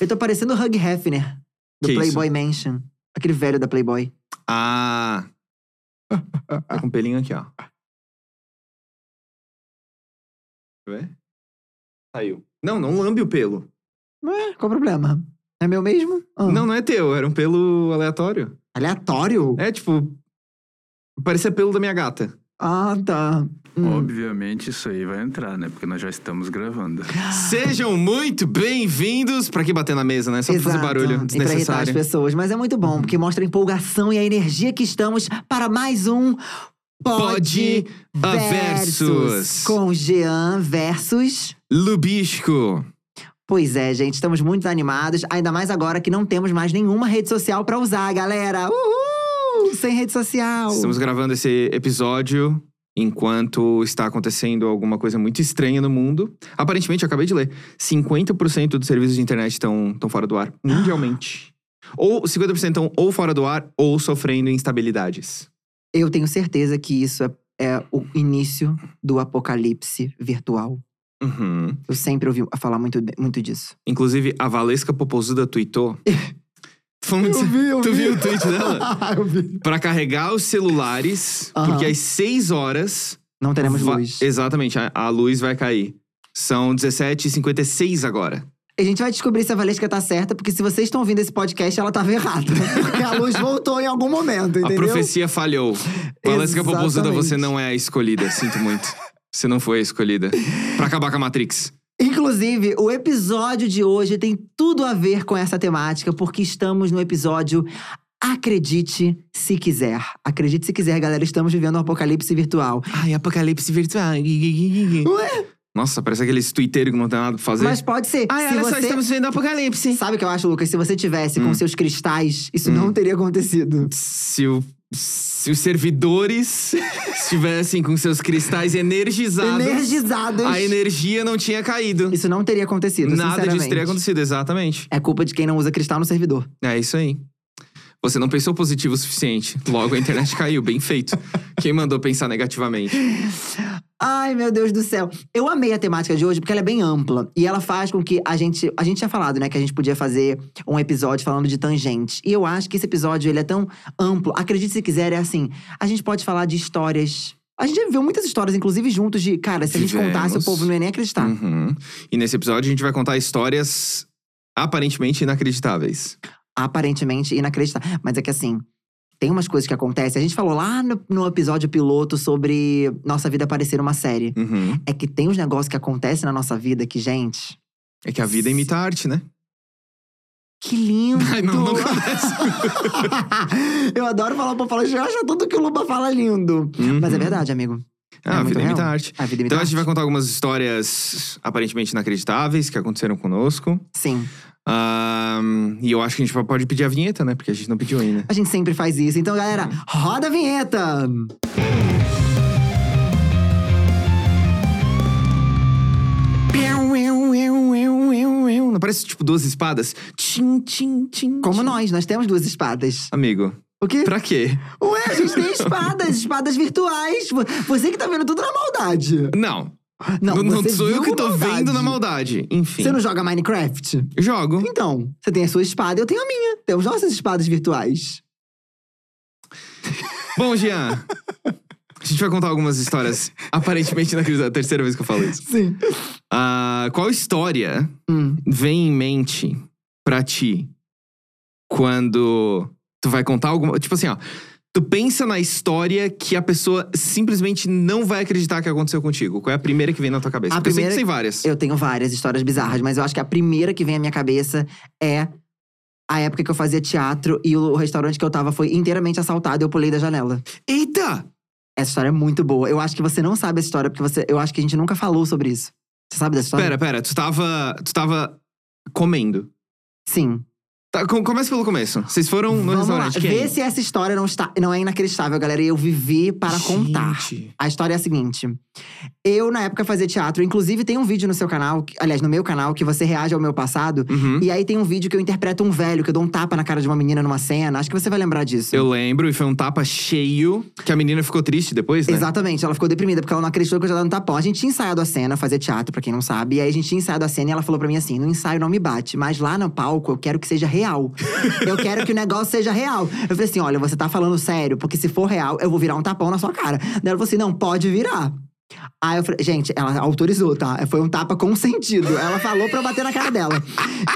Eu tô parecendo o Hug Hefner, do Que Playboy Mansion. Aquele velho da Playboy. Ah. Tá com um pelinho aqui, ó. Deixa eu ver. Saiu. Não, não lambe o pelo. Ué, qual o problema? É meu mesmo? Ah. Não, não é teu, era um pelo aleatório. Aleatório? É, tipo. Parecia pelo da minha gata. Ah, tá. Hum. Obviamente isso aí vai entrar, né? Porque nós já estamos gravando. Sejam muito bem-vindos. Pra que bater na mesa, né? Só pra fazer Exato, barulho e pra irritar as desnecessário. pessoas. Mas é muito bom, porque mostra a empolgação e a energia que estamos para mais um Pod Pod Versus. Com Jean versus. Lubisco. Pois é, gente, estamos muito animados. Ainda mais agora que não temos mais nenhuma rede social pra usar, galera. Uhul! Sem rede social. Estamos gravando esse episódio enquanto está acontecendo alguma coisa muito estranha no mundo. Aparentemente, eu acabei de ler, 50% dos serviços de internet estão fora do ar, mundialmente. ou 50% estão ou fora do ar ou sofrendo instabilidades. Eu tenho certeza que isso é, é o início do apocalipse virtual. Uhum. Eu sempre ouvi falar muito, muito disso. Inclusive, a Valesca Popozuda tweetou. Vamos dizer- vi, eu tu vi. viu o tweet dela? eu vi. Pra carregar os celulares, Aham. porque às 6 horas. Não teremos va- luz. Exatamente, a, a luz vai cair. São 17h56 agora. A gente vai descobrir se a Valesca tá certa, porque se vocês estão ouvindo esse podcast, ela tava errada. Porque a luz voltou em algum momento, A entendeu? profecia falhou. Valesca Popozuda, Exatamente. você não é a escolhida, sinto muito. Você não foi a escolhida. Pra acabar com a Matrix. Inclusive, o episódio de hoje tem tudo a ver com essa temática, porque estamos no episódio Acredite se quiser. Acredite se quiser, galera. Estamos vivendo um apocalipse virtual. Ai, apocalipse virtual. Ué, Nossa, parece aqueles twitteiros que não tem nada pra fazer. mas pode ser. Ai, se olha você... só, estamos vendo apocalipse. Sabe o que eu acho, Lucas? Se você tivesse com Hum. seus cristais, isso Hum. não teria acontecido. Se, o- se os servidores estivessem com seus cristais energizados, Energizados. a energia não tinha caído. Isso não teria acontecido, Nada disso teria acontecido, exatamente. É culpa de quem não usa cristal no servidor. É isso aí. Você não pensou positivo o suficiente. Logo a internet caiu, bem feito. Quem mandou pensar negativamente? Ai, meu Deus do céu. Eu amei a temática de hoje porque ela é bem ampla. E ela faz com que a gente… A gente tinha falado, né? Que a gente podia fazer um episódio falando de tangentes. E eu acho que esse episódio, ele é tão amplo. Acredite se quiser, é assim… A gente pode falar de histórias… A gente já viveu muitas histórias, inclusive juntos, de… Cara, se a gente contasse, o povo não ia nem acreditar. Uhum. E nesse episódio a gente vai contar histórias aparentemente inacreditáveis. Aparentemente inacreditável. Mas é que assim… Tem umas coisas que acontecem. A gente falou lá no, no episódio piloto sobre nossa vida parecer uma série. Uhum. É que tem uns negócios que acontecem na nossa vida que, gente… É que a vida imita a arte, né? Que lindo! Ai, não, não eu adoro falar pra falar, já acha tudo que o Luba fala lindo. Mas é Uhum. verdade, amigo. Ah, É a vida imita a arte. A vida imita Então a gente vai contar algumas histórias aparentemente inacreditáveis que aconteceram conosco. Sim. Ahn, e eu acho que a gente pode pedir a vinheta, né? Porque a gente não pediu ainda. A gente sempre faz isso. Então, galera, roda a vinheta! Não parece tipo duas espadas? Tchim, tchim, tchim. Como tchim. nós, nós temos duas espadas. Amigo, O quê? pra quê? Ué, a gente tem espadas, espadas virtuais. Vo- Você que tá vendo tudo na maldade. Não. Não, Não, não sou eu que tô maldade. vendo na maldade. Enfim. Você não joga Minecraft? Jogo. Então, você tem a sua espada, eu tenho a minha. Temos nossas espadas virtuais. Bom, Jean. A gente vai contar algumas histórias aparentemente inacreditáveis. É a terceira vez que eu falo isso. Sim. Ah, qual história Hum. vem em mente pra ti quando tu vai contar alguma. Tipo assim, ó. Tu pensa na história que a pessoa simplesmente não vai acreditar que aconteceu contigo. Qual é a primeira que vem na tua cabeça? A Porque primeira- eu sei que tem várias. Eu tenho várias histórias bizarras, mas eu acho que a primeira que vem à minha cabeça é a época que eu fazia teatro e o restaurante que eu tava foi inteiramente assaltado e eu pulei da janela. Eita! Essa história é muito boa. Eu acho que você não sabe essa história, porque você, eu acho que a gente nunca falou sobre isso. Você sabe dessa história? Pera, pera. Tu tava. Tu tava comendo. Sim. Tá, com- começa pelo começo. Vocês foram no Vamos lá, restaurante. Quem? vê se essa história não, está, não é inacreditável, galera. E eu vivi para contar. Gente. A história é a seguinte. Eu, na época, fazia teatro. Inclusive, tem um vídeo no seu canal, que- aliás, no meu canal, que você reage ao meu passado. Uhum. E aí tem um vídeo que eu interpreto um velho, que eu dou um tapa na cara de uma menina numa cena. Acho que você vai lembrar disso. Eu lembro, e foi um tapa cheio, que a menina ficou triste depois, né? Exatamente, ela ficou deprimida, porque ela não acreditou que eu já dava um tapão. A gente tinha ensaiado a cena, fazia teatro, pra quem não sabe. E aí a gente tinha ensaiado a cena e ela falou pra mim assim: no ensaio não me bate, mas lá no palco eu quero que seja real. Eu quero que o negócio seja real. Eu falei assim: olha, você tá falando sério, porque se for real, eu vou virar um tapão na sua cara. Daí ela falou assim: não, pode virar. Aí eu falei, gente, ela autorizou, tá? Foi um tapa com sentido. Ela falou pra eu bater na cara dela.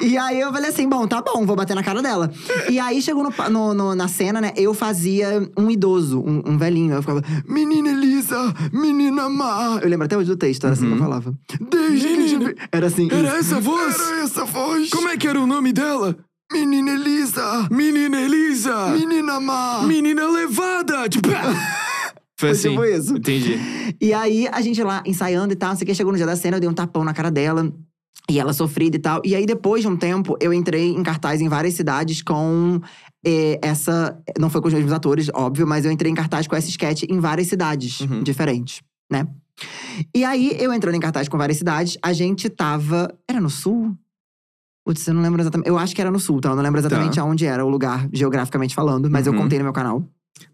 E aí eu falei assim: bom, tá bom, vou bater na cara dela. E aí chegou no, no- no- na cena, né? Eu fazia um idoso, um, um velhinho. Eu ficava, menina Elisa, menina má. Eu lembro até hoje do texto, era assim que eu falava. Desde que Era assim. Era essa voz? Era essa voz. Como é que era o nome dela? Menina Elisa, Menina Elisa! menina má. Menina levada! Tipo. Foi assim. tipo isso. Entendi. E aí, a gente lá ensaiando e tal, não sei o que, chegou no dia da cena, eu dei um tapão na cara dela. E ela sofrida e tal. E aí, depois de um tempo, eu entrei em cartaz em várias cidades com eh, essa. Não foi com os mesmos atores, óbvio, mas eu entrei em cartaz com essa sketch em várias cidades Uhum. diferentes, né? E aí, eu entrando em cartaz com várias cidades, a gente tava. Era no sul? Putz, eu não lembro exatamente. Eu acho que era no sul, tá? Eu não lembro exatamente aonde era o lugar, geograficamente falando, mas eu Uhum. contei no meu canal.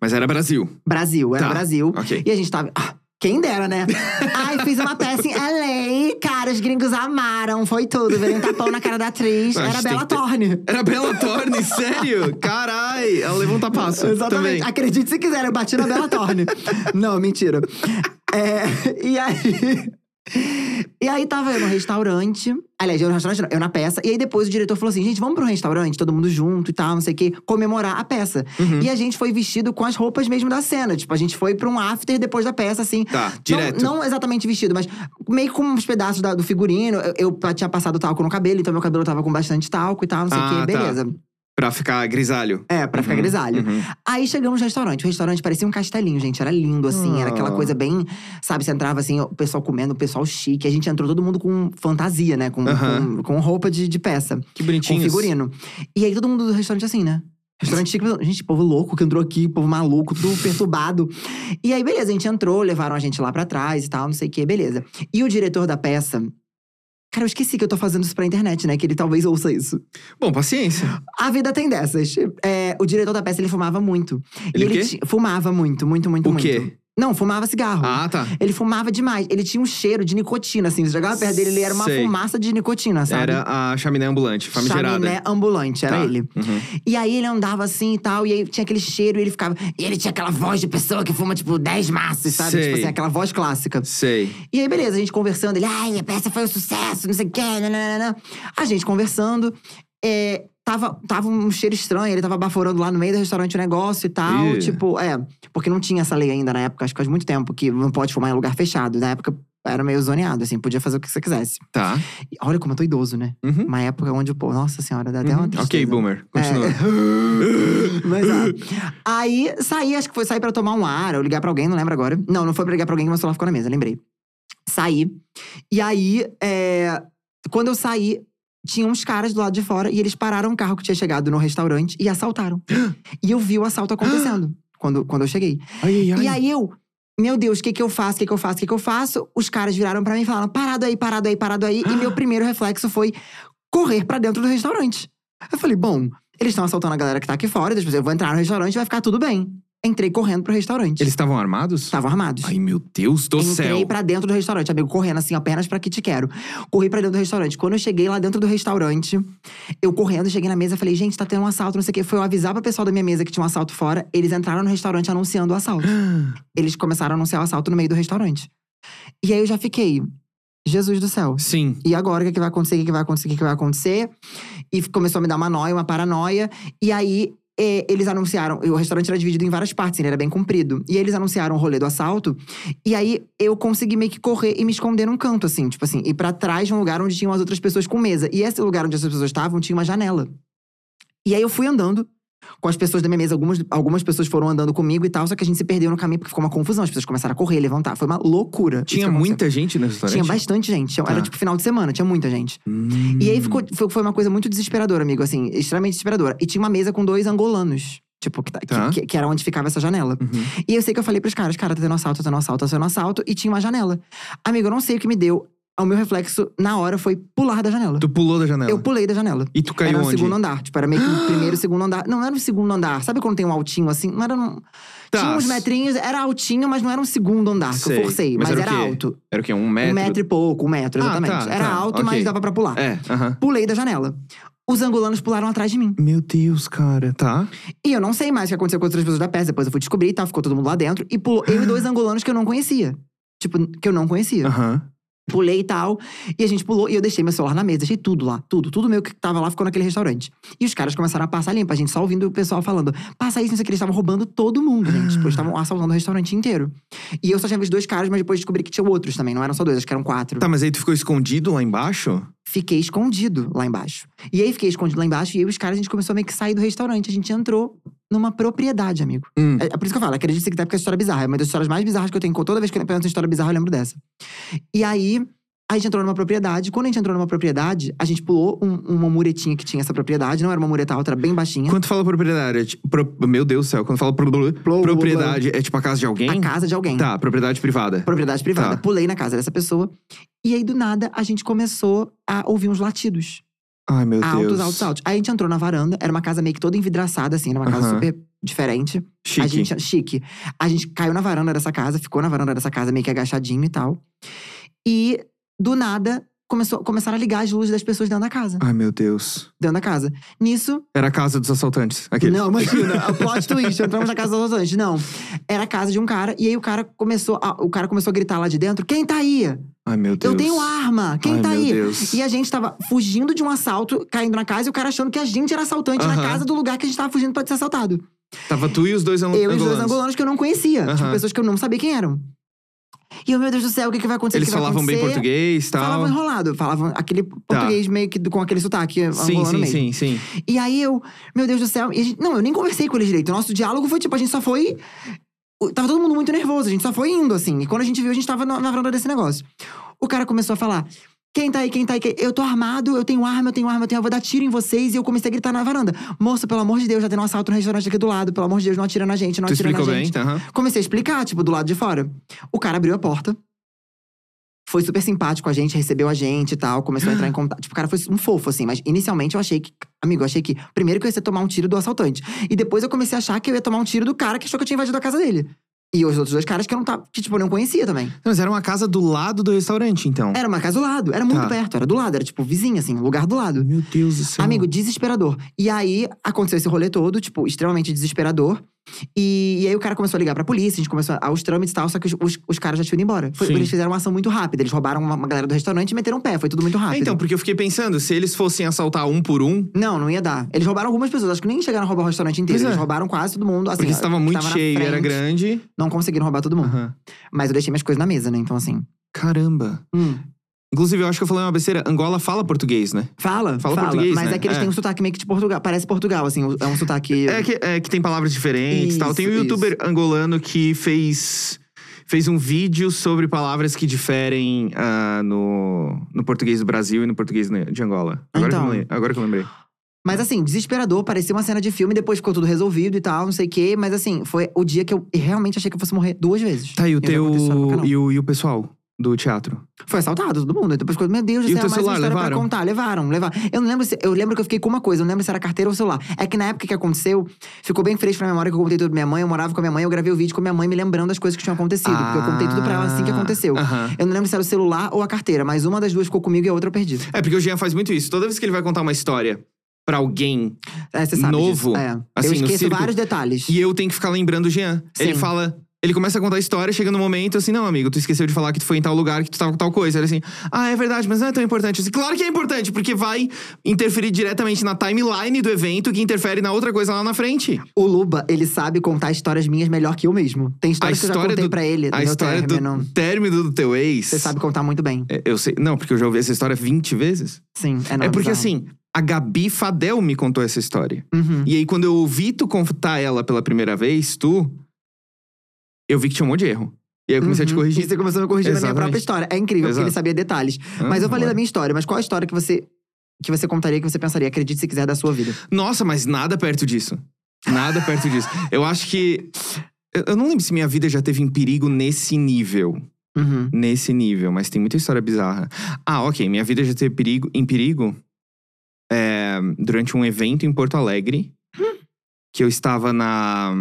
Mas era Brasil. Brasil, era Tá. Brasil. Ok. E a gente tava. Ah, quem dera, né? Ai, fiz uma peça em LA, cara, os gringos amaram, foi tudo. Veio um tapão na cara da atriz. Acho Era Bela ter- Thorne. Era Bela Thorne, sério? Carai! Ela levou um tapaço. Exatamente. Também. Acredite se quiser, eu bati na Bela Thorne. Não, mentira. É, e aí. E aí tava eu no restaurante. Aliás, eu no restaurante, não, eu na peça. E aí depois o diretor falou assim: gente, vamos pro restaurante, todo mundo junto e tal, não sei o quê, comemorar a peça. Uhum. E a gente foi vestido com as roupas mesmo da cena. Tipo, a gente foi pra um after depois da peça, assim. Tá, Não- direto. Não, exatamente vestido, mas meio com uns pedaços da- do figurino. Eu, eu tinha passado talco no cabelo, então meu cabelo tava com bastante talco e tal, não sei o Ah, quê. tá. Pra ficar grisalho. É, pra ficar Uhum, grisalho. uhum. Aí chegamos no restaurante. O restaurante parecia um castelinho, gente. Era lindo, assim. Era aquela Ah. coisa bem… Sabe, você entrava assim, o pessoal comendo, o pessoal chique. A gente entrou todo mundo com fantasia, né? Com, Aham. com, com roupa de, de peça. Que Com bonitinho. figurino. E aí todo mundo do restaurante assim, né? Restaurante chique. Gente, povo louco que entrou aqui. Povo maluco, tudo perturbado. E aí, beleza. A gente entrou, levaram a gente lá pra trás e tal, não sei o quê. Beleza. E o diretor da peça… Cara, eu esqueci que eu tô fazendo isso pra internet, né? Que ele talvez ouça isso. Bom, paciência. A vida tem dessas. É, o diretor da peça, ele fumava muito. Ele e ele quê? ti- fumava muito, muito, muito, O muito. quê? Não, fumava cigarro. Ah, tá. Ele fumava demais. Ele tinha um cheiro de nicotina, assim. Você jogava perto dele, ele era uma Sei. fumaça de nicotina, sabe? Era a chaminé ambulante, famigerada. Chaminé ambulante, era Tá. ele. Uhum. E aí ele andava assim e tal, e aí tinha aquele cheiro, e ele ficava. E ele tinha aquela voz de pessoa que fuma, tipo, 10 maços, sabe? Sei. Tipo assim, aquela voz clássica. Sei. E aí, beleza, a gente conversando, ele, ai, a peça foi um sucesso, não sei o quê, nananana. A gente conversando, é, tava, tava um cheiro estranho, ele tava baforando lá no meio do restaurante o negócio e tal. Ih. Tipo, é, porque não tinha essa lei ainda na época, acho que faz muito tempo, que não pode fumar em lugar fechado. Na época era meio zoneado, assim, podia fazer o que você quisesse. Tá. E olha como eu tô idoso, né? Uhum. Uma época onde, pô, nossa senhora, dá até uma Uhum. tristeza. Ok, boomer. Continua. É. Mas, ah, aí saí, acho que foi sair pra tomar um ar, ou ligar pra alguém, não lembro agora. Não, não foi pra ligar pra alguém, mas o celular ficou na mesa, lembrei. Saí. E aí, é, quando eu saí, tinha uns caras do lado de fora e eles pararam o carro que tinha chegado no restaurante e assaltaram. e eu vi o assalto acontecendo quando, quando eu cheguei. Ai, ai. E aí eu, meu Deus, o que que eu faço? O que que eu faço? O que que eu faço? Os caras viraram pra mim e falaram: parado aí, parado aí, parado aí. E meu primeiro reflexo foi correr pra dentro do restaurante. Eu falei: bom, eles estão assaltando a galera que tá aqui fora, depois eu vou entrar no restaurante e vai ficar tudo bem. Entrei correndo pro restaurante. Eles estavam armados? estavam armados. Ai, meu Deus do Entrei céu. pra dentro do restaurante, amigo, correndo assim, apenas pra que te quero. Corri pra dentro do restaurante. Quando eu cheguei lá dentro do restaurante, eu correndo, cheguei na mesa, falei, gente, tá tendo um assalto, não sei o quê. Foi eu avisar pro pessoal da minha mesa que tinha um assalto fora. Eles entraram no restaurante anunciando o assalto. Eles começaram a anunciar o assalto no meio do restaurante. E aí eu já fiquei, Jesus do céu. Sim. E agora, o que, que vai acontecer? O que, que vai acontecer? O que, que vai acontecer? E começou a me dar uma noia, uma paranoia. E aí, eh, eles anunciaram… O restaurante era dividido em várias partes, ele era bem comprido. E eles anunciaram o rolê do assalto. E aí, eu consegui meio que correr e me esconder num canto, assim. Tipo assim, ir pra trás de um lugar onde tinham as outras pessoas com mesa. E esse lugar onde essas pessoas estavam tinha uma janela. E aí, eu fui andando com as pessoas da minha mesa. Algumas, algumas pessoas foram andando comigo e tal, só que a gente se perdeu no caminho porque ficou uma confusão. As pessoas começaram a correr, levantar. Foi uma loucura. Tinha muita gente nesse restaurante? Tinha bastante gente. Era Tá. tipo final de semana, tinha muita gente. Hum. E aí ficou, foi, uma coisa muito desesperadora, amigo, assim, extremamente desesperadora. E tinha uma mesa com dois angolanos. Tipo, que, que- Tá. que, que era onde ficava essa janela. Uhum. E eu sei que eu falei pros caras, cara, tá tendo assalto, tá tendo assalto, tá tendo assalto. E tinha uma janela. Amigo, eu não sei o que me deu. O meu reflexo, na hora, foi pular da janela. Tu pulou da janela? Eu pulei da janela. E tu caiu era no onde? segundo andar. Tipo, era meio que no primeiro, segundo andar. Não, era no segundo andar. Sabe quando tem um altinho assim? Não era num… Tá. Tinha uns metrinhos, era altinho, mas não era um segundo andar que Sei. eu forcei. Mas Mas, era era, alto. Era o quê? Um metro? Um metro e pouco, um metro, Ah, exatamente. tá, era tá, alto, ok. mas dava pra pular. É, aham. Pulei da janela. Os angolanos pularam atrás de mim. Meu Deus, cara. Tá. E eu não sei mais o que aconteceu com outras pessoas da peça. Depois eu fui descobrir e tal, ficou todo mundo lá dentro. E pulou eu e dois angolanos que eu não conhecia. Tipo, que eu não conhecia. Aham. Pulei e tal. E a gente pulou e eu deixei meu celular na mesa, deixei tudo lá. Tudo, tudo meu que tava lá ficou naquele restaurante. E os caras começaram a passar limpo, a gente só ouvindo o pessoal falando: passa isso, não sei o que, eles estavam roubando todo mundo, gente. Tipo, eles estavam assaltando o restaurante inteiro. E eu só tinha visto dois caras, mas depois descobri que tinha outros também, não eram só dois, acho que eram quatro. Tá, mas aí tu ficou escondido lá embaixo? Fiquei escondido lá embaixo. E aí fiquei escondido lá embaixo e e os caras, a gente começou a meio que sair do restaurante. A gente entrou numa propriedade, amigo. Hum. É, é por isso que eu falo, acredite se quiser, porque é história bizarra. É uma das histórias mais bizarras que eu tenho. Toda vez que eu penso em história bizarra, eu lembro dessa. E aí, a gente entrou numa propriedade. Quando a gente entrou numa propriedade, a gente pulou um- uma muretinha que tinha essa propriedade. Não era uma mureta alta, era bem baixinha. Quando fala propriedade, é tipo. pro- Meu Deus do céu, quando fala pro- propriedade, é tipo a casa de alguém? A casa de alguém. Tá, propriedade privada. Propriedade privada. Tá. Pulei na casa dessa pessoa. E aí, do nada, a gente começou a ouvir uns latidos. Ai, meu altos, Deus. altos, altos. Aí a gente entrou na varanda. Era uma casa meio que toda envidraçada, assim. Era uma casa super diferente. Chique. A gente, chique. A gente caiu na varanda dessa casa, ficou na varanda dessa casa meio que agachadinho e tal. E, do nada, começou, começaram a ligar as luzes das pessoas dentro da casa. Ai, meu Deus. Dentro da casa. Nisso, Era a casa dos assaltantes. Aquele. não, imagina, a plot twist, entramos na casa dos assaltantes. Não. Era a casa de um cara, e aí o cara começou. a- o cara começou a gritar lá de dentro: quem tá aí? Ai, meu Deus. Eu tenho arma! Quem Ai, tá meu aí? Deus. E a gente tava fugindo de um assalto, caindo na casa, e o cara achando que a gente era assaltante na Aham. casa do lugar que a gente tava fugindo pra ser assaltado. Tava tu e os dois ang- Eu e os angolanos. dois angolanos que eu não conhecia. Tipo, Aham. pessoas que eu não sabia quem eram. E eu, meu Deus do céu, o que, que vai acontecer? Eles falavam bem acontecer? português e tal. Falavam enrolado. Falavam aquele português meio que com aquele sotaque Sim, sim, mesmo. sim, sim. E aí eu, meu Deus do céu. Gente- não, eu nem conversei com eles direito. O nosso diálogo foi tipo, a gente só foi. Tava todo mundo muito nervoso, a gente só foi indo, assim. E quando a gente viu, a gente tava na, na varanda desse negócio. O cara começou a falar. Quem tá aí, quem tá aí? Quem... Eu tô armado, eu tenho arma, eu tenho arma, eu tenho. Eu vou dar tiro em vocês. E eu comecei a gritar na varanda. Moça, pelo amor de Deus, já tem um assalto no restaurante aqui do lado. Pelo amor de Deus, não atira na gente, não Tu atira na gente. bem, aham. Comecei a explicar, tipo, do lado de fora. O cara abriu a porta. Foi super simpático com a gente, recebeu a gente e tal, começou a entrar em contato. Tipo, o cara foi um fofo, assim, mas inicialmente eu achei que. Amigo, eu achei que. Primeiro que eu ia tomar um tiro do assaltante. E depois eu comecei a achar que eu ia tomar um tiro do cara que achou que eu tinha invadido a casa dele. E os outros dois caras que eu não tava. Que, tipo, eu não conhecia também. Mas era uma casa do lado do restaurante, então. Era uma casa do lado, era muito Tá. perto, era do lado, era tipo vizinho, assim, lugar do lado. Meu Deus do céu. Amigo, desesperador. E aí, aconteceu esse rolê todo, tipo, extremamente desesperador. E, e aí o cara começou a ligar pra polícia, a gente começou a, os trâmites e tal, só que os, os, os caras já tinham ido embora. Foi, eles fizeram uma ação muito rápida. Eles roubaram uma, uma galera do restaurante e meteram o pé. Foi tudo muito É, rápido. então, porque eu fiquei pensando, se eles fossem assaltar um por um, Não, não ia dar. Eles roubaram algumas pessoas, acho que nem chegaram a roubar o restaurante inteiro. Pois é. Eles roubaram quase todo mundo. Assim, porque que estava muito cheio, era frente. grande. Não conseguiram roubar todo mundo. Aham. Mas eu deixei minhas coisas na mesa, né? Então, assim. Caramba. hum, Inclusive, eu acho que eu falei uma besteira. Angola fala português, né? fala, Fala fala. português, Mas né? é que eles É. têm um sotaque meio que de Portugal. Parece Portugal, assim. É um sotaque. É que, é que tem palavras diferentes e tal. Tem um Isso, youtuber angolano que fez, fez um vídeo sobre palavras que diferem ah, no, no português do Brasil e no português de Angola. Agora, Então. que, eu, le- agora que eu lembrei. Mas assim, desesperador, parecia uma cena de filme, depois ficou tudo resolvido e tal, não sei o quê. Mas assim, foi o dia que eu realmente achei que eu fosse morrer duas vezes. Tá, e o Eu teu. E o, e o pessoal do teatro? Foi assaltado todo mundo. Depois ficou, meu Deus do céu, mais uma celular, história levaram? pra contar. Levaram, levaram. Eu não lembro se. Eu lembro que eu fiquei com uma coisa, eu não lembro se era carteira ou celular. É que na época que aconteceu, ficou bem fresco na memória que eu contei tudo pra minha mãe, eu morava com a minha mãe, eu gravei o vídeo com a minha mãe me lembrando das coisas que tinham acontecido. porque eu contei tudo pra ela assim que aconteceu. Ah, Aham. Eu não lembro se era o celular ou a carteira, mas uma das duas ficou comigo e a outra eu perdi. É, porque o Jean faz muito isso. Toda vez que ele vai contar uma história pra alguém É, Novo. É. assim, eu esqueço vários detalhes. E eu tenho que ficar lembrando o Jean. Ele Sim. fala. Ele começa a contar a história, chega no momento assim, não, amigo, tu esqueceu de falar que tu foi em tal lugar, que tu tava com tal coisa. Ele assim, ah, é verdade, mas não é tão importante. assim, claro que é importante, porque vai interferir diretamente na timeline do evento, que interfere na outra coisa lá na frente. O Luba, ele sabe contar histórias minhas melhor que eu mesmo. Tem histórias que eu já história contei do, pra ele, a história término. do término do teu ex. Você sabe contar muito bem. É, Eu sei. Não, porque eu já ouvi essa história 20 vezes. Sim, é não, é porque bizarro. assim, a Gabi Fadel me contou essa história. Uhum. E aí, quando eu ouvi tu contar ela pela primeira vez, tu. Eu vi que tinha um monte de erro. E aí eu comecei a te Uhum. corrigir. E você começou a me corrigir na minha Exatamente. própria história. É incrível, porque Exato. ele sabia detalhes. Mas eu falei da minha história, mas qual a história que você, que você contaria, que você pensaria, acredite se quiser, da sua vida? Nossa, mas nada perto disso. Nada perto disso. Eu acho que. eu- não lembro se minha vida já teve em perigo nesse nível. Uhum. Nesse nível, mas tem muita história bizarra. Ah, ok. Minha vida já teve perigo, em perigo é, durante um evento em Porto Alegre. Que eu estava na.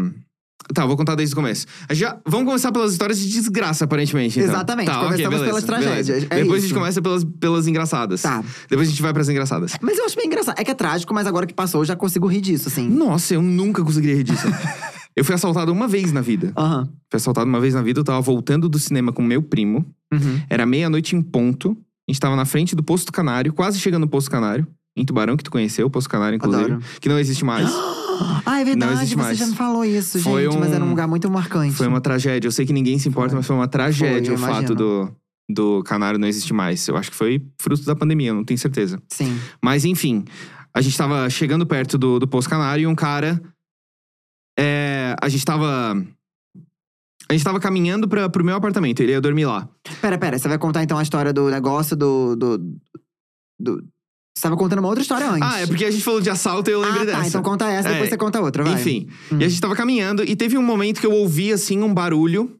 Tá, vou contar desde o começo. Já, vamos começar pelas histórias de desgraça, aparentemente. Então. Exatamente, Tá, começamos beleza, pelas tragédias, é Depois a isso. gente começa pelas, pelas engraçadas. Tá. Depois a gente vai pras engraçadas. Mas eu acho bem engraçado. É que é trágico, mas agora que passou, eu já consigo rir disso, assim. Nossa, eu nunca conseguiria rir disso. eu fui assaltado uma vez na vida. Aham. Fui assaltado uma vez na vida, eu tava voltando do cinema com meu primo. Uhum. Era meia-noite em ponto. A gente tava na frente do Posto Canário, quase chegando no Posto Canário. Em Tubarão, que tu conheceu, o Posto Canário, inclusive. Adoro. Que não existe mais. Ah, é verdade, existe você mais. já me falou isso, Foi gente. Mas um- era um lugar muito marcante. Foi uma tragédia. Eu sei que ninguém se importa, Foi. mas foi uma tragédia Foi, o fato do, do Canário não existir mais. Eu acho que foi fruto da pandemia, eu não tenho certeza. Sim. Mas enfim, a gente tava chegando perto do, do Posto Canário e um cara. é, a gente tava. A gente tava caminhando pra, pro meu apartamento, ele ia dormir lá. Pera, pera. Você vai contar então a história do negócio do. do, do... Você tava contando uma outra história antes. Ah, é porque a gente falou de assalto e eu lembrei ah, dessa. tá. Então conta essa, depois É. você conta outra, vai. Enfim, Hum. e a gente tava caminhando e teve um momento que eu ouvi assim um barulho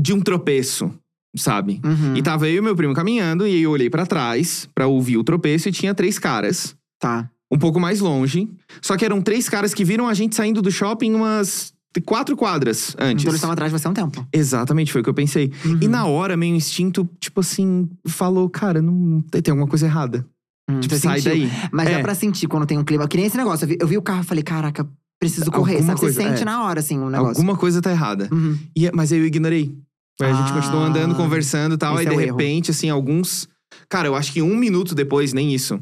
de um tropeço, sabe? Uhum. E tava eu e meu primo caminhando e eu olhei pra trás pra ouvir o tropeço e tinha três caras, Tá. um pouco mais longe. Só que eram três caras que viram a gente saindo do shopping umas quatro quadras antes. Então eles estavam atrás de você há um tempo. Exatamente, foi o que eu pensei. Uhum. E na hora, meio instinto, tipo assim, falou, cara, não- tem alguma coisa errada. Hum, Tipo, sai sentiu. daí. Mas É. dá pra sentir quando tem um clima. Que nem esse negócio. Eu vi, eu vi o carro e falei, caraca, preciso correr. Alguma Sabe? coisa, você sente é. na hora, assim, o negócio. Alguma coisa tá errada. Uhum. E- mas aí eu ignorei. Aí a gente Ah, continuou andando, conversando e tal. Aí é de erro. repente, assim, alguns. Cara, eu acho que um minuto depois, nem isso.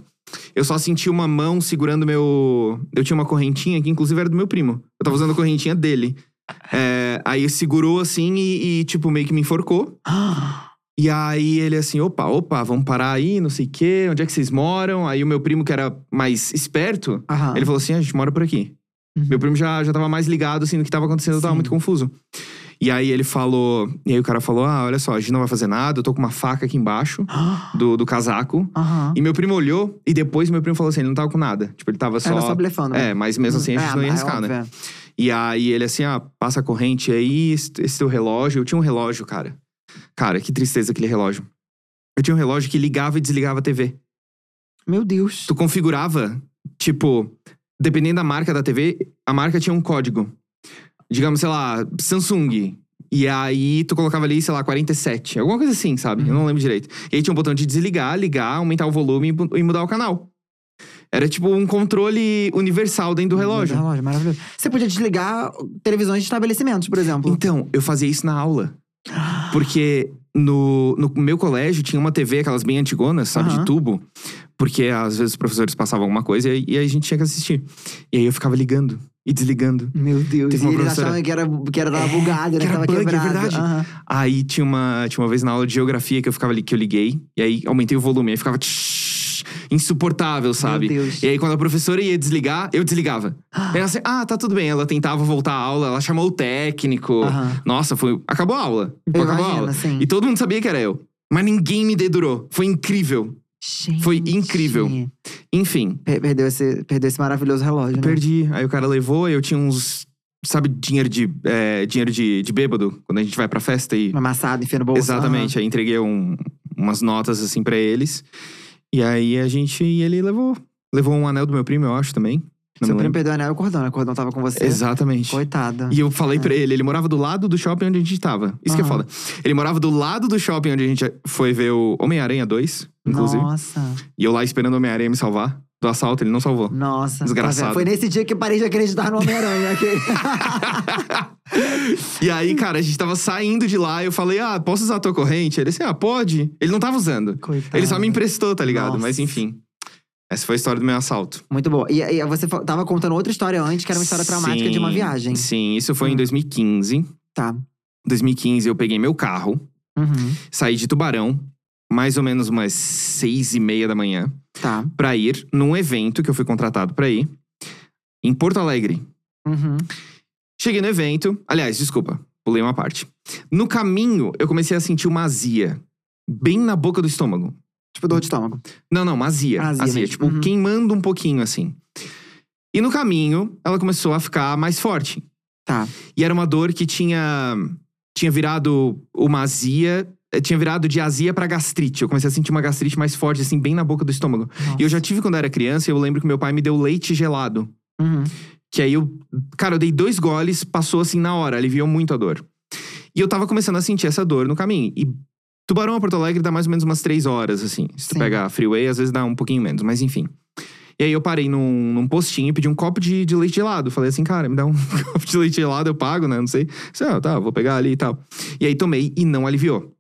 Eu só senti uma mão segurando meu. Eu tinha uma correntinha que, inclusive, era do meu primo. Eu tava usando a correntinha dele. É, aí segurou assim e, e, tipo, meio que me enforcou. E aí ele assim, opa, opa, vamos parar aí, não sei o quê, onde é que vocês moram? Aí o meu primo, que era mais esperto, Aham. ele falou assim: a gente mora por aqui. Uhum. Meu primo já, já tava mais ligado, assim, no que tava acontecendo, eu tava Sim. muito confuso. E aí ele falou. E aí o cara falou: Ah, olha só, a gente não vai fazer nada, eu tô com uma faca aqui embaixo do, do casaco. Aham. E meu primo olhou, e depois meu primo falou assim: ele não tava com nada. Tipo, ele tava só. Era só blefando. né? É, mas mesmo assim a gente É, não ia é arriscar, né? óbvio, é. E aí ele assim, ah, passa a corrente aí, esse, esse teu relógio. Eu tinha um relógio, cara. Cara, que tristeza aquele relógio. Eu tinha um relógio que ligava e desligava a TV. Meu Deus. Tu configurava, tipo, dependendo da marca da TV, a marca tinha um código. Digamos, sei lá, Samsung. E aí tu colocava ali, sei lá, 47. Alguma coisa assim, sabe? Eu não lembro direito. E aí tinha um botão de desligar, ligar, aumentar o volume e mu- mudar o canal. Era tipo um controle universal dentro do relógio. Do relógio, maravilhoso. Você podia desligar televisões de estabelecimentos, por exemplo. Então, eu fazia isso na aula. Porque no, no meu colégio tinha uma TV, aquelas bem antigonas, sabe, Aham. de tubo. Porque às vezes os professores passavam alguma coisa e, e aí a gente tinha que assistir. E aí eu ficava ligando e desligando. Meu Deus. Teve E uma eles professora- achavam que era, que era tava bugado, né? que era tava bug, é quebrado. verdade. Aham. Aí tinha uma, tinha uma vez na aula de geografia que eu ficava ali, que eu liguei. E aí aumentei o volume. Aí ficava tsh, insuportável, sabe? Meu Deus. E aí quando a professora ia desligar, eu desligava. Aí ela assim, ah, tá tudo bem. Ela tentava voltar à aula, ela chamou o técnico. Nossa, foi. Acabou a aula. Eu acabou a imagino, aula. sim. E todo mundo sabia que era eu. Mas ninguém me dedurou. Foi incrível. Gente. Foi incrível. Enfim, Per- Perdeu esse, perdeu esse maravilhoso relógio, né? perdi. Aí o cara levou, eu tinha uns. Sabe, dinheiro de. é, dinheiro de, de bêbado, quando a gente vai pra festa e. Uma amassada, enfia no bolso. Exatamente. Aí entreguei um- umas notas assim pra eles. E aí a gente. E ele levou. Levou um anel do meu primo, eu acho também. Não Seu primo perdeu o anel e o cordão, né? O cordão tava com você. Exatamente. Coitada. E eu falei É. pra ele, ele morava do lado do shopping onde a gente tava. Isso que é foda. Ele morava do lado do shopping onde a gente foi ver o Homem-Aranha 2, inclusive. Nossa. E eu lá esperando o Homem-Aranha me salvar. Do assalto, ele não salvou. Nossa. Desgraçado. Tá vendo? Foi nesse dia que eu parei de acreditar no Homem-Aranha. E aí, cara, a gente tava saindo de lá e eu falei, ah, posso usar a tua corrente? Ele disse, ah, pode. Ele não tava usando. Coitado. Ele só me emprestou, tá ligado? Nossa. Mas enfim. Essa foi a história do meu assalto. Muito boa. E, e você tava contando outra história antes, que era uma história traumática de uma Sim, viagem. Sim, isso foi Hum. em 2015. Tá. 2015 eu peguei meu carro, Uhum. saí de Tubarão mais ou menos umas seis e meia da manhã Tá. pra ir num evento que eu fui contratado pra ir em Porto Alegre. Uhum. Cheguei no evento, aliás, desculpa, pulei uma parte. No caminho, eu comecei a sentir uma azia bem na boca do estômago. Tipo dor de estômago. Não, não, uma azia. Azia Azia, tipo, Uhum. queimando um pouquinho assim. E no caminho, ela começou a ficar mais forte. Tá. E era uma dor que tinha tinha virado uma azia, tinha virado de azia pra gastrite. Eu comecei a sentir uma gastrite mais forte assim, bem na boca do estômago. E eu já tive quando era criança, e eu lembro que meu pai me deu leite gelado. Uhum. Que aí eu, cara, eu dei dois goles, passou assim na hora, aliviou muito a dor. E eu tava começando a sentir essa dor no caminho. E Tubarão a Porto Alegre dá mais ou menos umas três horas, assim. Se tu Sim. pegar a freeway, às vezes dá um pouquinho menos, mas enfim. E aí eu parei num, num postinho e pedi um copo de, de leite gelado. Falei assim, cara, me dá um copo de leite gelado, eu pago, né? Não sei. Disse, ah, tá, vou pegar ali e tal. E aí tomei e não aliviou.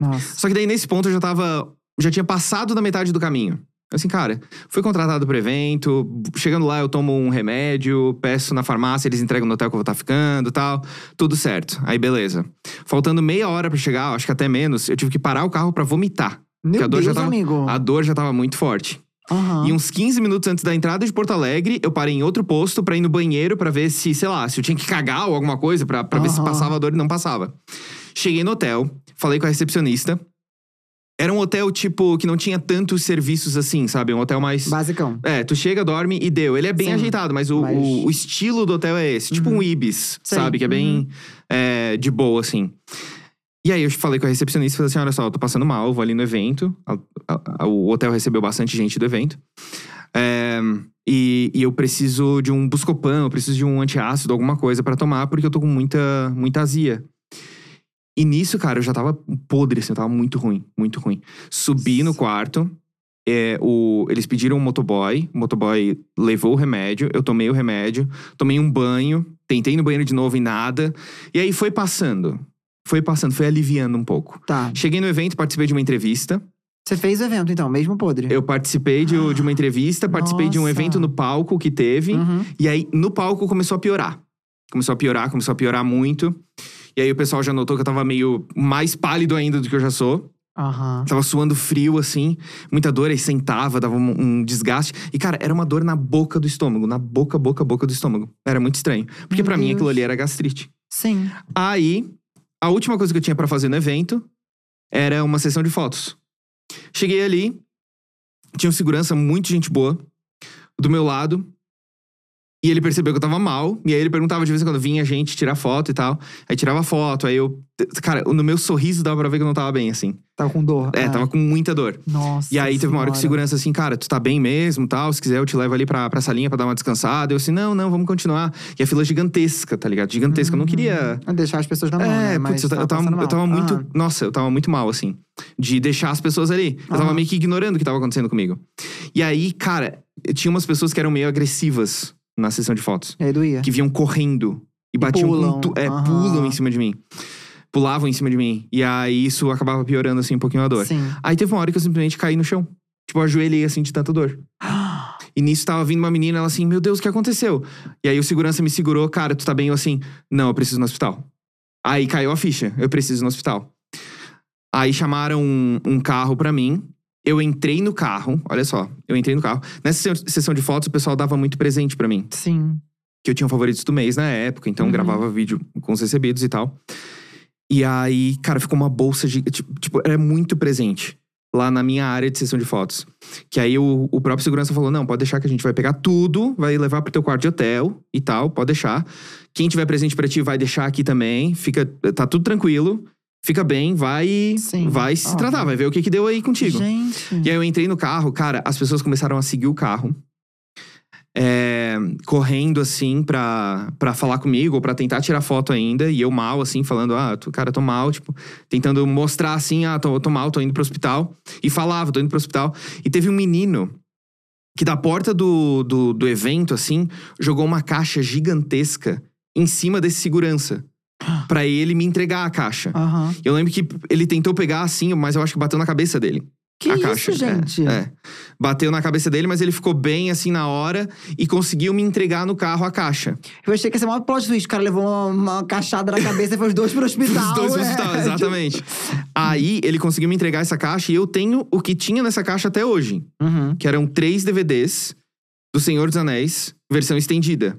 Nossa. Só que daí nesse ponto eu já tava. Já tinha passado da metade do caminho. Assim, cara, fui contratado pro evento, chegando lá eu tomo um remédio, peço na farmácia, eles entregam no hotel que eu vou estar ficando e tal. Tudo certo. Aí beleza. Faltando meia hora pra chegar, acho que até menos, eu tive que parar o carro pra vomitar. Meu a dor Deus, já tava- amigo. A dor já tava muito forte. Aham. E uns 15 minutos antes da entrada de Porto Alegre, eu parei em outro posto pra ir no banheiro pra ver se, sei lá, se eu tinha que cagar ou alguma coisa pra, pra ver se passava a dor e não passava. Cheguei no hotel, falei com a recepcionista. Era um hotel, tipo, que não tinha tantos serviços assim, sabe? Um hotel mais. Basicão. É, tu chega, dorme e deu. Ele é bem Sim, ajeitado, mas o, mas- o- o estilo do hotel é esse. Tipo Uhum. um Ibis, Sei, sabe? Que é bem é, de boa, assim. E aí eu falei com a recepcionista e falei assim: olha só, eu tô passando mal, eu vou ali no evento. A- a- a- o hotel recebeu bastante gente do evento. É, e, e eu preciso de um Buscopan, eu preciso de um antiácido, alguma coisa pra tomar, porque eu tô com muita, muita azia. E nisso, cara, eu já tava podre, assim, eu tava muito ruim, muito ruim. Subi no quarto, é, o, eles pediram um motoboy, o motoboy levou o remédio, eu tomei o remédio, tomei um banho, tentei no banheiro de novo e nada. E aí foi passando, foi passando, foi aliviando um pouco. Tá. Cheguei no evento, participei de uma entrevista. Você fez o evento, então, mesmo podre. Eu participei de, de uma entrevista, participei de um Nossa. evento no palco que teve. Uhum. E aí, no palco, começou a piorar. Começou a piorar, começou a piorar muito. E aí, o pessoal já notou que eu tava meio mais pálido ainda do que eu já sou. Aham. Tava suando frio, assim. Muita dor, aí sentava, dava um, um desgaste. E, cara, era uma dor na boca do estômago. Na boca, boca, boca do estômago. Era muito estranho. Porque pra mim, aquilo ali era gastrite. Sim. Aí, a última coisa que eu tinha pra fazer no evento era uma sessão de fotos. Cheguei ali, tinha um segurança muito gente boa do meu lado. E ele percebeu que eu tava mal. E aí ele perguntava de vez em quando vinha gente tirar foto e tal. Aí tirava foto, aí eu. Cara, no meu sorriso dava pra ver que eu não tava bem, assim. Tava com dor. É, Ah. tava com muita dor. Nossa. E aí teve uma hora que o segurança assim, cara, tu tá bem mesmo tal. Se quiser, eu te levo ali pra, pra salinha pra dar uma descansada. Eu assim, não, não, vamos continuar. E a fila gigantesca, tá ligado? Gigantesca. Eu não queria. Uhum. Deixar as pessoas na mão, É, né? Mas putz, eu, ta- eu tava, eu tava muito. Aham. Nossa, eu tava muito mal, assim. De deixar as pessoas ali. Eu tava Aham. meio que ignorando o que tava acontecendo comigo. E aí, cara, tinha umas pessoas que eram meio agressivas na sessão de fotos. E aí doía. Que vinham correndo e batiam pulam. Tu, é, Aham. pulam em cima de mim. Pulavam em cima de mim. E aí isso acabava piorando, assim, um pouquinho a dor. Sim. Aí teve uma hora que eu simplesmente caí no chão. Tipo, eu ajoelhei assim de tanta dor. E nisso tava vindo uma menina, ela assim, meu Deus, o que aconteceu? E aí o segurança me segurou, cara, tu tá bem? Eu assim, não, eu preciso ir no hospital. Aí caiu a ficha, eu preciso ir no hospital. Aí chamaram um, um carro pra mim. Eu entrei no carro, olha só, eu entrei no carro. Nessa se- sessão de fotos, o pessoal dava muito presente pra mim. Sim. Que eu tinha favoritos do mês na época, então Uhum. gravava vídeo com os recebidos e tal. E aí, cara, ficou uma bolsa de. Tipo, era muito presente lá na minha área de sessão de fotos. Que aí o, o próprio segurança falou: não, pode deixar que a gente vai pegar tudo, vai levar pro teu quarto de hotel e tal, pode deixar. Quem tiver presente pra ti vai deixar aqui também. Fica. Tá tudo tranquilo. Fica bem, vai. Sim, vai se óbvio. tratar, vai ver o que, que deu aí contigo. Gente. E aí eu entrei no carro, cara, as pessoas começaram a seguir o carro. é, correndo assim pra, pra falar comigo, ou pra tentar tirar foto ainda. E eu mal, assim, falando, ah, tu, cara, tô mal, tipo, tentando mostrar assim, ah, tô, tô mal, tô indo pro hospital. E falava, tô indo pro hospital. E teve um menino que da porta do, do, do evento, assim, jogou uma caixa gigantesca em cima desse segurança. Pra ele me entregar a caixa. Aham. Eu lembro que ele tentou pegar assim, mas eu acho que bateu na cabeça dele. Que a isso, caixa. É, gente? É, Bateu na cabeça dele, mas ele ficou bem assim na hora e conseguiu me entregar no carro a caixa. Eu achei que ia ser uma plot twist. O cara levou uma, uma caixada na cabeça e foi os dois pro hospital. Os dois no é. hospital, exatamente. Aí ele conseguiu me entregar essa caixa e eu tenho o que tinha nessa caixa até hoje, Uhum. que eram três DVDs do Senhor dos Anéis, versão estendida.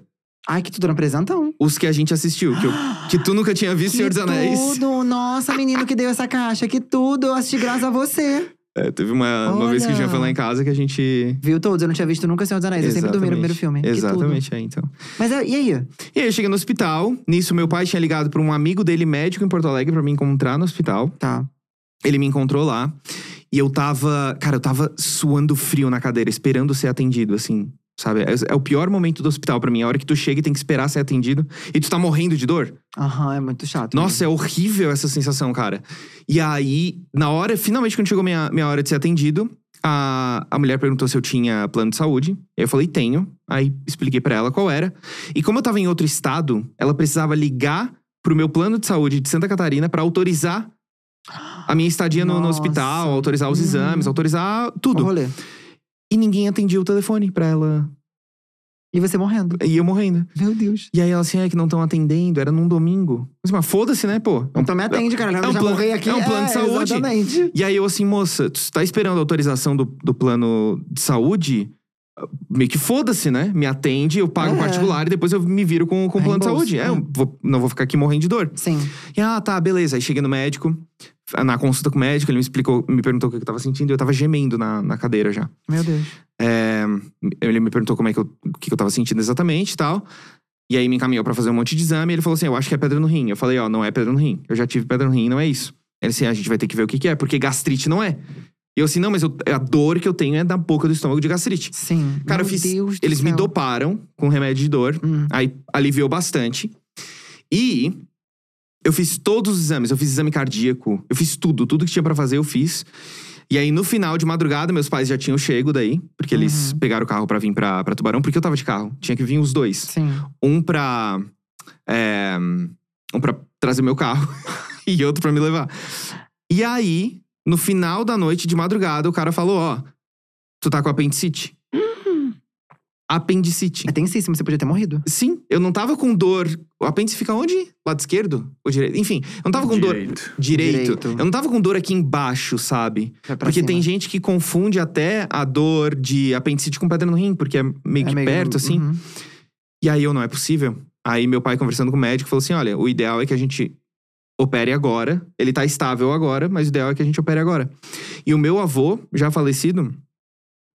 Ai, que tudo não apresentão. Os que a gente assistiu, que, eu- que tu nunca tinha visto Senhor dos Anéis. tudo! Nossa, menino que deu essa caixa. Que tudo! Eu assisti graças a você. É, teve uma, uma vez que a gente Olha. foi lá em casa que a gente. Viu todos? Eu não tinha visto nunca Senhor dos Anéis. Eu sempre dormi no primeiro filme. Exatamente, é, então. Mas é, e aí? E aí eu cheguei no hospital. Nisso, meu pai tinha ligado pra um amigo dele, médico em Porto Alegre, pra me encontrar no hospital. Tá. Ele me encontrou lá. E eu tava. Cara, eu tava suando frio na cadeira, esperando ser atendido, assim. Sabe? É, é o pior momento do hospital pra mim. A hora que tu chega e tem que esperar ser atendido. E tu tá morrendo de dor. Aham, é muito chato. Nossa, é horrível essa sensação, cara. E aí, na hora, finalmente, quando chegou minha, minha hora de ser atendido, a, a mulher perguntou se eu tinha plano de saúde. Eu falei, tenho. Aí expliquei pra ela qual era. E como eu tava em outro estado, ela precisava ligar pro meu plano de saúde de Santa Catarina pra autorizar a minha estadia no, no hospital, autorizar os Uhum. exames, autorizar tudo. rolê. E ninguém atendia o telefone pra ela. E você morrendo. E eu morrendo. Meu Deus. E aí ela assim, é que não estão atendendo, era num domingo. Mas, mas foda-se, né, pô? Então me atende, cara. É um já plano- morri aqui. é um plano de saúde. Exatamente. E aí eu assim, moça, tu tá esperando a autorização do, do plano de saúde? Meio que foda-se, né? Me atende, eu pago É. particular e depois eu me viro com, com o plano de saúde. É, é. eu vou- não vou ficar aqui morrendo de dor. Sim. E ah, tá, beleza. Aí cheguei no médico, na consulta com o médico, ele me explicou, me perguntou o que eu tava sentindo e eu tava gemendo na, na cadeira já. Meu Deus. É, ele me perguntou como é que eu, o que eu tava sentindo exatamente e tal. E aí me encaminhou pra fazer um monte de exame. E ele falou assim: Eu acho que é pedra no rim. Eu falei: Ó, não é pedra no rim. Eu já tive pedra no rim, não é isso. Ele assim: A gente vai ter que ver o que, que é, porque gastrite não é. E eu assim: Não, mas eu- a dor que eu tenho é da boca do estômago de gastrite. Sim. Cara, Meu eu fiz. Deus do Eles me céu. doparam com remédio de dor. Hum. Aí aliviou bastante. E eu fiz todos os exames. Eu fiz exame cardíaco. Eu fiz tudo. Tudo que tinha pra fazer, eu fiz. E aí, no final de madrugada, meus pais já tinham chego daí. Porque eles Uhum. pegaram o carro pra vir pra, pra Tubarão. Porque eu tava de carro. Tinha que vir os dois. Sim. Um pra… é, um pra trazer meu carro. e outro pra me levar. E aí, no final da noite, de madrugada, o cara falou, ó… Tu tá com apendicite? Apendicite. É tensíssimo, você podia ter morrido. Sim, eu não tava com dor. O apêndice fica onde? Lado esquerdo? Ou direito? Enfim, eu não tava com dor. Direito. Direito. Direito. Eu não tava com dor aqui embaixo, sabe? Porque cima. tem gente que confunde até a dor de apendicite com pedra no rim, porque é meio É que meio- perto, assim. Uhum. E aí eu, não é possível. Aí meu pai, conversando com o médico, falou assim: olha, o ideal é que a gente opere agora. Ele tá estável agora, mas o ideal é que a gente opere agora. E o meu avô, já falecido,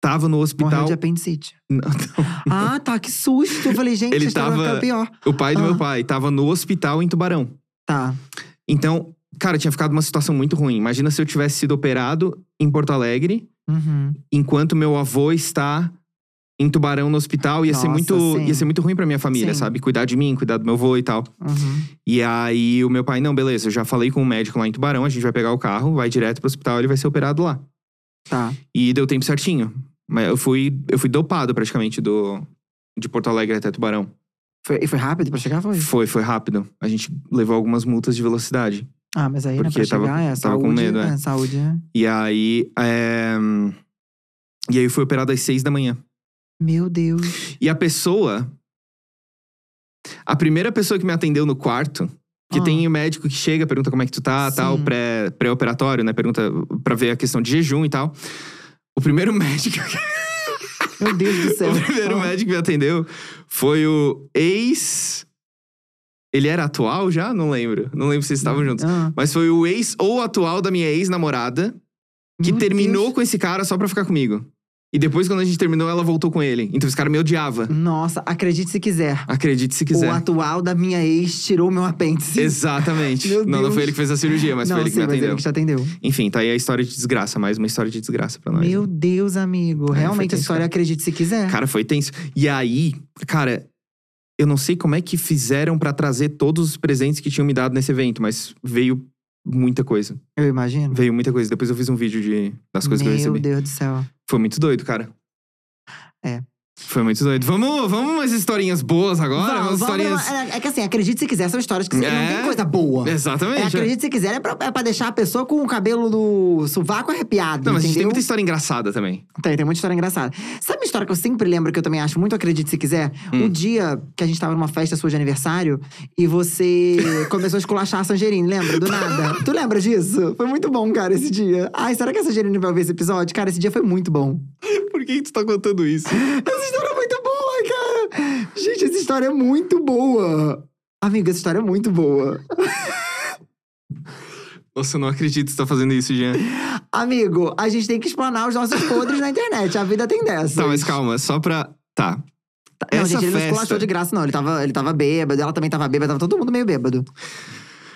tava no Morreu hospital. de apendicite. Não, Ah, tá. Que susto. Eu falei, gente, Ele tava- pior. o pai do Ah. meu pai tava no hospital em Tubarão. Tá. Então, cara, tinha ficado uma situação muito ruim. Imagina se eu tivesse sido operado em Porto Alegre, Uhum. enquanto meu avô está em Tubarão no hospital. Ia, ser, Nossa, muito, sim. ia ser muito ruim pra minha família, Sim. sabe? Cuidar de mim, cuidar do meu avô e tal. Uhum. E aí, o meu pai, não, beleza, eu já falei com o médico lá em Tubarão, a gente vai pegar o carro, vai direto pro hospital, ele vai ser operado lá. Tá. E deu tempo certinho. Mas eu fui, eu fui dopado praticamente do, de Porto Alegre até Tubarão. Foi, e foi rápido pra chegar? Foi. Foi, foi rápido. A gente levou algumas multas de velocidade. Ah, mas aí, né, Porque pra tava- chegar, é tava com saúde. medo, é. é. Saúde, é. E aí. é, E aí eu fui operado às seis da manhã. Meu Deus. E a pessoa. A primeira pessoa que me atendeu no quarto. Que Ah. tem o médico que chega, pergunta como é que tu tá, Sim. tal, pré- pré-operatório, né? Pergunta pra ver a questão de jejum e tal. O primeiro médico. Meu Deus do céu. o primeiro Ah. médico que me atendeu foi o ex. Ele era atual já? Não lembro. Não lembro se eles estavam juntos. Ah, Mas foi o ex ou atual da minha ex-namorada que meu terminou Deus. com esse cara só pra ficar comigo. E depois, quando a gente terminou, ela voltou com ele. Então esse cara me odiava. Nossa, acredite se quiser. Acredite se O quiser. atual da minha ex tirou meu apêndice. Exatamente. Meu não, não foi ele que fez a cirurgia, mas não, foi ele que sim, me mas atendeu. ele que te atendeu. Enfim, tá aí a história de desgraça. Mais uma história de desgraça pra nós. Meu né? Deus, amigo. É, Realmente a história cara. acredite se quiser. Cara, foi tenso. E aí, cara, eu não sei como é que fizeram pra trazer todos os presentes que tinham me dado nesse evento, mas veio muita coisa. Eu imagino. Veio muita coisa. Depois eu fiz um vídeo de, das coisas Meu que eu recebi. Deus do céu. Foi muito doido, cara. Foi muito doido. Vamos, vamos umas historinhas boas agora? Vamos, umas historinhas. pra é, é que assim, acredite se quiser, são histórias que não É. tem coisa boa. Exatamente. É, acredite se quiser, é pra, é pra deixar a pessoa com o cabelo do sovaco arrepiado. Não, mas a gente tem entendeu? muita história engraçada também. Tem, tem muita história engraçada. Sabe uma história que eu sempre lembro, que eu também acho muito acredite se quiser? Hum. O dia que a gente tava numa festa sua de aniversário e você começou a esculachar a Sangerine, lembra? Do nada. tu lembra disso? Foi muito bom, cara, esse dia. Ai, será que a Sangerine vai ver esse episódio? Cara, esse dia foi muito bom. Por que tu tá contando isso? Essa história é muito boa, cara! Gente, essa história é muito boa. Amiga, essa história é muito boa. Nossa, eu não acredito que você tá fazendo isso, Jean. Amigo, a gente tem que explanar os nossos podres na internet. A vida tem dessa. Tá, mas calma, só pra. Tá. Não, Essa gente, ele não festa- esculachou de graça, não. Ele tava, ele tava bêbado, ela também tava bêbada, tava todo mundo meio bêbado.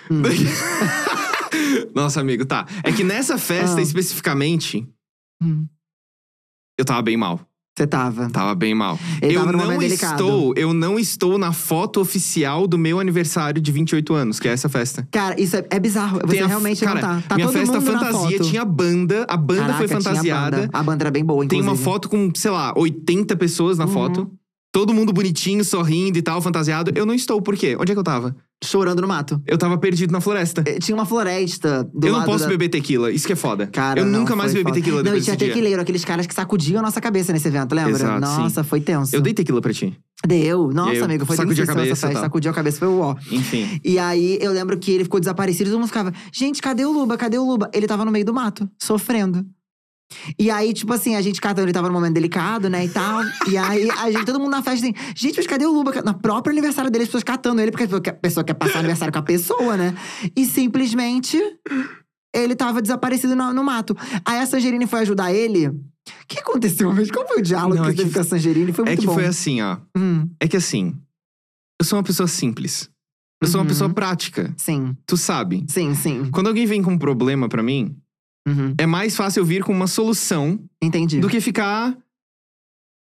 Nossa, amigo, tá. É que nessa festa Ah. especificamente, Hum. eu tava bem mal. Você tava. Tava bem mal. Ele eu não estou, eu não estou na foto oficial do meu aniversário de 28 anos, que é essa festa. Cara, isso é, é bizarro. Você Tem a- realmente cara, não tá. Tá minha festa fantasia tinha banda, a banda Caraca, foi fantasiada. banda. A banda era bem boa, Tem inclusive. uma foto com, sei lá, 80 pessoas na Uhum. foto. Todo mundo bonitinho, sorrindo e tal, fantasiado. Eu não estou, por quê? Onde é que eu tava? Chorando no mato. Eu tava perdido na floresta. Eh, Tinha uma floresta do eu não lado posso da... beber tequila, isso que é foda. Cara, eu não, nunca mais foi bebi foda. tequila Não, e depois tinha desse dia. tequileiro, aqueles caras que sacudiam a nossa cabeça nesse evento, lembra? Exato, nossa, foi tenso. Eu dei tequila pra ti. Deu. Nossa, eu amigo, foi sacudi a cabeça essa festa. tal. Sacudiu a cabeça, foi o ó. Enfim. E aí, eu lembro que ele ficou desaparecido e todo mundo ficava… Gente, cadê o Luba? Cadê o Luba? Ele tava no meio do mato, sofrendo. E aí, tipo assim, a gente catando, ele tava num momento delicado, né, e tal. e aí, a gente, todo mundo na festa assim, gente, mas cadê o Luba? Na própria aniversário dele, as pessoas catando ele, porque a pessoa quer passar aniversário com a pessoa, né? E simplesmente, ele tava desaparecido no, no mato. Aí a Sangerine foi ajudar ele. O que aconteceu? Qual foi o diálogo Não, que é teve que- com a Sangerine? Foi É muito que bom. foi assim, ó. Hum, É que assim, eu sou uma pessoa simples. Eu sou uma Uhum. pessoa prática. sim, Tu sabe. sim, sim. Quando alguém vem com um problema pra mim, Uhum, é mais fácil eu vir com uma solução entendi. do que ficar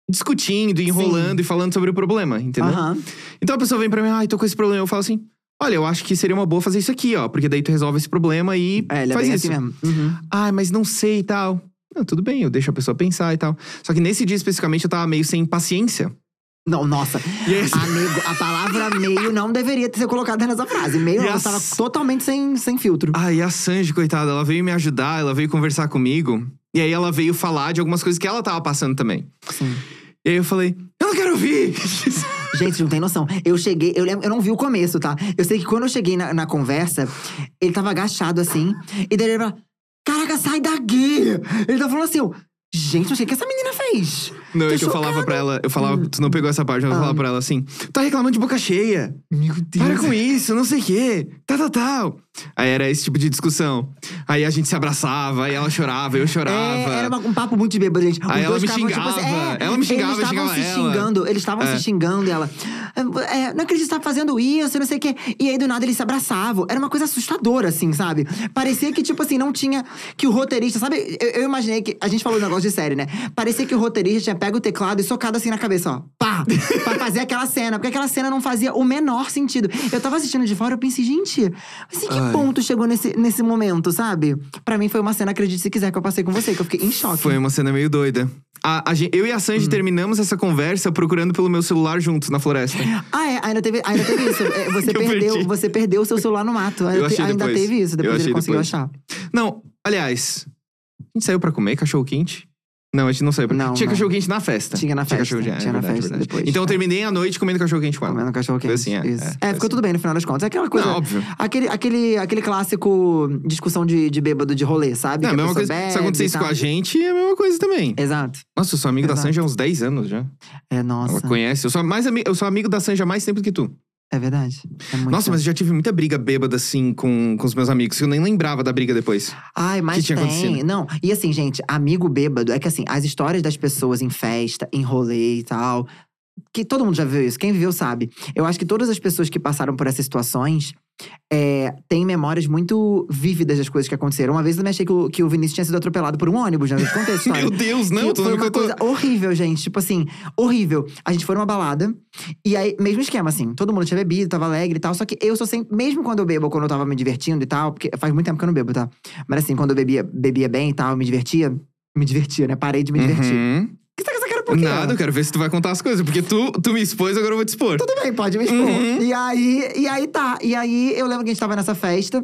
discutindo, enrolando e falando sobre o problema, entendeu? Aham. Então a pessoa vem pra mim, ai, tô com esse problema. Eu falo assim: olha, eu acho que seria uma boa fazer isso aqui, ó. Porque daí tu resolve esse problema e É, é faz bem isso. assim mesmo. Uhum. Ai, mas não sei e tal. Não, tudo bem, eu deixo a pessoa pensar e tal. Só que nesse dia especificamente eu tava meio sem paciência. Não, nossa. E aí, Amigo, a palavra meio não deveria ter sido colocada nessa frase. Meio, E ela as- tava totalmente sem, sem filtro. Ai, a Sanji, coitada, ela veio me ajudar, ela veio conversar comigo. E aí ela veio falar de algumas coisas que ela tava passando também. Sim. E aí eu falei, eu não quero ouvir! Gente, não tem noção. Eu cheguei, eu, lembro, eu não vi o começo, tá? Eu sei que quando eu cheguei na, na conversa, ele tava agachado assim. E daí ele falou: Caraca, sai daqui! Ele tava falando assim: ó, Gente, não sei o que essa menina fez. Não, Tô é que eu falava pra ela, eu falava, tu não pegou essa parte, mas eu Ah. falava pra ela assim: tá reclamando de boca cheia. Meu Deus. Para com isso, não sei o quê. Tal, tal, tal. Aí era esse tipo de discussão. Aí a gente se abraçava, aí ela chorava, eu chorava. É, era uma- um papo muito de bêbado, gente. Os Aí ela me ficavam, tipo assim, xingava. é, Ela me xingava, Eles estavam xingava se ela. xingando, eles estavam É. se xingando ela. é, não acredito que você tá fazendo isso, não sei o quê. E aí, do nada, eles se abraçavam. Era uma coisa assustadora, assim, sabe? Parecia que, tipo assim, não tinha. Que o roteirista, sabe? Eu, eu imaginei que. A gente falou um negócio de série, né? Parecia que o roteirista tinha pego o teclado e socado assim na cabeça, ó. Pá! pra fazer aquela cena. Porque aquela cena não fazia o menor sentido. Eu tava assistindo de fora, eu pensei, gente, mas em que Ai. ponto chegou nesse, nesse momento, sabe? Pra mim foi uma cena, acredite se quiser, que eu passei com você, que eu fiquei em choque. Foi uma cena meio doida. A, a eu e a Hum. Sanji terminamos essa conversa procurando pelo meu celular juntos na floresta. Ah, é, ainda teve, ainda teve isso. É, Você eu perdeu, perdi. você perdeu o seu celular no mato. Ainda, Eu achei te- ainda teve isso, Eu depois ele achei conseguiu depois. achar. Não, aliás, a gente saiu pra comer cachorro quente? Não, a gente não saiu pra Não, Tinha não. cachorro quente na festa. Tinha na festa, cachorro tinha é na verdade, festa verdade. depois, Então eu é. terminei a noite comendo cachorro quente com ela. Comendo cachorro quente. Foi assim, é, isso. é, É, ficou assim. tudo bem no final das contas. É aquela coisa. Não, óbvio. Aquele, aquele, aquele clássico discussão de, de bêbado de rolê, sabe? Não, a Que mesma coisa. Se bebe acontecer e isso com a gente, é a mesma coisa também. Exato. Nossa, eu sou amigo da Exato. Sanja há uns 10 anos já. É, nossa. Ela conhece. Eu sou, mais eu sou amigo da Sanja há mais tempo que tu. É verdade. É muito Nossa, mas eu já tive muita briga bêbada, assim, com, com os meus amigos. Que eu nem lembrava da briga depois. Ai, mas tinha tem. acontecido? Não, e assim, gente, amigo bêbado, é que assim, as histórias das pessoas em festa, em rolê e tal. Que todo mundo já viu isso, quem viveu sabe. Eu acho que todas as pessoas que passaram por essas situações é, têm memórias muito vívidas das coisas que aconteceram. Uma vez eu também achei que o, que o Vinícius tinha sido atropelado por um ônibus, já eu te contei essa história. Meu Deus, não, Que tu foi me uma coisa horrível, gente. Tipo assim, horrível. A gente foi numa balada, e aí, mesmo esquema, assim, todo mundo tinha bebido, tava alegre e tal. Só que eu sou sempre, mesmo quando eu bebo, quando eu tava me divertindo e tal, porque faz muito tempo que eu não bebo, tá? Mas assim, quando eu bebia, bebia bem e tal, me divertia. Me divertia, né? Parei de me divertir. Uhum. Quê? Nada, eu quero ver se tu vai contar as coisas. Porque tu, tu me expôs, agora eu vou te expor. Tudo bem, pode me expor. Uhum. E aí, e aí tá. E aí eu lembro que a gente tava nessa festa.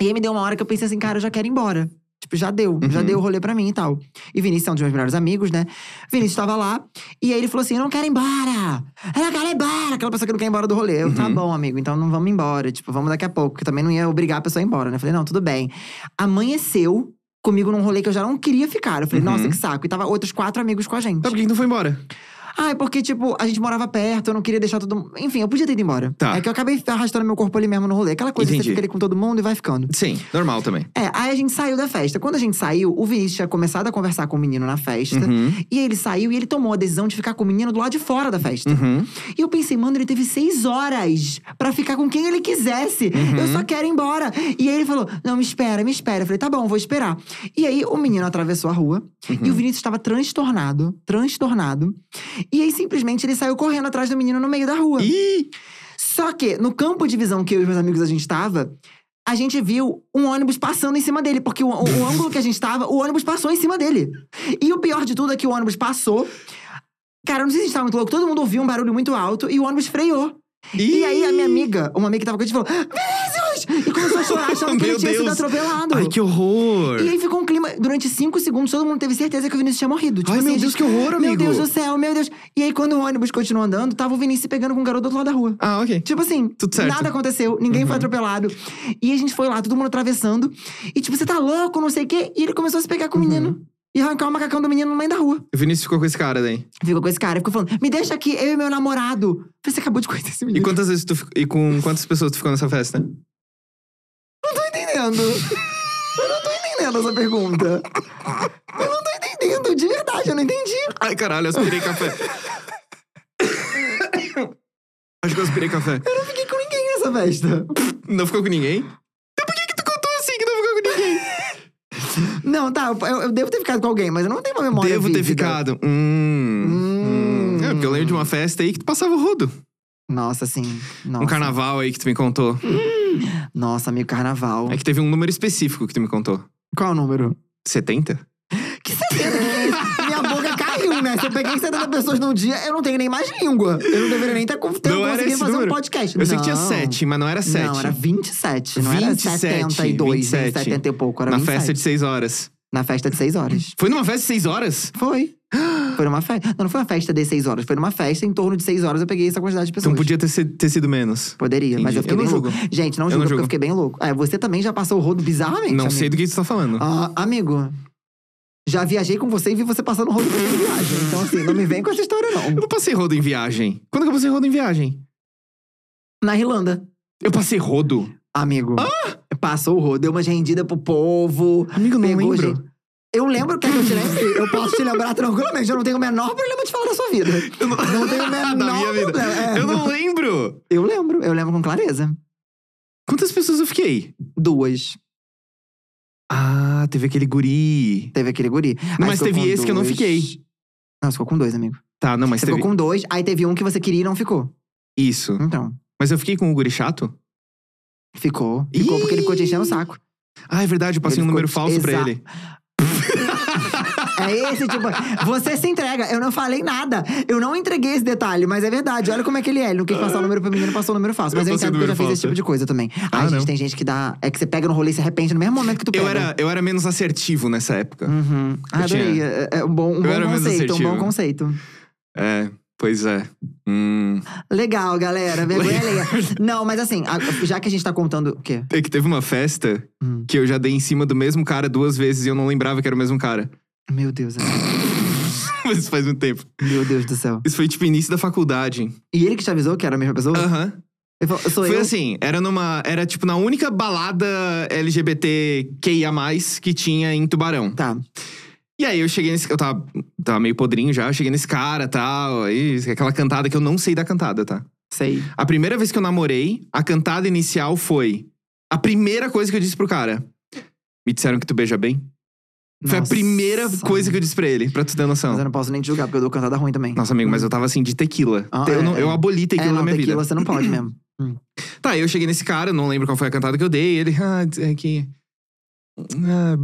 E aí me deu uma hora que eu pensei assim, cara, eu já quero ir embora. Tipo, já deu, já Uhum. deu o rolê pra mim e tal. E Vinícius é um dos meus melhores amigos, né? Vinícius tava lá. E aí ele falou assim: eu não quero ir embora. Eu não quero ir embora. Aquela pessoa que não quer ir embora do rolê. Eu, tá Uhum. bom, amigo, então não vamos embora. Tipo, vamos daqui a pouco. Que também não ia obrigar a pessoa a ir embora, né? Eu falei, não, tudo bem. Amanheceu comigo num rolê que eu já não queria ficar. Eu falei, Uhum. nossa, que saco. E tava outros quatro amigos com a gente. Tá, por que que tu foi embora? Ah, é porque, tipo, a gente morava perto, eu não queria deixar todo mundo. Enfim, eu podia ter ido embora. Tá. É que eu acabei arrastando meu corpo ali mesmo no rolê. Aquela coisa que você fica ali com todo mundo e vai ficando. Sim, normal também. É, aí a gente saiu da festa. Quando a gente saiu, o Vinícius tinha começado a conversar com o menino na festa. Uhum. E ele saiu e ele tomou a decisão de ficar com o menino do lado de fora da festa. Uhum. E eu pensei, mano, ele teve seis horas pra ficar com quem ele quisesse. Uhum. Eu só quero ir embora. E aí ele falou: Não, me espera, me espera. Eu falei: Tá bom, vou esperar. E aí o menino atravessou a rua Uhum. e o Vinícius estava transtornado transtornado. E aí simplesmente ele saiu correndo atrás do menino no meio da rua. Ih! Só que no campo de visão que eu e meus amigos a gente tava. A gente viu um ônibus passando em cima dele, porque o, o- o ângulo que a gente tava, o ônibus passou em cima dele. E o pior de tudo é que o ônibus passou. Cara, eu não sei se a gente tava muito louco, todo mundo ouviu um barulho muito alto e o ônibus freou. E aí a minha amiga, uma amiga que tava com a gente, falou: Vinícius! E começou a chorar, achando que ele tinha sido Deus. atropelado. Ai, que horror! E aí ficou um clima. Durante cinco segundos, todo mundo teve certeza que o Vinícius tinha morrido. Tipo Ai, assim, meu Deus, gente- que horror, amigo! Meu Deus do céu, meu Deus. E aí, quando o ônibus continuou andando, tava o Vinícius pegando com um garoto do outro lado da rua. Ah, ok. Tipo assim, Tudo certo. nada aconteceu, ninguém Uhum. foi atropelado. E a gente foi lá, todo mundo atravessando. E tipo, você tá louco, não sei o quê. E ele começou a se pegar com o Uhum. menino. E arrancar o macacão do menino no meio da rua. O Vinícius ficou com esse cara daí. Ficou com esse cara, ficou falando: me deixa aqui, eu e meu namorado. Você acabou de conhecer esse E menino. quantas vezes tu E com quantas pessoas tu ficou nessa festa? Não tô entendendo. eu não tô entendendo essa pergunta. Eu não tô entendendo, de verdade, eu não entendi. Ai, caralho, eu aspirei café. Acho que eu aspirei café. Eu não fiquei com ninguém nessa festa. Não ficou com ninguém? Então por que, que tu contou assim que não ficou com ninguém? Não, tá, eu, eu devo ter ficado com alguém, mas eu não tenho uma memória Devo ter vívida. ficado. Hum, Hum. hum. É, porque eu lembro de uma festa aí que tu passava o rodo. Nossa, sim. Nossa. Um carnaval aí que tu me contou. Nossa, amigo, carnaval. É que teve um número específico que tu me contou. Qual é o número? 70? Que 70? Que é isso? Minha boca caiu, né? Se eu peguei 70 pessoas num dia, eu não tenho nem mais língua. Eu não deveria nem ter, Não era conseguido fazer número. um podcast. Eu sei que tinha Não. 7, mas não era 7. Não, era 27. Não era 27, 72, 27. nem 70 e pouco. Era Na 27. festa de 6 horas. Na festa de 6 horas. Foi numa festa de 6 horas? Foi. Foi numa festa. Não, não foi uma festa de 6 horas. Foi numa festa em torno de 6 horas eu peguei essa quantidade de pessoas. Então podia ter, se- ter sido menos. Poderia, mas Entendi. eu fiquei Eu bem não louco. julgo. Gente, não Eu julga, não porque julgo. eu fiquei bem louco. É, você também já passou o rodo bizarramente, Não amigo. sei do que tu tá falando. Ah, amigo, já viajei com você e vi você passando rodo em viagem. Então, assim, não me vem com essa história, Eu não. não passei rodo em viagem. Quando que eu passei rodo em viagem? Na Irlanda, Eu passei rodo? amigo. Passou o rodo, deu uma rendida pro povo. Amigo, eu não lembro. gente- Eu lembro, que eu te lembre? Eu posso te lembrar tranquilamente. Eu não tenho o menor problema de falar da sua vida. Eu não, Não tenho o menor da minha vida. problema. É. Eu não lembro. Eu lembro, eu lembro com clareza. Quantas pessoas eu fiquei? Duas. Ah, teve aquele guri. Teve aquele guri. Aí mas teve esse que eu não dois. fiquei. Não, você ficou com dois, amigo. Tá, não, mas Você teve. ficou com dois, aí teve um que você queria e não ficou. Isso. Então, Mas eu fiquei com o guri chato? ficou. Ficou porque ele ficou te enchendo o saco. Ah, é verdade, eu passei Ele um número ficou- falso pra Exato. ele. É esse tipo. Você se entrega. Eu não falei nada. Eu não entreguei esse detalhe, mas é verdade. Olha como é que ele é. Ele não quis passar o número pro menino, passou o número falso. Mas Eu eu, entendo que eu já fiz esse tipo de coisa também. Ah, Ai, gente, não. tem gente que dá. É que você pega no rolê e se arrepende no mesmo momento que tu pega. Eu era, eu era menos assertivo nessa época. Uhum. Ah, Eu tinha- adorei. É, é um bom, um bom conceito. Um bom conceito. É, pois é. Hum. Legal, galera. Vergonha alheia. Não, mas assim, já que a gente tá contando. O quê? É que teve uma festa Hum. que eu já dei em cima do mesmo cara duas vezes e eu não lembrava que era o mesmo cara. Meu Deus. amigo. Mas isso faz muito tempo. Meu Deus do céu. Isso foi tipo início da faculdade. E ele que te avisou que era a mesma pessoa? Aham. Ele falou, sou Foi eu. assim, era numa. Era tipo na única balada LGBTQIA que tinha em Tubarão. Tá. E aí eu cheguei nesse. Eu tava, tava meio podrinho já, eu cheguei nesse cara tal. Aí, aquela cantada que eu não sei da cantada, tá? Sei. A primeira vez que eu namorei, a cantada inicial foi. A primeira coisa que eu disse pro cara. Me disseram que tu beija bem? Foi a primeira coisa que eu disse pra ele, pra tu ter noção. Mas eu não posso nem te julgar, porque eu dou cantada ruim também. Nossa, amigo, mas eu tava assim de tequila. Ah, eu, é, não- é. eu aboli tequila é, na não, minha tequila vida. você não pode mesmo. Tá, eu cheguei nesse cara, não lembro qual foi a cantada que eu dei. Ele, ah, é que. Ah,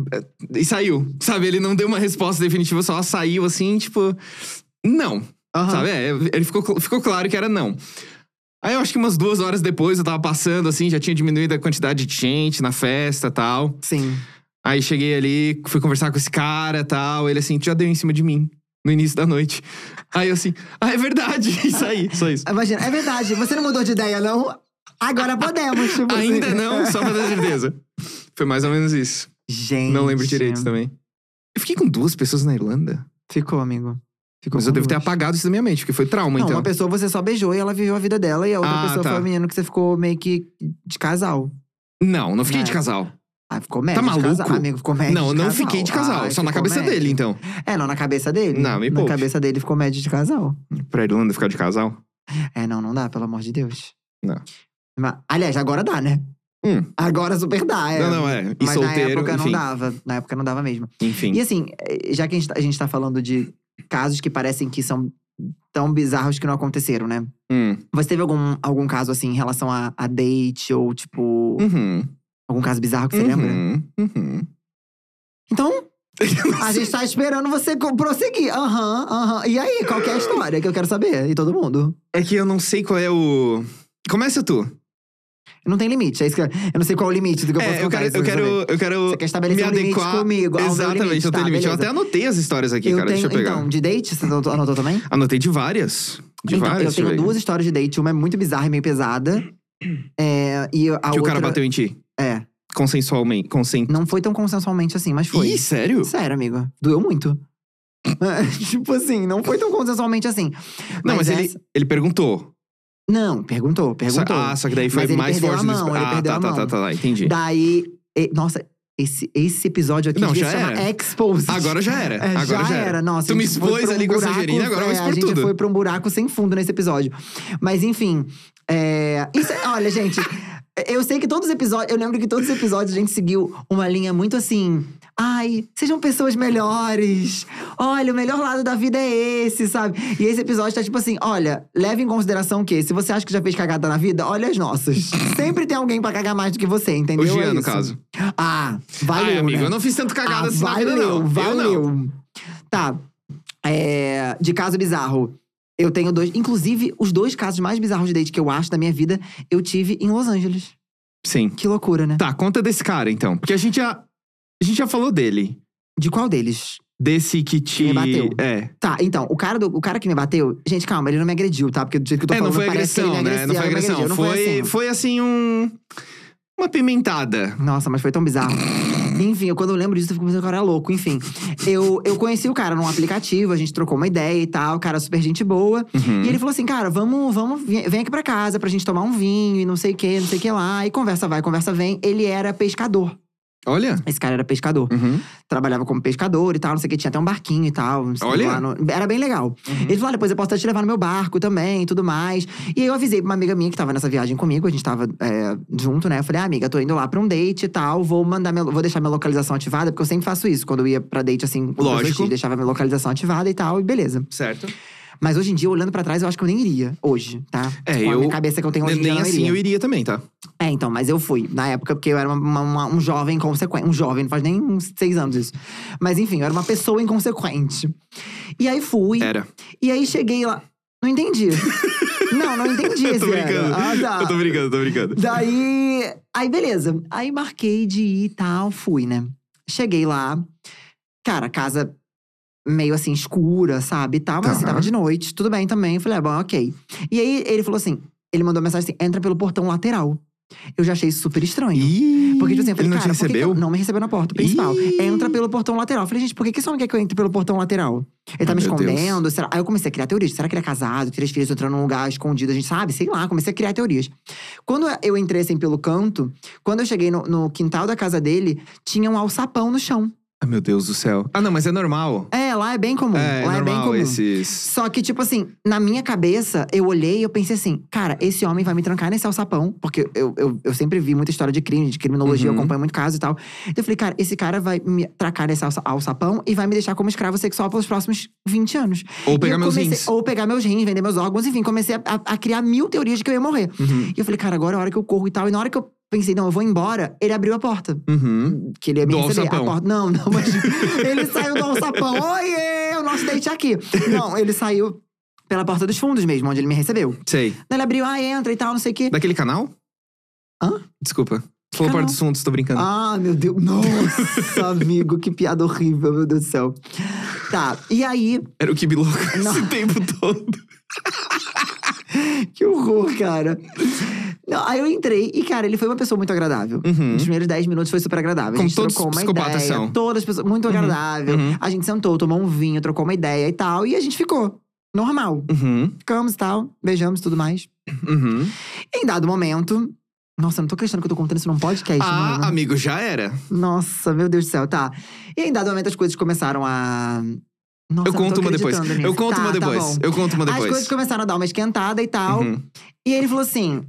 e saiu, sabe? Ele não deu uma resposta definitiva, só saiu assim, tipo. não. Aham. Sabe? É, ele ficou, ficou claro que era não. Aí eu acho que umas duas horas depois eu tava passando, assim, já tinha diminuído a quantidade de gente na festa e tal. Sim. Aí cheguei ali, fui conversar com esse cara e tal. Ele assim, já deu em cima de mim no início da noite. Aí eu assim, ah, é verdade. Isso aí, só isso. Imagina, é verdade. Você não mudou de ideia, não? Agora podemos, tipo Ainda assim. não, só pra ter certeza. Foi mais ou menos isso. Gente. Não lembro direito também. Eu fiquei com duas pessoas na Irlanda. Ficou, amigo. Ficou Mas eu devo ter apagado isso da minha mente, porque foi trauma, Não, então. uma pessoa você só beijou e ela viveu a vida dela. E a outra Ah, pessoa tá. foi a menina que você ficou meio que de casal. Não, não fiquei É. de casal. Ah, ficou médio Tá de casal. maluco? Amigo, ficou médio não, não fiquei de casal. Ai, só na cabeça médio. dele, então. É, não, na cabeça dele. Não, me Na poupe. cabeça dele ficou médio de casal. Pra Irlanda ficar de casal? É, não, não dá, pelo amor de Deus. Não. Aliás, agora dá, né? Hum. Agora super dá, é. Não, não, é. E Mas solteiro, na época enfim. não dava. Na época não dava mesmo. Enfim. E assim, eh, já que a gente, tá- a gente tá falando de casos que parecem que são tão bizarros que não aconteceram, né? Hum. Você teve algum, algum caso, assim, em relação a, a date ou, tipo, Uhum. algum caso bizarro que você lembra? Uhum. Uhum. Então, a gente tá esperando você prosseguir. Aham, aham. E aí, qual que é a história que eu quero saber? E todo mundo. É que eu não sei qual é o. Começa tu. Não tem limite. É isso que eu, eu não sei qual é o limite do que eu posso É, eu quero, eu quero, eu quero Você quer estabelecer me um limite adequar. comigo. Ah, o meu Exatamente, limite, eu tenho tá, limite. Eu beleza. até anotei as histórias aqui, eu cara. tenho, Deixa eu pegar. então, de date, você anotou, também? Anotei de várias. De então, várias. eu tenho ver. duas histórias de date. Uma é muito bizarra e meio pesada. É, e a Que outra… o cara bateu em ti. É. Consensualmente. Consent... Não foi tão consensualmente assim, mas foi. Ih, sério? Sério, amigo. Doeu muito. tipo assim, não foi tão consensualmente assim. Não, mas, ele, essa- ele perguntou. Não, perguntou, perguntou. Ah, só que daí foi Mas ele mais perdeu forte. a do- mão, ele ah, perdeu tá, a tá, mão. tá, tá, tá, entendi. Daí, e- nossa, esse, esse episódio aqui Não, devia já se chamar era. Exposed. Agora já era. É, Agora já, era. Nossa, Tu a me foi expôs pra ali com a sujeirinha, agora eu vou é, expor A gente tudo. foi pra um buraco sem fundo nesse episódio. Mas enfim, é, isso é- olha, gente, eu sei que todos os episódios, eu lembro que todos os episódios a gente seguiu uma linha muito assim, ai, sejam pessoas melhores. Olha, o melhor lado da vida é esse, sabe? E esse episódio tá tipo assim, olha, leve em consideração que se você acha que já fez cagada na vida, olha as nossas. Sempre tem alguém pra cagar mais do que você, entendeu? O Jean, É no caso. Ah, valeu, Ai, amigo, né? eu não fiz tanto cagada Ah, assim na vida, valeu, não. Eu não. valeu. Tá. É, de caso bizarro. Eu tenho dois. Inclusive, os dois casos mais bizarros de date que eu acho da minha vida, eu tive em Los Angeles. Sim. Que loucura, né? Tá, conta desse cara, então. Porque a gente já. A gente já falou dele. De qual deles? Desse que te. me bateu. É. Tá, então, o cara, do, o cara que me bateu. Gente, calma, ele não me agrediu, tá? Porque do jeito que eu tô É, não falando, foi que ele agressão, né? Não foi agressão. Não Foi, foi, assim. foi assim um. Uma pimentada. Nossa, mas foi tão bizarro. Enfim, eu, quando eu lembro disso, eu fico pensando que o cara é louco. Enfim, eu, eu conheci o cara num aplicativo, a gente trocou uma ideia e tal, o cara super gente boa. Uhum. E ele falou assim, cara, vamos, vamos, vem aqui pra casa pra gente tomar um vinho e não sei o que, não sei o que lá. E conversa vai, conversa vem. Ele era pescador. Olha. Esse cara era pescador. Uhum. Trabalhava como pescador e tal, não sei o que, tinha até um barquinho e tal. Olha. no- era bem legal. Ele falou: ah, depois eu posso até te levar no meu barco também e tudo mais. E aí eu avisei pra uma amiga minha que tava nessa viagem comigo, a gente tava é, junto, né? Eu falei, ah, amiga, tô indo lá pra um date e tal, vou mandar minha, vou deixar minha localização ativada, porque eu sempre faço isso. Quando eu ia pra date, assim, Lógico. Deixava minha localização ativada e tal, e beleza. Certo. Mas hoje em dia, olhando pra trás, eu acho que eu nem iria. Hoje, tá? É, Com a eu- minha cabeça que eu tenho hoje em dia, Nem eu assim iria. eu iria também, tá? É, então, mas eu fui. Na época, porque eu era uma- uma- um jovem inconsequente. Um jovem, não faz nem uns seis anos isso. Mas enfim, eu era uma pessoa inconsequente. E aí fui. Era. E aí cheguei lá. Não entendi. não, não entendi Eu esse tô brincando. Ah, tá. Eu tô brincando, tô brincando. Daí. Aí, beleza. Aí marquei de ir e tal, fui, né? Cheguei lá. Cara, casa meio assim, escura, sabe? E tal, mas assim, Tá. tava de noite, tudo bem também. Eu falei, ah, bom, ok. E aí ele falou assim: ele mandou mensagem assim: entra pelo portão lateral. Eu já achei isso super estranho. Ih, Porque, tipo assim, eu falei, ele não cara, te recebeu? não me recebeu na porta principal. Ih. Entra pelo portão lateral. Eu falei, gente, por que, que esse homem quer que eu entre pelo portão lateral? Ele tá me Deus. escondendo? Será? Aí eu comecei a criar teorias. Será que ele é casado? Três filhos entrando num lugar escondido, a gente sabe? Sei lá, comecei a criar teorias. Quando eu entrei assim pelo canto, quando eu cheguei no, no quintal da casa dele, tinha um alçapão no chão. Ah, meu Deus do céu. Ah, não, mas é normal. É, lá é bem comum. É, lá é é bem normal comum. esses. Só que, tipo assim, na minha cabeça, eu olhei e eu pensei assim, cara, esse homem vai me trancar nesse alçapão. Porque eu, eu, eu sempre vi muita história de crime, de criminologia, Uhum. eu acompanho muito caso e tal. Eu falei, cara, esse cara vai me trancar nesse alça- alçapão e vai me deixar como escravo sexual pelos próximos 20 anos. Ou pegar eu meus comecei- rins. Ou pegar meus rins, vender meus órgãos, enfim, comecei a, a- a criar mil teorias de que eu ia morrer. Uhum. E eu falei, cara, agora é a hora que eu corro e tal. E na hora que eu pensei, não, eu vou embora, ele abriu a porta. Uhum. Que ele ia me Do receber. alçapão. A porta, não, não, mas ele saiu do alçapão. Oiê, o nosso date aqui. Não, ele saiu pela porta dos fundos mesmo, onde ele me recebeu. Sei. Daí ele abriu, ah, entra e tal, não sei o quê. Daquele canal? Hã? Desculpa. Falou parte dos fundos, tô brincando. Ah, meu Deus. Nossa, amigo, que piada horrível, meu Deus do céu. Tá, e aí. Era o Kibi louco esse tempo todo. Que horror, cara. Não, aí eu entrei e, cara, ele foi uma pessoa muito agradável. Uhum. Nos primeiros 10 minutos foi super agradável. A Como gente todos trocou uma ideia. são. Todas as pessoas, muito agradável. uhum. A gente sentou, tomou um vinho, trocou uma ideia e tal. E a gente ficou. Normal. Uhum. Ficamos e tal, beijamos e tudo mais. Uhum. Em dado momento. Nossa, eu não tô acreditando que eu tô contando isso num podcast, Ah, mano. amigo, já era. Nossa, meu Deus do céu, tá. E em dado momento as coisas começaram a. Nossa, eu conto uma depois. acreditando Eu nisso. conto Tá, uma tá depois. bom. eu conto uma As depois. coisas começaram a dar uma esquentada e tal. Uhum. E ele falou assim: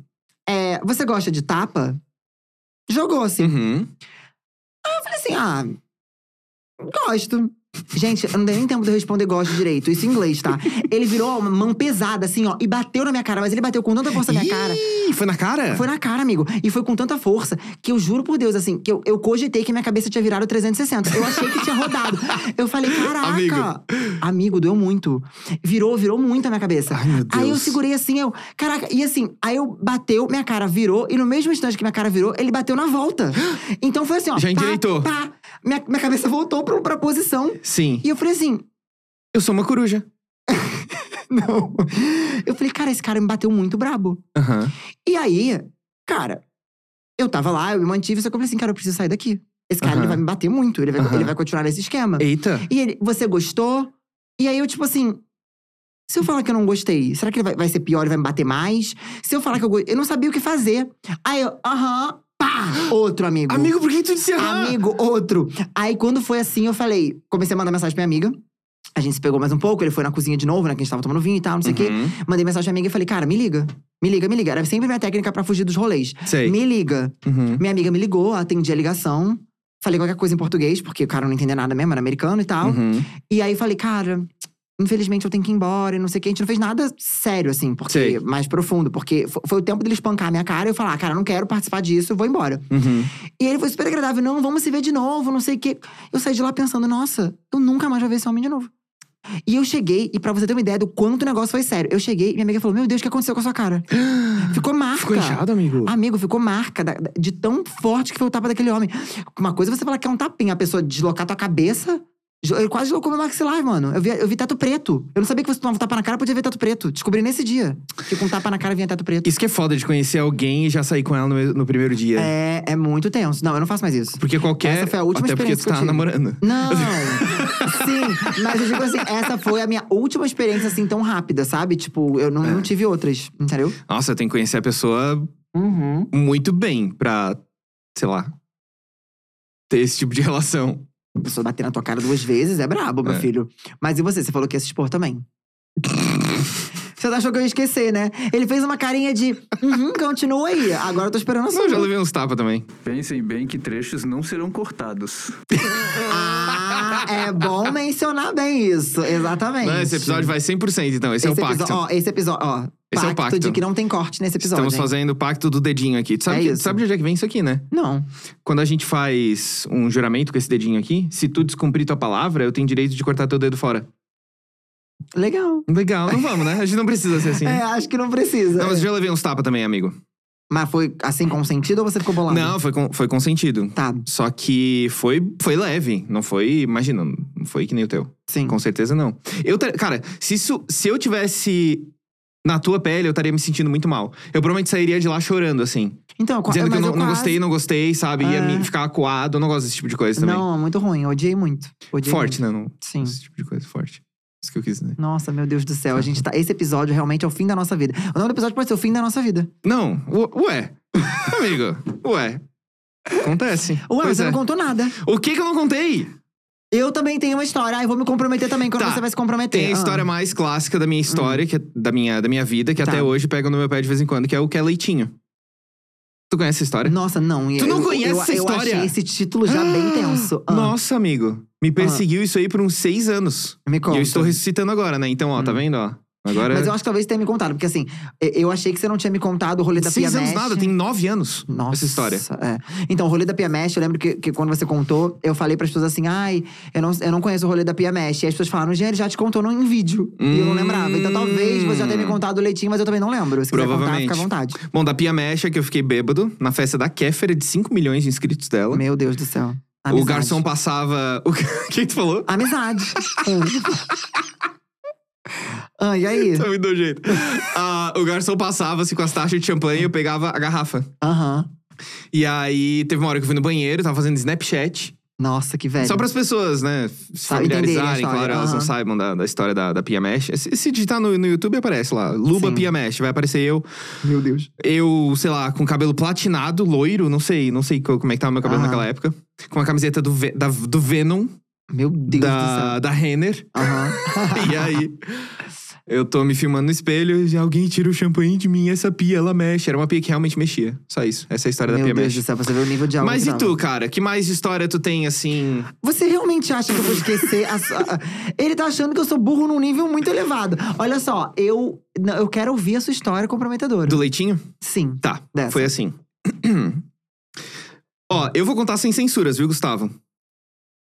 Você gosta de tapa? Jogou assim. Uhum. Eu falei assim: Ah, gosto. Gente, eu não dei nem tempo de eu responder gosto direito. Isso em inglês, tá? Ele virou uma mão pesada, assim, ó, e bateu na minha cara. Mas ele bateu com tanta força na minha cara. Ih, foi na cara? Foi na cara, amigo. E foi com tanta força que eu juro por Deus, assim, que eu, eu cogitei que minha cabeça tinha virado 360. Eu achei que tinha rodado. Eu falei, caraca. Amigo. Amigo, doeu muito. Virou, virou muito a minha cabeça. Ai, meu Deus. Aí eu segurei assim, eu. Caraca, e assim, aí eu bateu, minha cara virou, e no mesmo instante que minha cara virou, ele bateu na volta. Então foi assim, ó. Já pá, endireitou. Pá, minha, minha cabeça voltou pra, pra posição. Sim. E eu falei assim, Eu sou uma coruja. não. Eu falei, cara, esse cara me bateu muito brabo. Aham. E aí, cara, eu tava lá, eu me mantive, só que eu falei assim, cara, eu preciso sair daqui. Esse cara, Aham. ele vai me bater muito, ele vai, Aham. ele vai continuar nesse esquema. Eita. E ele, você gostou? E aí eu, tipo assim. Se eu falar que eu não gostei, será que ele vai, vai ser pior e vai me bater mais? Se eu falar que eu gostei. Eu não sabia o que fazer. Aí eu, aham, pá! Outro amigo. Amigo, por que tu disse aham? Amigo, outro. Aí quando foi assim, eu falei, comecei a mandar mensagem pra minha amiga. A gente se pegou mais um pouco, ele foi na cozinha de novo, né? Que a gente tava tomando vinho e tal, não sei o quê. Uhum. Mandei mensagem pra minha amiga e falei, cara, me liga. Me liga, me liga. Era sempre minha técnica pra fugir dos rolês. Sei. Me liga. Uhum. Minha amiga me ligou, atendi a ligação. Falei qualquer coisa em português, porque o cara não entendia nada mesmo, era americano e tal. Uhum. E aí falei, cara, infelizmente eu tenho que ir embora e não sei o que. A gente não fez nada sério, assim, porque Sei. mais profundo. Porque fo- foi o tempo dele espancar a minha cara e eu falar, ah, cara, não quero participar disso, eu vou embora. Uhum. E ele foi super agradável, não, vamos se ver de novo, não sei o quê. Eu saí de lá pensando, nossa, eu nunca mais vou ver esse homem de novo. E eu cheguei, e pra você ter uma ideia do quanto o negócio foi sério, eu cheguei e minha amiga falou: Meu Deus, o que aconteceu com a sua cara? Ficou marca. Ficou inchado, amigo? Amigo, ficou marca da- de tão forte que foi o tapa daquele homem. Uma coisa é você falar que é um tapinha, a pessoa deslocar tua cabeça. Ele quase deslocou meu maxilar, mano. Eu vi, eu vi teto preto. Eu não sabia que você tomava um tapa na cara, podia ver teto preto. Descobri nesse dia. Que com um tapa na cara vinha teto preto. Isso que é foda de conhecer alguém e já sair com ela no, no primeiro dia. É, é muito tenso. Não, eu não faço mais isso. Porque qualquer. Essa foi a última Até porque experiência tu que eu tá namorando. Não! Sim, mas eu digo assim, essa foi a minha última experiência assim tão rápida, sabe? Tipo, eu não, É. não tive outras, entendeu? Nossa, tem que conhecer a pessoa Uhum. muito bem pra, sei lá, ter esse tipo de relação. A pessoa bater na tua cara duas vezes é brabo, meu É. filho. Mas e você? Você falou que ia se expor também. Você achou que eu ia esquecer, né? Ele fez uma carinha de. Uhum, continua aí. Agora eu tô esperando a sua. Eu já levei uns tapas também. Pensem bem que trechos não serão cortados. Ah, é bom mencionar bem isso. Exatamente. Não, esse episódio vai 100%, então. Esse, é o pacto. Ó, esse episódio, ó. Esse é o pacto, de que não tem corte nesse episódio. Estamos hein? fazendo o pacto do dedinho aqui. Tu sabe, É que- sabe de onde é que vem isso aqui, né? Não. Quando a gente faz um juramento com esse dedinho aqui, se tu descumprir tua palavra, eu tenho direito de cortar teu dedo fora. Legal. Legal, não vamos, né? A gente não precisa ser assim. É, acho que não precisa. Não, mas eu já levei uns tapas também, amigo. Mas foi assim consentido ou você ficou bolado? Não, foi, con- foi consentido. Tá, Só que foi, foi leve. Não foi, imagina, não foi que nem o teu. sim. Com certeza não. Eu, cara, se, isso, se eu tivesse na tua pele, eu estaria me sentindo muito mal. Eu provavelmente sairia de lá chorando, assim. Então, Dizendo que eu não, não quase- gostei, não gostei, sabe? Ia É. me ficar acuado. Eu não gosto desse tipo de coisa também. Não, é muito ruim. Eu odiei muito. Odiei forte, muito. né? Não, Sim. Esse tipo de coisa, forte. Isso que eu quis dizer. Nossa, meu Deus do céu. A gente tá. Esse episódio realmente é o fim da nossa vida. O nome do episódio pode ser o fim da nossa vida. Não, u- ué. Amigo, ué. Acontece. Ué, Pois você é. não contou nada. O que que eu não contei? Eu também tenho uma história. Ah, eu vou me comprometer também quando Tá. você vai se comprometer. Tem a Ah. história mais clássica da minha história, que é da minha, da minha vida, que Tá. até hoje pega no meu pé de vez em quando, que é o que é leitinho. Tu conhece essa história? Nossa, não. Tu não eu, conhece eu, essa Eu história? achei esse título já bem tenso. Ah, Nossa, amigo. Me perseguiu isso aí por uns seis anos. Me conta. E eu estou ressuscitando agora, né? Então, ó, tá Hum. vendo, ó? Agora. Mas eu acho que talvez você tenha me contado, porque assim, eu achei que você não tinha me contado o rolê da Seis Pia anos Mesh. nada, tem nove anos Nossa, essa história. é. Então, o rolê da Pia Mesh, eu lembro que, que quando você contou, eu falei pras pessoas assim: ai, eu não, eu não conheço o rolê da Pia Mesh. E as pessoas falaram, gente, ele já te contou no, em vídeo. E eu não Hum. lembrava. Então, talvez você já tenha me contado o leitinho, mas eu também não lembro. Se quiser contar, Provavelmente. fica à vontade. Bom, da Pia Mecha, que eu fiquei bêbado, na festa da Kéfera de 5 milhões de inscritos dela. Meu Deus do céu. O Amizade. garçom passava. O que tu falou? Amizade. Ah, e aí? Tá muito jeito. Ah, o garçom passava assim com as taxas de champanhe, eu pegava a garrafa. Aham. E aí teve uma hora que eu fui no banheiro, tava fazendo Snapchat. Nossa, que velho. Só para as pessoas, né, se Tá, familiarizarem, história, claro, elas não saibam da, da história da, da Pia Mesh. Se, se digitar no, no YouTube, aparece lá. Luba Sim. Pia Mesh. Vai aparecer eu. Meu Deus. Eu, sei lá, com cabelo platinado, loiro, não sei, não sei co- como é que tava meu cabelo naquela época. Com a camiseta do, Ve- da- do Venom, Meu Deus do da, céu. da Renner. Aham. e aí, eu tô me filmando no espelho e alguém tira o champanhe de mim, essa pia, ela mexe. Era uma pia que realmente mexia. Só isso. Essa é a história da Meu pia Deus mexe. do céu, você vê o nível de algo Mas e tu, cara? Que mais história tu tem, assim? Você realmente acha que eu vou esquecer a Ele tá achando que eu sou burro num nível muito elevado. Olha só, eu, eu quero ouvir a sua história comprometedora. Do leitinho? Sim. Tá, Dessa. foi assim. Ó, eu vou contar sem censuras, viu, Gustavo?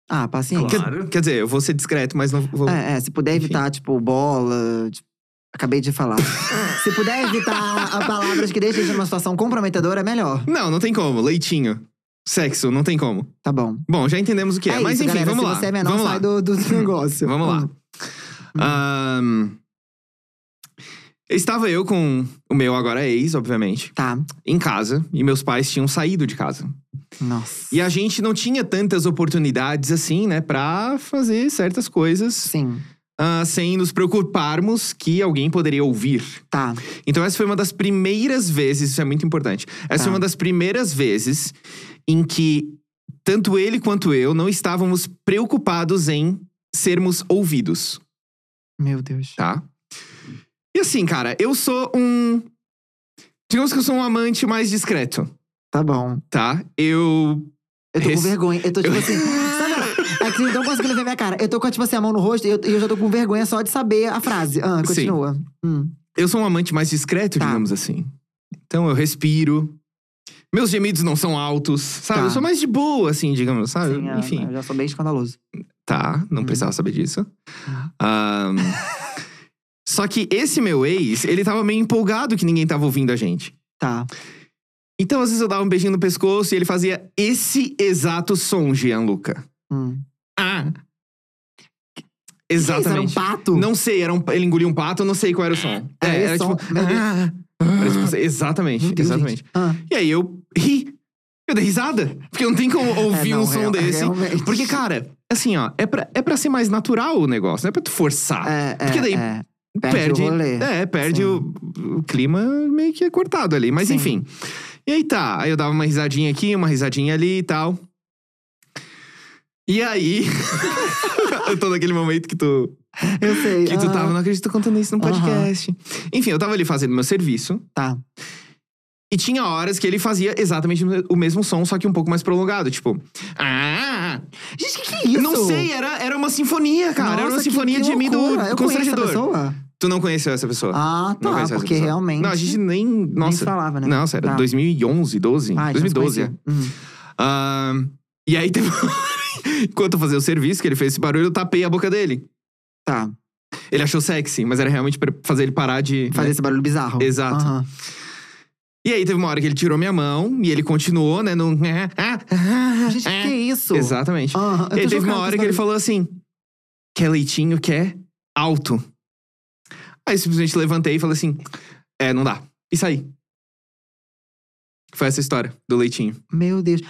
Ah, paciência. Quer, Claro. quer dizer, eu vou ser discreto, mas não vou. É, é, se puder Enfim. evitar, tipo, bola. tipo, acabei de falar. se puder evitar a palavras que deixam a gente numa situação comprometedora, é melhor. Não, não tem como. Leitinho. Sexo, não tem como. Tá bom. Bom, já entendemos o que é. é mas isso, enfim, galera, vamos se lá. você é menor, vamos sai lá. do, do negócio. Vamos lá. Hum. Ahn, estava eu com o meu agora ex, obviamente, Tá. em casa. E meus pais tinham saído de casa. Nossa. E a gente não tinha tantas oportunidades assim, né? Pra fazer certas coisas Sim. ah, sem nos preocuparmos que alguém poderia ouvir. Tá. Então, essa foi uma das primeiras vezes, isso é muito importante. Essa Tá. foi uma das primeiras vezes em que tanto ele quanto eu não estávamos preocupados em sermos ouvidos, Meu Deus. tá? E assim, cara, eu sou um. Digamos que eu sou um amante mais discreto, Tá bom. tá? Eu. Eu tô Esse- com vergonha. Eu tô tipo Eu- assim. É que vocês não conseguindo ver minha cara. Eu tô com, tipo assim, a mão no rosto e eu, eu já tô com vergonha só de saber a frase. Ah, continua. Hum. Eu sou um amante mais discreto, Tá. digamos assim. Então eu respiro. Meus gemidos não são altos, sabe? Tá. Eu sou mais de boa, assim, digamos, sabe? Sim, é, Enfim. Eu já sou bem escandaloso. Tá, não Hum. precisava saber disso. Hum. Só que esse meu ex, ele tava meio empolgado que ninguém tava ouvindo a gente. Tá. Então, às vezes, eu dava um beijinho no pescoço e ele fazia esse exato som, Gianluca. Hum. Ah! Isso, era um Exatamente. pato? Não sei, era um, ele engoliu um pato, eu não sei qual era o som. É, esse era som? tipo. Meu Deus. "Ah". Era tipo, exatamente, Meu Deus, exatamente. Ah. E aí eu ri. Eu dei risada. Porque não tem como ouvir É, não, um som real- desse. realmente. Porque, cara, assim, ó, é pra, é pra ser mais natural o negócio, não é pra tu forçar. É, é, Porque daí é. Perde, perde. o rolê. É, perde o, o clima meio que é cortado ali. Mas Sim. enfim. E aí tá. Aí eu dava uma risadinha aqui, uma risadinha ali e tal. E aí. eu tô naquele momento que tu. Eu sei. Que tu ah, tava, não acredito contando isso no podcast. Enfim, eu tava ali fazendo meu serviço. Tá. E tinha horas que ele fazia exatamente o mesmo som, só que um pouco mais prolongado. Tipo. Ah! Gente, que que é isso? Não sei, era, era uma sinfonia, cara. era uma Nossa, que- sinfonia que de gemido loucura. Eu constrangedor. Tu não conheceu essa pessoa? Ah, Não tá. Porque pessoa. realmente. Não, a gente nem. Nossa. nem falava, né? Não, sério, Tá. 2011, 12, Ah, então 2012. você conhecia. Hum. Ahn, e aí teve. Enquanto eu fazia o serviço, que ele fez esse barulho, eu tapei a boca dele. Tá. Ele achou sexy, mas era realmente pra fazer ele parar de. Fazer né? esse barulho bizarro. Exato. Aham. E aí teve uma hora que ele tirou minha mão e ele continuou, né? No... Gente, que que é isso? Exatamente. Eu E aí teve uma hora que ele falou assim: quer leitinho, quer alto. Aí simplesmente levantei e falei assim: é, não dá. E saí. Foi essa história do leitinho. Meu Deus.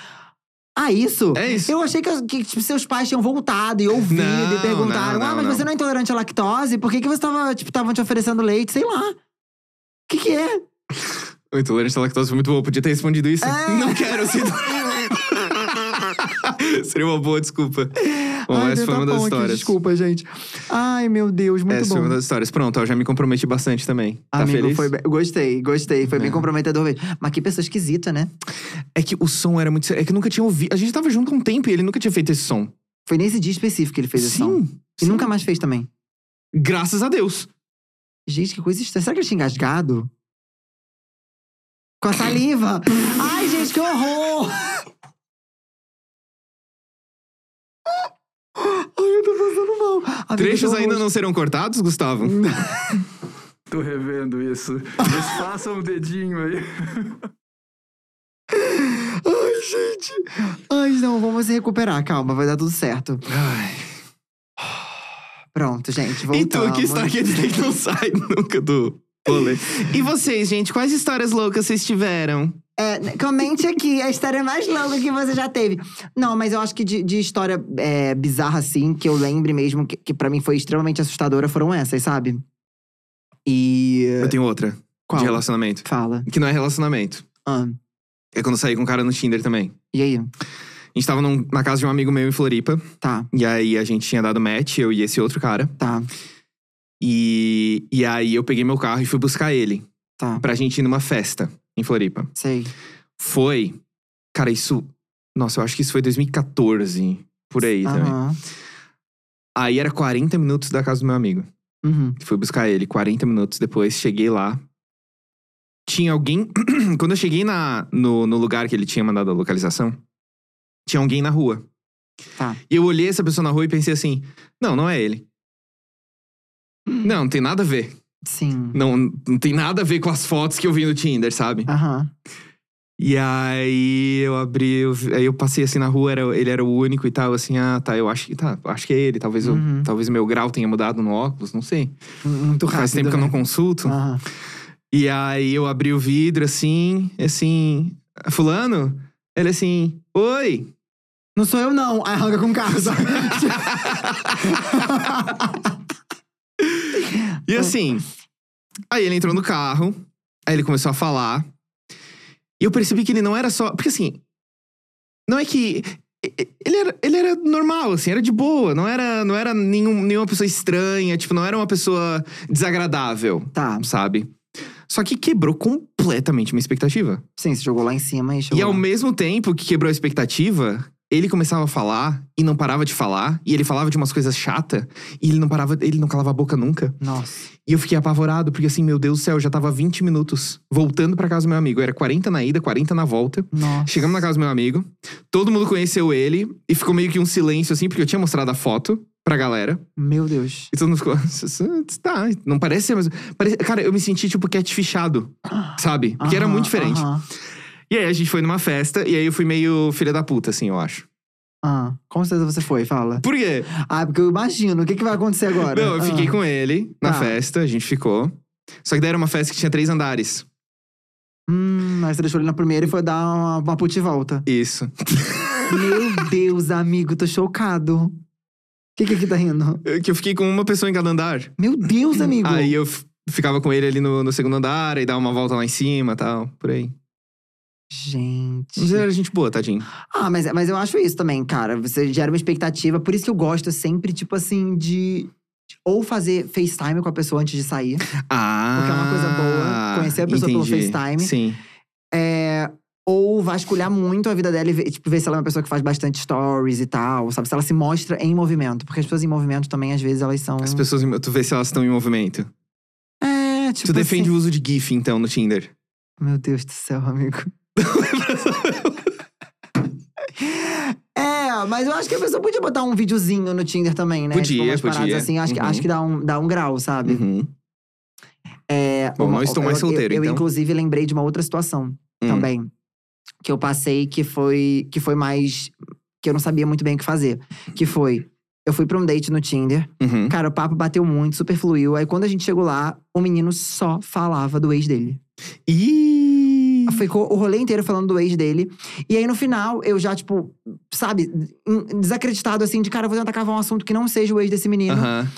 Ah, isso? É isso. Eu achei que, que, tipo, seus pais tinham voltado e ouvido Não, e perguntaram: não, Ah, não, mas não. você não é intolerante à lactose? Por que, que você tava, tipo, estavam te oferecendo leite? Sei lá. O que, que é? O intolerante à lactose foi muito bom. Podia ter respondido isso. É. Não quero ser. Seria uma boa desculpa. Bom, Ai, essa foi tá uma das aqui, histórias. desculpa, gente. Ai, meu Deus, muito essa bom. foi uma das histórias. Pronto, eu já me comprometi bastante também. Tá Amigo, feliz? foi bem- gostei, gostei. Foi bem É. comprometedor mesmo. Mas que pessoa esquisita, né? É que o som era muito. É que eu nunca tinha ouvido. A gente tava junto há um tempo e ele nunca tinha feito esse som. Foi nesse dia específico que ele fez esse som. sim. E sim. nunca mais fez também. Graças a Deus. Gente, que coisa estranha. Será que ele tinha engasgado? Com a saliva. Ai, gente, que horror! Ai, eu tô passando mal. Amiga, Trechos que ainda horror. não serão cortados, Gustavo? Tô revendo isso. Eles façam o dedinho aí. Ai, gente. Ai, não, vamos se recuperar. Calma, vai dar tudo certo. Ai. Pronto, gente, E voltamos. tu que está aqui dizer que não sai nunca do rolê. E vocês, gente, quais histórias loucas vocês tiveram? É, comente aqui a história mais longa que você já teve. Não, mas eu acho que de, de história é, bizarra, assim, que eu lembre mesmo, que, que para mim foi extremamente assustadora, foram essas, sabe? E. Eu tenho outra. Qual? De relacionamento. Fala. Que não é relacionamento. Ah, É quando eu saí com um cara no Tinder também. e aí? A gente tava num- na casa de um amigo meu em Floripa. Tá, E aí a gente tinha dado match, eu e esse outro cara. tá, E, e aí eu peguei meu carro e fui buscar ele. Tá. Pra gente ir numa festa em Floripa. Sei. Foi. Cara, isso. Nossa, eu acho que isso foi 2014. Por aí também. Aham. Aí era 40 minutos da casa do meu amigo. Uhum. Fui buscar ele 40 minutos depois, cheguei lá. Tinha alguém. Quando eu cheguei na, no, no lugar que ele tinha mandado a localização, tinha alguém na rua. Tá. E eu olhei essa pessoa na rua e pensei assim: não, não é ele. Não, não tem nada a ver. Sim. Não, não tem nada a ver com as fotos que eu vi no Tinder, sabe? Aham. E aí eu abri, eu, aí eu passei assim na rua, era, ele era o único e tal, assim, ah, tá, eu acho que tá, acho que é ele. Talvez, eu- Uhum. talvez o meu grau tenha mudado no óculos, não sei. Muito rápido. Faz tempo que eu não né? consulto. Aham. E aí eu abri o vidro assim, assim, fulano? Ele assim, oi. Não sou eu, não. Aí arranca com só. E assim, aí ele entrou no carro, aí ele começou a falar. E eu percebi que ele não era só. Porque assim, não é que. Ele era, ele era normal, assim, era de boa. Não era, não era nenhum, nenhuma pessoa estranha, tipo, não era uma pessoa desagradável, tá. sabe? Só que quebrou completamente minha expectativa. Sim, você jogou lá em cima e chegou E ao lá. mesmo tempo que quebrou a expectativa, ele começava a falar e não parava de falar, e ele falava de umas coisas chatas, e ele não parava, ele não calava a boca nunca. Nossa. E eu fiquei apavorado, porque assim, meu Deus do céu, eu já tava 20 minutos voltando pra casa do meu amigo. Era 40 na ida, 40 na volta. Nossa. Chegamos na casa do meu amigo, todo mundo conheceu ele, e ficou meio que um silêncio assim, porque eu tinha mostrado a foto pra galera. Meu Deus. E todo mundo ficou, tá, não parece ser, mas. Parece, cara, eu me senti tipo catfishado, sabe? Porque era muito diferente. aham. E aí a gente foi numa festa, e aí eu fui meio filha da puta, assim, eu acho. Ah, com certeza você foi, fala. Por quê? Ah, porque eu imagino. O que, que vai acontecer agora? Não, eu fiquei Ah. com ele na Tá. festa, a gente ficou. Só que daí era uma festa que tinha três andares. Hum, aí você deixou ele na primeira e foi dar uma, uma puta e volta. Isso. Meu Deus, amigo, tô chocado. O que que tá rindo? Que eu fiquei com uma pessoa em cada andar. Meu Deus, amigo. Aí eu ficava com ele ali no, no segundo andar, aí dava uma volta lá em cima e tal, por aí. Gente. Mas era gente boa, tadinho. Ah, mas, mas eu acho isso também, cara. Você gera uma expectativa. Por isso que eu gosto sempre, tipo assim, de. Ou fazer FaceTime com a pessoa antes de sair. Ah. Porque é uma coisa boa, conhecer a pessoa pelo entendi. FaceTime. Sim. É, ou vasculhar muito a vida dela e ver, tipo, ver se ela é uma pessoa que faz bastante stories e tal, sabe? Se ela se mostra em movimento. Porque as pessoas em movimento também, às vezes, elas são. As pessoas, tu vê se elas estão em movimento. É, tipo. tu defende assim... o uso de GIF, então, no Tinder. Meu Deus do céu, amigo. É, mas eu acho que a pessoa podia botar um videozinho no Tinder também, né? Podia, tipo, umas paradas podia. assim, acho, que, Uhum. acho que dá um, dá um grau, sabe? Uhum. É, Bom, não estou mais eu- solteiro, eu, eu, então. inclusive, lembrei de uma outra situação Hum. também. Que eu passei que foi, que foi mais. que eu não sabia muito bem o que fazer. Que foi. Eu fui pra um date no Tinder. Uhum. Cara, o papo bateu muito, super fluiu. Aí quando a gente chegou lá, o menino só falava do ex dele. E Ficou o rolê inteiro falando do ex dele. E aí no final, eu já, tipo, sabe, desacreditado assim, de cara, eu vou tentar cavar um assunto que não seja o ex desse menino. Aham.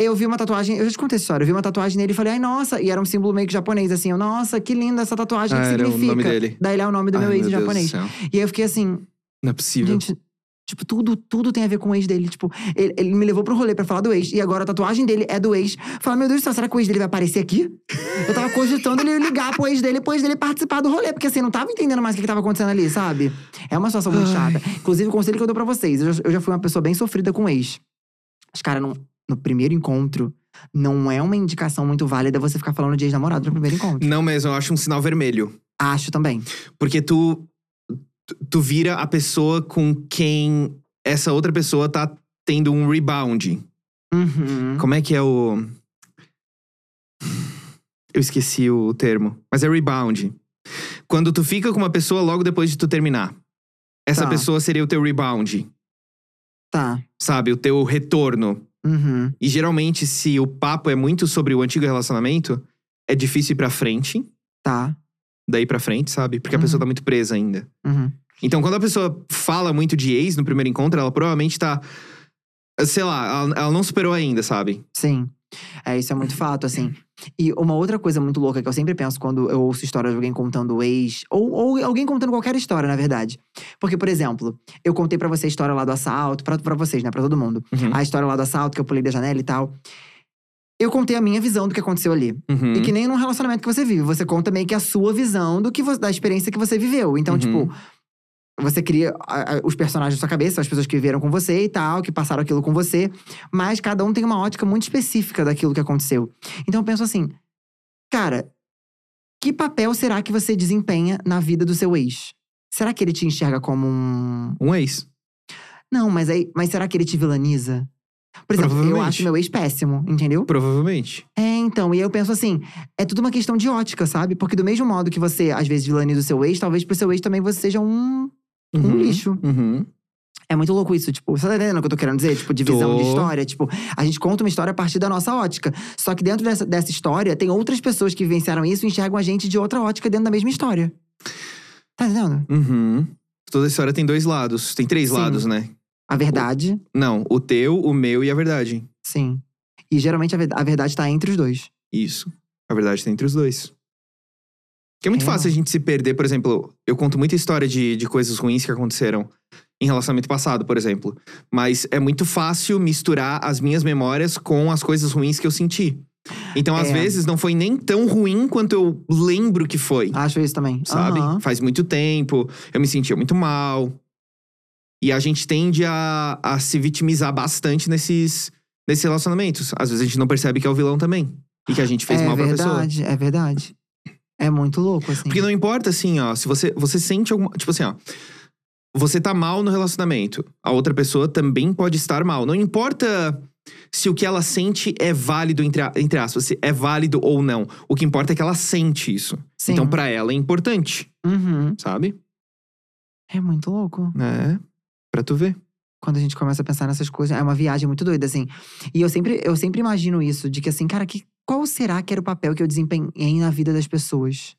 Eu vi uma tatuagem, eu já te contei essa história, eu vi uma tatuagem nele e falei, ai, nossa, e era um símbolo meio que japonês, assim, eu, nossa, que linda essa tatuagem, o Ah, que era o significa? nome dele. Daí ele é o nome do Ai, meu ex do japonês. céu. E aí eu fiquei assim, Não é possível. gente, tipo, tudo, tudo tem a ver com o ex dele. Tipo, ele, ele me levou pro rolê pra falar do ex, e agora a tatuagem dele é do ex. Fala, meu Deus do céu, será que o ex dele vai aparecer aqui? Eu tava cogitando ele ligar pro ex dele, pro ex dele participar do rolê, porque assim, não tava entendendo mais o que, que tava acontecendo ali, sabe? É uma situação muito Ai. chata. Inclusive, o conselho que eu dou pra vocês, eu já, eu já fui uma pessoa bem sofrida com ex. Os caras, no, no primeiro encontro, Não é uma indicação muito válida você ficar falando de ex-namorado no primeiro encontro. Não mesmo, eu acho um sinal vermelho. Acho também. Porque tu, tu- vira a pessoa com quem essa outra pessoa tá tendo um rebound. Uhum. Como é que é o. Eu esqueci o termo. Mas é rebound. Quando tu fica com uma pessoa logo depois de tu terminar. Essa Tá. pessoa seria o teu rebound. Tá. Sabe? O teu retorno. Uhum. E geralmente, se o papo é muito sobre o antigo relacionamento, é difícil ir pra frente. Tá. Daí pra frente, sabe? Porque a Uhum. pessoa tá muito presa ainda. Uhum. Então, quando a pessoa fala muito de ex no primeiro encontro, ela provavelmente tá. Sei lá, ela, ela não superou ainda, sabe? Sim. É, isso é muito fato, assim. E uma outra coisa muito louca que eu sempre penso quando eu ouço história de alguém contando o ex, ou, ou alguém contando qualquer história, na verdade. Porque, por exemplo, eu contei pra você a história lá do assalto, pra, pra vocês, né? Pra todo mundo. Uhum. A história lá do assalto, que eu pulei da janela e tal. Eu contei a minha visão do que aconteceu ali. Uhum. E que nem num relacionamento que você vive. Você conta meio que a sua visão do que da experiência que você viveu. Então, Uhum. tipo, você cria a- a- os personagens da sua cabeça, as pessoas que viveram com você e tal, que passaram aquilo com você. Mas cada um tem uma ótica muito específica daquilo que aconteceu. Então eu penso assim, cara, que papel será que você desempenha na vida do seu ex? Será que ele te enxerga como um. Um ex. Não, mas aí. Mas será que ele te vilaniza? Por exemplo, eu acho meu ex péssimo, entendeu? Provavelmente. É, então, e aí eu penso assim, é tudo uma questão de ótica, sabe? Porque do mesmo modo que você, às vezes, vilaniza o seu ex, talvez pro seu ex também você seja um, um Uhum. lixo. Uhum. É muito louco isso, tipo, você tá entendendo o que eu tô querendo dizer? Tipo, divisão de história. Tipo, a gente conta uma história a partir da nossa ótica. Só que dentro dessa, dessa história, tem outras pessoas que vivenciaram isso e enxergam a gente de outra ótica dentro da mesma história. Tá entendendo? Uhum. Toda história tem dois lados. Tem três Sim. lados, né? A verdade, Não, o teu, o meu e a verdade. sim. E geralmente a, a verdade tá entre os dois. Isso. A verdade tá entre os dois. Que é muito Real. fácil a gente se perder, por exemplo, eu conto muita história de, de coisas ruins que aconteceram em relacionamento passado, por exemplo. Mas é muito fácil misturar as minhas memórias com as coisas ruins que eu senti. Então, às É. vezes, não foi nem tão ruim quanto eu lembro que foi. Acho isso também. sabe? Aham. Faz muito tempo, eu me sentia muito mal. E a gente tende a, a se vitimizar bastante nesses, nesses relacionamentos. Às vezes a gente não percebe que é o vilão também. E que a gente fez é mal pra pessoa. verdade, é verdade. É muito louco, assim. Porque não importa, assim, ó, se você, você sente alguma. Tipo assim, ó. Você tá mal no relacionamento. A outra pessoa também pode estar mal. Não importa se o que ela sente é válido, entre, a- entre aspas, se é válido ou não. O que importa é que ela sente isso. Sim. Então, pra ela é importante, Uhum. sabe? É muito louco. É. Pra tu ver. Quando a gente começa a pensar nessas coisas, é uma viagem muito doida, assim. E eu sempre, eu sempre imagino isso, de que assim, cara, que, qual será que era o papel que eu desempenhei na vida das pessoas?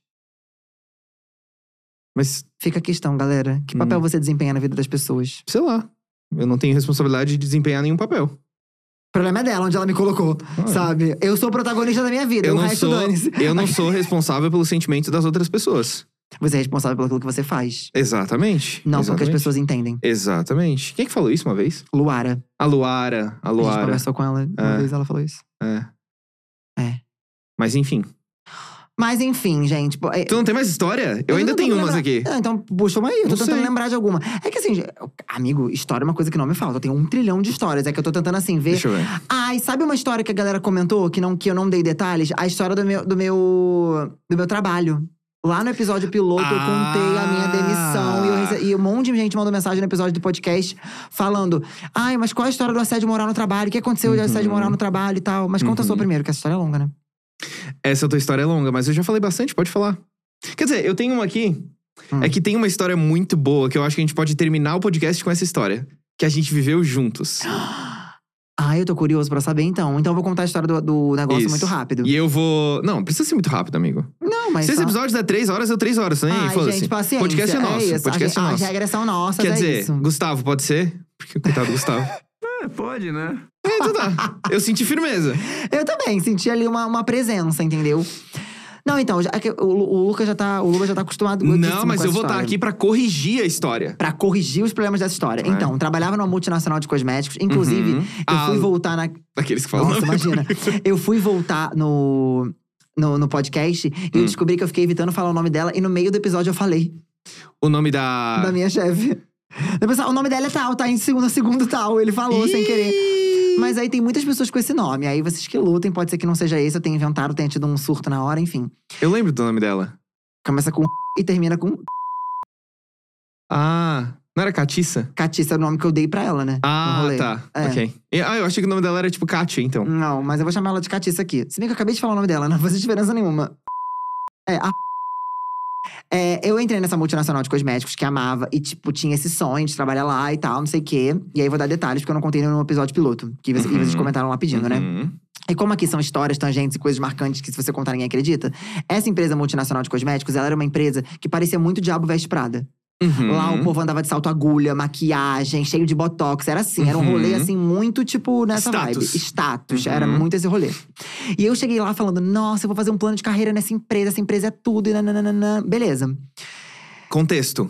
Mas, Fica a questão, galera. Que papel Hum. você desempenha na vida das pessoas? sei lá. Eu não tenho responsabilidade de desempenhar nenhum papel. O problema é dela, onde ela me colocou, Ah. sabe? Eu sou o protagonista da minha vida, Eu o não, resto sou, eu não sou responsável pelos sentimentos das outras pessoas. Você é responsável pelo que você faz. Exatamente. Não pelo que as pessoas entendem. Exatamente. Quem é que falou isso uma vez? Luara. A Luara. A A gente Luara. conversou com ela uma É. vez, ela falou isso. É. É. Mas enfim. Mas enfim, gente. pô, é- Tu não tem mais história? Eu, ainda tô tenho umas aqui. Ah, então puxa uma aí, eu tô Não tentando sei. lembrar de alguma. É que assim, amigo, história é uma coisa que não me falta. Eu tenho um trilhão de histórias. É que eu tô tentando assim ver. Deixa eu ver. Ai, sabe uma história que a galera comentou que, não, que eu não dei detalhes? A história do meu, do meu, do meu trabalho. Lá no episódio piloto, eu contei a minha Ah. demissão. E, eu rece- e um monte de gente mandou mensagem no episódio do podcast falando: Ai, mas qual a história do assédio moral no trabalho? O que aconteceu de assédio Uhum. moral no trabalho e tal? Mas conta a sua Uhum. primeiro, que essa história é longa, né? Essa tua história é longa, mas eu já falei bastante, pode falar. Quer dizer, eu tenho uma aqui. Hum. É que tem uma história muito boa que eu acho que a gente pode terminar o podcast com essa história. Que a gente viveu juntos. Ai, eu tô curioso pra saber então. Então eu vou contar a história do, do negócio Isso. muito rápido. E eu vou. Não, precisa ser muito rápido, amigo. Não, mas. Se esse só- episódio der três horas, deu três horas também. Ai, Foda-se. gente, paciência. Podcast é nosso. isso. Podcast a, é nosso. As regras são nossas, Quer é dizer, isso. Gustavo, pode ser? Porque coitado do Gustavo. É, pode, né? É, então tá. Eu senti firmeza. Eu também senti ali uma, uma presença, entendeu? Não, então, já, é o, o Lucas já tá. O Lucas já tá acostumado Não, mas eu vou estar história. aqui pra corrigir a história. Pra corrigir os problemas dessa história. É. Então, trabalhava numa multinacional de cosméticos. Inclusive, Uhum. eu Ah, fui voltar na. Daqueles que falam. Nossa, imagina. Eu fui voltar no, no, no podcast e eu Hum. descobri que eu fiquei evitando falar o nome dela. E no meio do episódio eu falei O nome da. da minha chefe. Eu pensava, o nome dela é tal, tá em segundo, segundo tal. Ele falou sem querer. Mas aí tem muitas pessoas com esse nome. Aí vocês que lutem, pode ser que não seja esse, eu tenha inventado, tenha tido um surto na hora, enfim. Eu lembro do nome dela. Começa com e termina com Ah, não era Catiça? Catiça, é o nome que eu dei pra ela, né? Ah, tá. É. Ok. Ah, eu achei que o nome dela era tipo Katia, então. Não, mas eu vou chamar ela de Catiça aqui. Se bem que eu acabei de falar o nome dela, não faz diferença nenhuma. É, a. É, eu entrei nessa multinacional de cosméticos que amava e, tipo, tinha esse sonho de trabalhar lá e tal, não sei o quê. E aí vou dar detalhes, porque eu não contei no episódio piloto, que vocês, e vocês Uhum. comentaram lá pedindo, né? Uhum. E como aqui são histórias, tangentes e coisas marcantes que, se você contar, ninguém acredita, essa empresa multinacional de cosméticos, ela era uma empresa que parecia muito Diabo Veste Prada. Uhum. Lá o povo andava de salto agulha, maquiagem, cheio de botox. Era assim, era um Uhum. rolê assim, muito tipo nessa Status. vibe. Status. Uhum. Era muito esse rolê. E eu cheguei lá falando: nossa, eu vou fazer um plano de carreira nessa empresa, essa empresa é tudo, e nananana. Beleza. Contexto.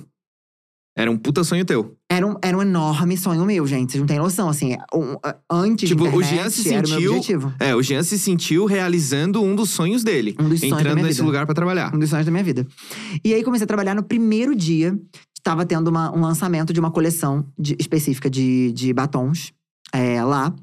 Era um puta sonho teu. Era um, era um enorme sonho meu, gente. Vocês não têm noção. Assim, um- antes Tipo, de o internet, Jean se o sentiu- objetivo. É, o Jean se sentiu realizando um dos sonhos dele. Um dos sonhos da entrando minha nesse vida. lugar pra trabalhar. Um dos sonhos da minha vida. E aí comecei a trabalhar no primeiro dia. Estava tendo uma- um lançamento de uma coleção de- específica de, de batons é, lá.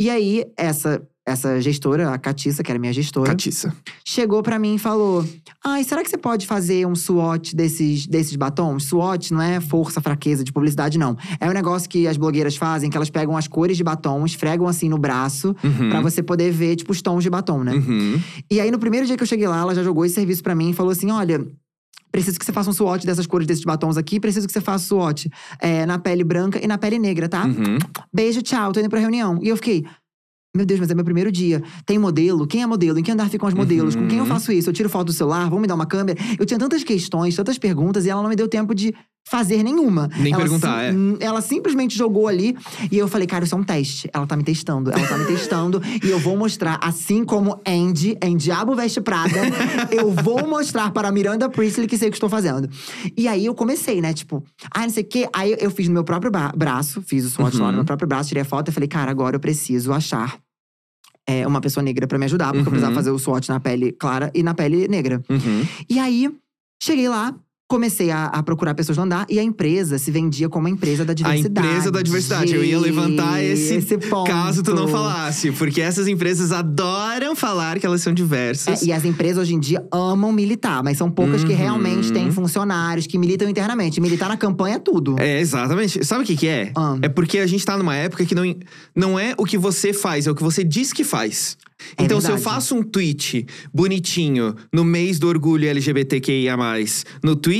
E aí, essa, essa gestora, a Catiça, que era minha gestora, Catiça. chegou pra mim e falou: Ai, será que você pode fazer um SWOT desses, desses batons? SWOT não é força, fraqueza de publicidade, não. É um negócio que as blogueiras fazem, que elas pegam as cores de batom, esfregam assim no braço, Uhum. pra você poder ver, tipo, os tons de batom, né? Uhum. E aí, no primeiro dia que eu cheguei lá, ela já jogou esse serviço pra mim e falou assim: olha. Preciso que você faça um SWOT dessas cores desses batons aqui. Preciso que você faça SWOT é, na pele branca e na pele negra, tá? Uhum. Beijo, tchau, tô indo pra reunião. E eu fiquei. Meu Deus, mas é meu primeiro dia. Tem modelo? Quem é modelo? Em que andar ficam os modelos? Com quem eu Uhum. faço isso? Eu tiro foto do celular? Vão me dar uma câmera? Eu tinha tantas questões, tantas perguntas, e ela não me deu tempo de fazer nenhuma. Nem Ela perguntar, é. sim- Ela simplesmente jogou ali e eu falei, cara, isso é um teste. Ela tá me testando, ela tá me testando e eu vou mostrar, assim como Andy em Diabo Veste Prada, eu vou mostrar para a Miranda Priestley que sei o que estou fazendo. E aí eu comecei, né? Tipo, ah, não sei o quê. Aí eu fiz no meu próprio braço, fiz o swatch lá Uhum. no meu próprio braço, tirei a foto e falei, cara, agora eu preciso achar. É, uma pessoa negra pra me ajudar, porque eu precisava Uhum. fazer o SWOT na pele clara e na pele negra. Uhum. E aí, cheguei lá, comecei a, a procurar pessoas no andar e a empresa se vendia como a empresa da A diversidade. empresa da diversidade. Eu ia levantar esse, ponto. caso tu não falasse. Porque essas empresas adoram falar que elas são diversas. É, e as empresas hoje em dia amam militar, mas são poucas que Uhum. realmente têm funcionários que militam internamente. Militar na campanha é tudo. É, exatamente. Sabe o que que é? É porque a gente tá numa época que não, não é o que você faz, é o que você diz que faz. É então, se eu faço um tweet bonitinho no mês do orgulho LGBTQIA, no Twitter,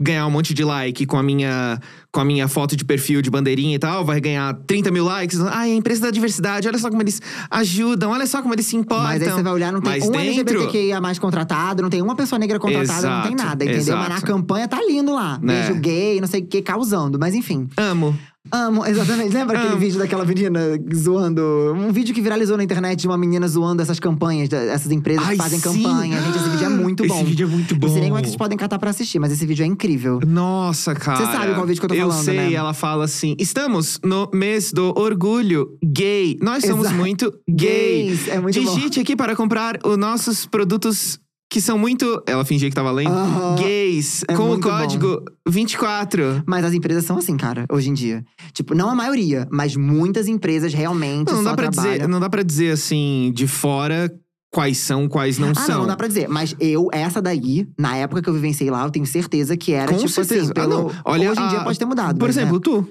ganhar um monte de like com a minha, com a minha foto de perfil de bandeirinha e tal, vai ganhar 30 mil likes. Ai, a empresa da diversidade, olha só como eles ajudam, olha só como eles se importam. Mas aí você vai olhar, não tem Mas um dentro- LGBTQIA mais contratado, não tem uma pessoa negra contratada, não tem Exato, nada, entendeu? Mas na exato. campanha tá lindo lá. Né? Beijo gay, não sei o que, causando. Mas enfim. Amo. Amo, exatamente. Lembra aquele vídeo daquela menina zoando? Um vídeo que viralizou na internet de uma menina zoando essas campanhas, essas empresas Ai, que fazem sim. campanha. Gente, esse vídeo é muito bom. Esse vídeo é muito bom. Não sei nem como é que vocês podem catar pra assistir, mas esse vídeo é incrível. Nossa, cara. Você sabe qual vídeo que eu tô falando, Eu sei, né? ela fala assim: estamos no mês do orgulho gay. Nós somos Exato. muito gay. Gays, é muito bom. Digite aqui para comprar os nossos produtos que são muito. Ela fingia que tava lendo. Gays. É com o código 24. Mas as empresas são assim, cara, hoje em dia. Tipo, não a maioria, mas muitas empresas realmente Não, não dá pra trabalham… dizer, não dá para dizer assim, de fora, quais são, quais não Ah, são. não, não dá pra dizer. Mas eu, essa daí, na época que eu vivenciei lá, eu tenho certeza que era, Com tipo certeza. assim, Ah, pelo… não. Olha, hoje em dia a- pode ter mudado. Por mas, né? exemplo, tu.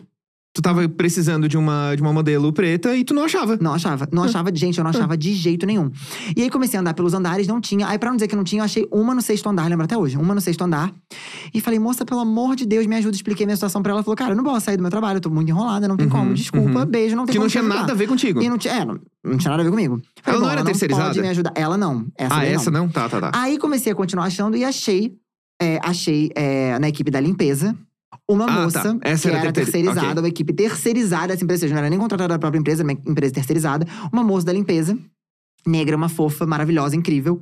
Tu tava precisando de uma, de uma modelo preta e tu não achava. Não achava. Não achava, gente, eu não achava de jeito nenhum. E aí comecei a andar pelos andares, não tinha. Aí, pra não dizer que não tinha, eu achei uma no sexto andar, lembra até hoje? Uma no sexto andar. E falei, moça, pelo amor de Deus, me ajuda. Expliquei minha situação pra ela. Ela falou, cara, eu não posso sair do meu trabalho, eu tô muito enrolada, não tem Uhum, como. Desculpa, uhum. beijo, não tem Que como não te tinha nada a ver contigo. E não tinha, é, não, não tinha nada a ver comigo. Falei, não bom, era Pode terceirizada? me ajudar. Ela não. Essa ah, essa não? Tá, tá, tá. Aí comecei a continuar achando e achei, é, achei é, na equipe da limpeza. Uma Ah, moça tá. Essa que era era terceiri- terceirizada, ok. uma equipe terceirizada dessa empresa, ou seja, não era nem contratada da própria empresa, uma empresa terceirizada. Uma moça da limpeza, negra, uma fofa, maravilhosa, incrível.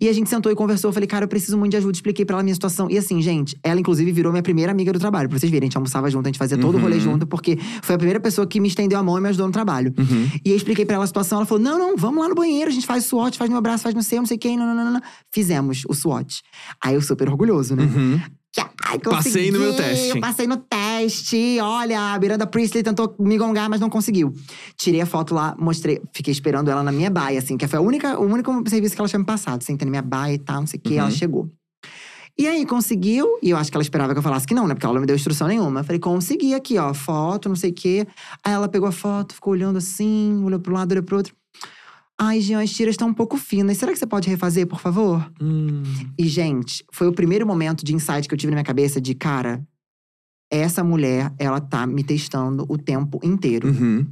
E a gente sentou e conversou. Eu falei, cara, eu preciso muito de ajuda. Expliquei pra ela a minha situação. E assim, gente, ela inclusive virou minha primeira amiga do trabalho. Pra vocês verem, a gente almoçava junto, a gente fazia todo o rolê Uhum. junto, porque foi a primeira pessoa que me estendeu a mão e me ajudou no trabalho. Uhum. E aí expliquei pra ela a situação, ela falou: não, não, vamos lá no banheiro, a gente faz SWOT, faz no meu braço, faz no seu, não sei quem, não, não, não, não. Fizemos o SWOT. Aí eu super orgulhoso, né? Uhum. Ai, Passei no meu teste. Eu passei no teste. Olha, a Miranda Priestley tentou me gongar, mas não conseguiu. Tirei a foto lá, mostrei. Fiquei esperando ela na minha baia, assim. Que foi a única, o único serviço que ela tinha me passado. Sentei na minha baia e tal, não sei o. Uhum. Ela chegou. E aí, conseguiu. E eu acho que ela esperava que eu falasse que não, né? Porque ela não me deu instrução nenhuma. Eu falei, consegui aqui, ó. Foto, não sei o quê. Aí ela pegou a foto, ficou olhando assim. Olhou pro lado, olhou pro outro. Ai, Jean, as tiras estão um pouco finas. Será que você pode refazer, por favor? Hum. E, gente, foi o primeiro momento de insight que eu tive na minha cabeça de, cara, essa mulher, ela tá me testando o tempo inteiro. Uhum.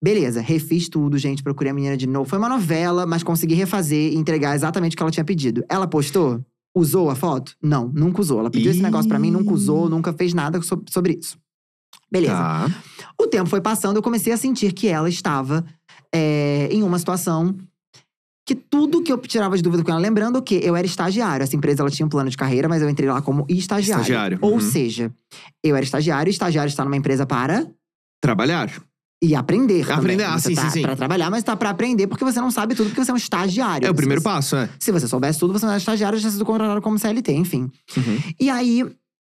Beleza, refiz tudo, gente, procurei a menina de novo. Foi uma novela, mas consegui refazer e entregar exatamente o que ela tinha pedido. Ela postou? Usou a foto? Não, nunca usou. Ela pediu esse Ih. negócio pra mim, nunca usou, nunca fez nada so- sobre isso. Beleza. Tá. O tempo foi passando, eu comecei a sentir que ela estava é, em uma situação que tudo que eu tirava de dúvida com ela, lembrando que eu era estagiário, essa empresa ela tinha um plano de carreira, mas eu entrei lá como estagiário. Estagiário, Ou uhum. seja, eu era estagiário, e estagiário está numa empresa para Trabalhar. e aprender. também. Aprender, ah, você sim, tá sim, sim. Pra trabalhar, mas tá pra aprender porque você não sabe tudo, porque você é um estagiário. É o primeiro você- passo, é. Se você soubesse tudo, você não era estagiário, já sido contratado como CLT, enfim. Uhum. E aí,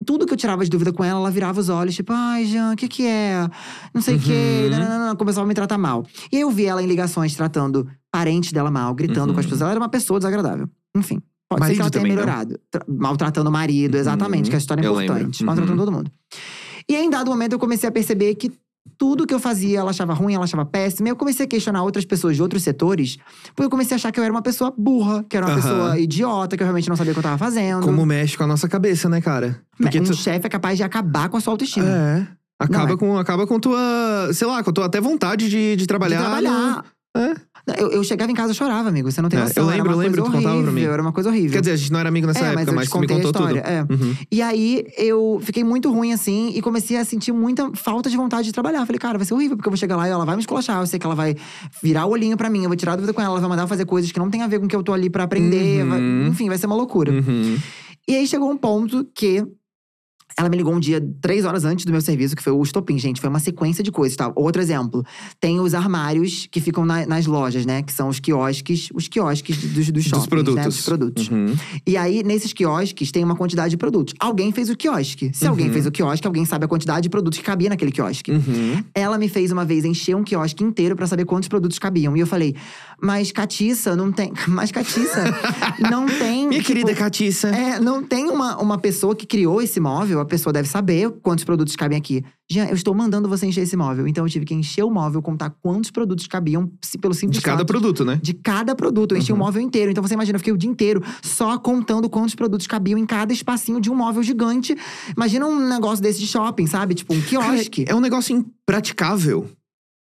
tudo que eu tirava de dúvida com ela, ela virava os olhos, tipo, ai, Jean, o que que é? Não sei o quê. Uhum. Não, não, não, não, começava a me tratar mal. E aí eu vi ela em ligações tratando parentes dela mal, gritando Uhum. com as pessoas. Ela era uma pessoa desagradável. Enfim. Pode ser Marido que ela tenha não? melhorado. Tra- Maltratando o marido, exatamente, Uhum. que a história é importante. Maltratando Uhum. todo mundo. E aí, em dado momento, eu comecei a perceber que tudo que eu fazia, ela achava ruim, ela achava péssimo. E eu comecei a questionar outras pessoas de outros setores, porque eu comecei a achar que eu era uma pessoa burra, que era uma Aham. pessoa idiota, que eu realmente não sabia o que eu tava fazendo. Como mexe com a nossa cabeça, né, cara? Porque um tu. chefe é capaz de acabar com a sua autoestima. É. Acaba, Não, é. com, acaba com tua. Sei lá, com a tua até vontade de, de De trabalhar. trabalhar. É. Eu, eu chegava em casa e chorava, amigo. Você não tem É, noção. eu era lembro, eu lembro, tu contava pra mim. Era uma coisa horrível. Quer dizer, a gente não era amigo nessa é, época, mas eu mas te tu me contou tudo. história. É. Uhum. E aí, eu fiquei muito ruim assim e comecei a sentir muita falta de vontade de trabalhar. Falei, cara, vai ser horrível, porque eu vou chegar lá e ela vai me esculachar. Eu sei que ela vai virar o olhinho pra mim, eu vou tirar a dúvida com ela, ela vai mandar eu fazer coisas que não tem a ver com o que eu tô ali pra aprender. Uhum. vai- enfim, vai ser uma loucura. Uhum. E aí chegou um ponto que ela me ligou um dia, três horas antes do meu serviço, que foi o estopim, gente. Foi uma sequência de coisas, tá? Outro exemplo. Tem os armários que ficam na- nas lojas, né? Que são os quiosques, os quiosques dos, dos shoppings, Dos produtos. né? Dos produtos. Uhum. E aí, nesses quiosques, tem uma quantidade de produtos. Alguém fez o quiosque. Se alguém Uhum. fez o quiosque, alguém sabe a quantidade de produtos que cabia naquele quiosque. Uhum. Ela me fez uma vez encher um quiosque inteiro pra saber quantos produtos cabiam. E eu falei, mas Catiça, não tem. Mas Catiça, não tem. Minha tipo, querida Catiça. é, não tem uma, uma pessoa que criou esse móvel, a pessoa deve saber quantos produtos cabem aqui. Jean, eu estou mandando você encher esse móvel. Então eu tive que encher o móvel, contar quantos produtos cabiam pelo simples De cada fato produto, né? de cada produto. Eu enchi Uhum. o móvel inteiro. Então você imagina, eu fiquei o dia inteiro só contando quantos produtos cabiam em cada espacinho de um móvel gigante. Imagina um negócio desse de shopping, sabe? Tipo um Cara, quiosque. é um negócio impraticável.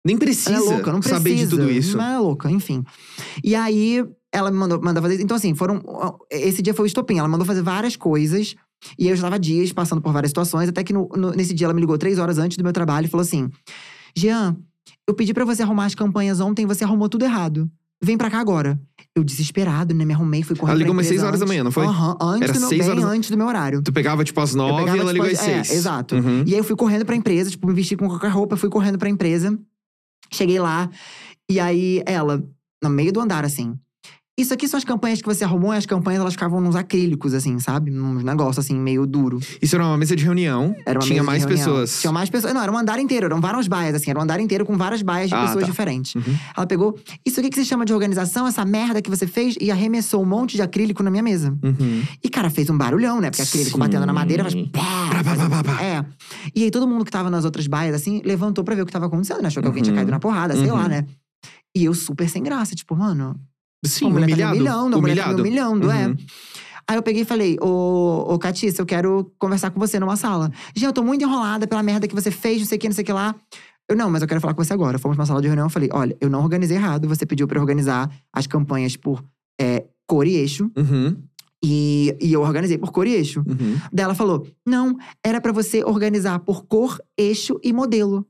Nem precisa Ela é louca, não precisa. saber de tudo isso. Mas é louca, enfim. E aí, ela me mandou, mandou fazer. Então, assim, foram. Esse dia foi o estopim. Ela mandou fazer várias coisas. E eu já tava dias passando por várias situações. Até que no- no- nesse dia ela me ligou três horas antes do meu trabalho e falou assim: Jean, eu pedi pra você arrumar as campanhas ontem, você arrumou tudo errado. Vem pra cá agora. Eu desesperado, né? Me arrumei, fui correndo. Ela ligou umas seis horas da antes. manhã, não foi? Aham, antes Era do meu, bem horas da- antes do meu horário. Tu pegava, tipo, às nove e pegava, ela tipo, ligou às é, seis. exato. Uhum. E aí eu fui correndo pra empresa, tipo, me vesti com qualquer roupa, fui correndo pra empresa. Cheguei lá, e aí ela, no meio do andar, assim. Isso aqui são as campanhas que você arrumou, e as campanhas elas ficavam nos acrílicos, assim, sabe? Num negócio assim, meio duro. Isso era uma mesa de reunião. Era uma Tinha mesa de mais reunião. pessoas. Tinha mais pessoas. Não, era um andar inteiro, eram várias baias, assim, era um andar inteiro com várias baias de Ah, pessoas tá. diferentes. Uhum. Ela pegou, isso aqui que se chama de organização, essa merda que você fez, e arremessou um monte de acrílico na minha mesa. Uhum. E, cara, fez um barulhão, né? Porque acrílico Sim. batendo na madeira faz. Pá, Pá, pá, faz- pá, pá, pá. É. E aí todo mundo que tava nas outras baias, assim, levantou pra ver o que tava acontecendo, né? Achou que alguém tinha Uhum. caído na porrada, sei Uhum. lá, né? E eu super sem graça, tipo, mano, Sim, a mulher humilhado. tá me humilhando, a mulher tá humilhado. humilhando, é. Uhum. Aí eu peguei e falei, ô, ô Catiça, eu quero conversar com você numa sala. Gente, eu tô muito enrolada pela merda que você fez, não sei o que, não sei o que lá. Eu, não, mas eu quero falar com você agora. Fomos pra sala de reunião, eu falei, olha, eu não organizei errado. Você pediu pra eu organizar as campanhas por é, cor e eixo. Uhum. E, e eu organizei por cor e eixo. Uhum. Daí ela falou: não, era pra você organizar por cor, eixo e modelo.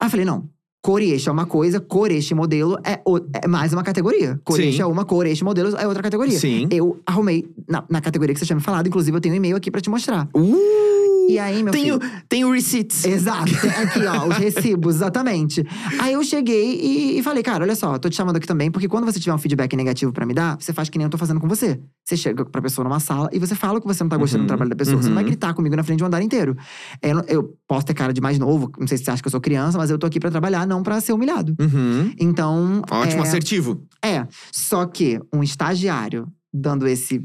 Aí eu falei: não. Cor e eixo é uma coisa, cor, e modelo é, o- é mais uma categoria. Cor e Sim. eixo é uma, cor, eixo e modelo é outra categoria. Sim. Eu arrumei na, na categoria que você tinha me falado, inclusive eu tenho um e-mail aqui pra te mostrar. Uh! E aí, meu Tenho, filho. tenho receipts. Exato, tem aqui, ó, os recibos, exatamente. Aí eu cheguei e, e falei, cara, olha só, tô te chamando aqui também, porque quando você tiver um feedback negativo pra me dar, você faz que nem eu tô fazendo com você. Você chega pra pessoa numa sala e você fala que você não tá gostando Uhum, do trabalho da pessoa. Você não vai uhum. gritar comigo na frente de um andar inteiro. Eu, não- eu posso ter cara de mais novo, não sei se você acha que eu sou criança, mas eu tô aqui pra trabalhar, não pra ser humilhado. Uhum. Então. Ótimo, é, assertivo. é, só que um estagiário dando esse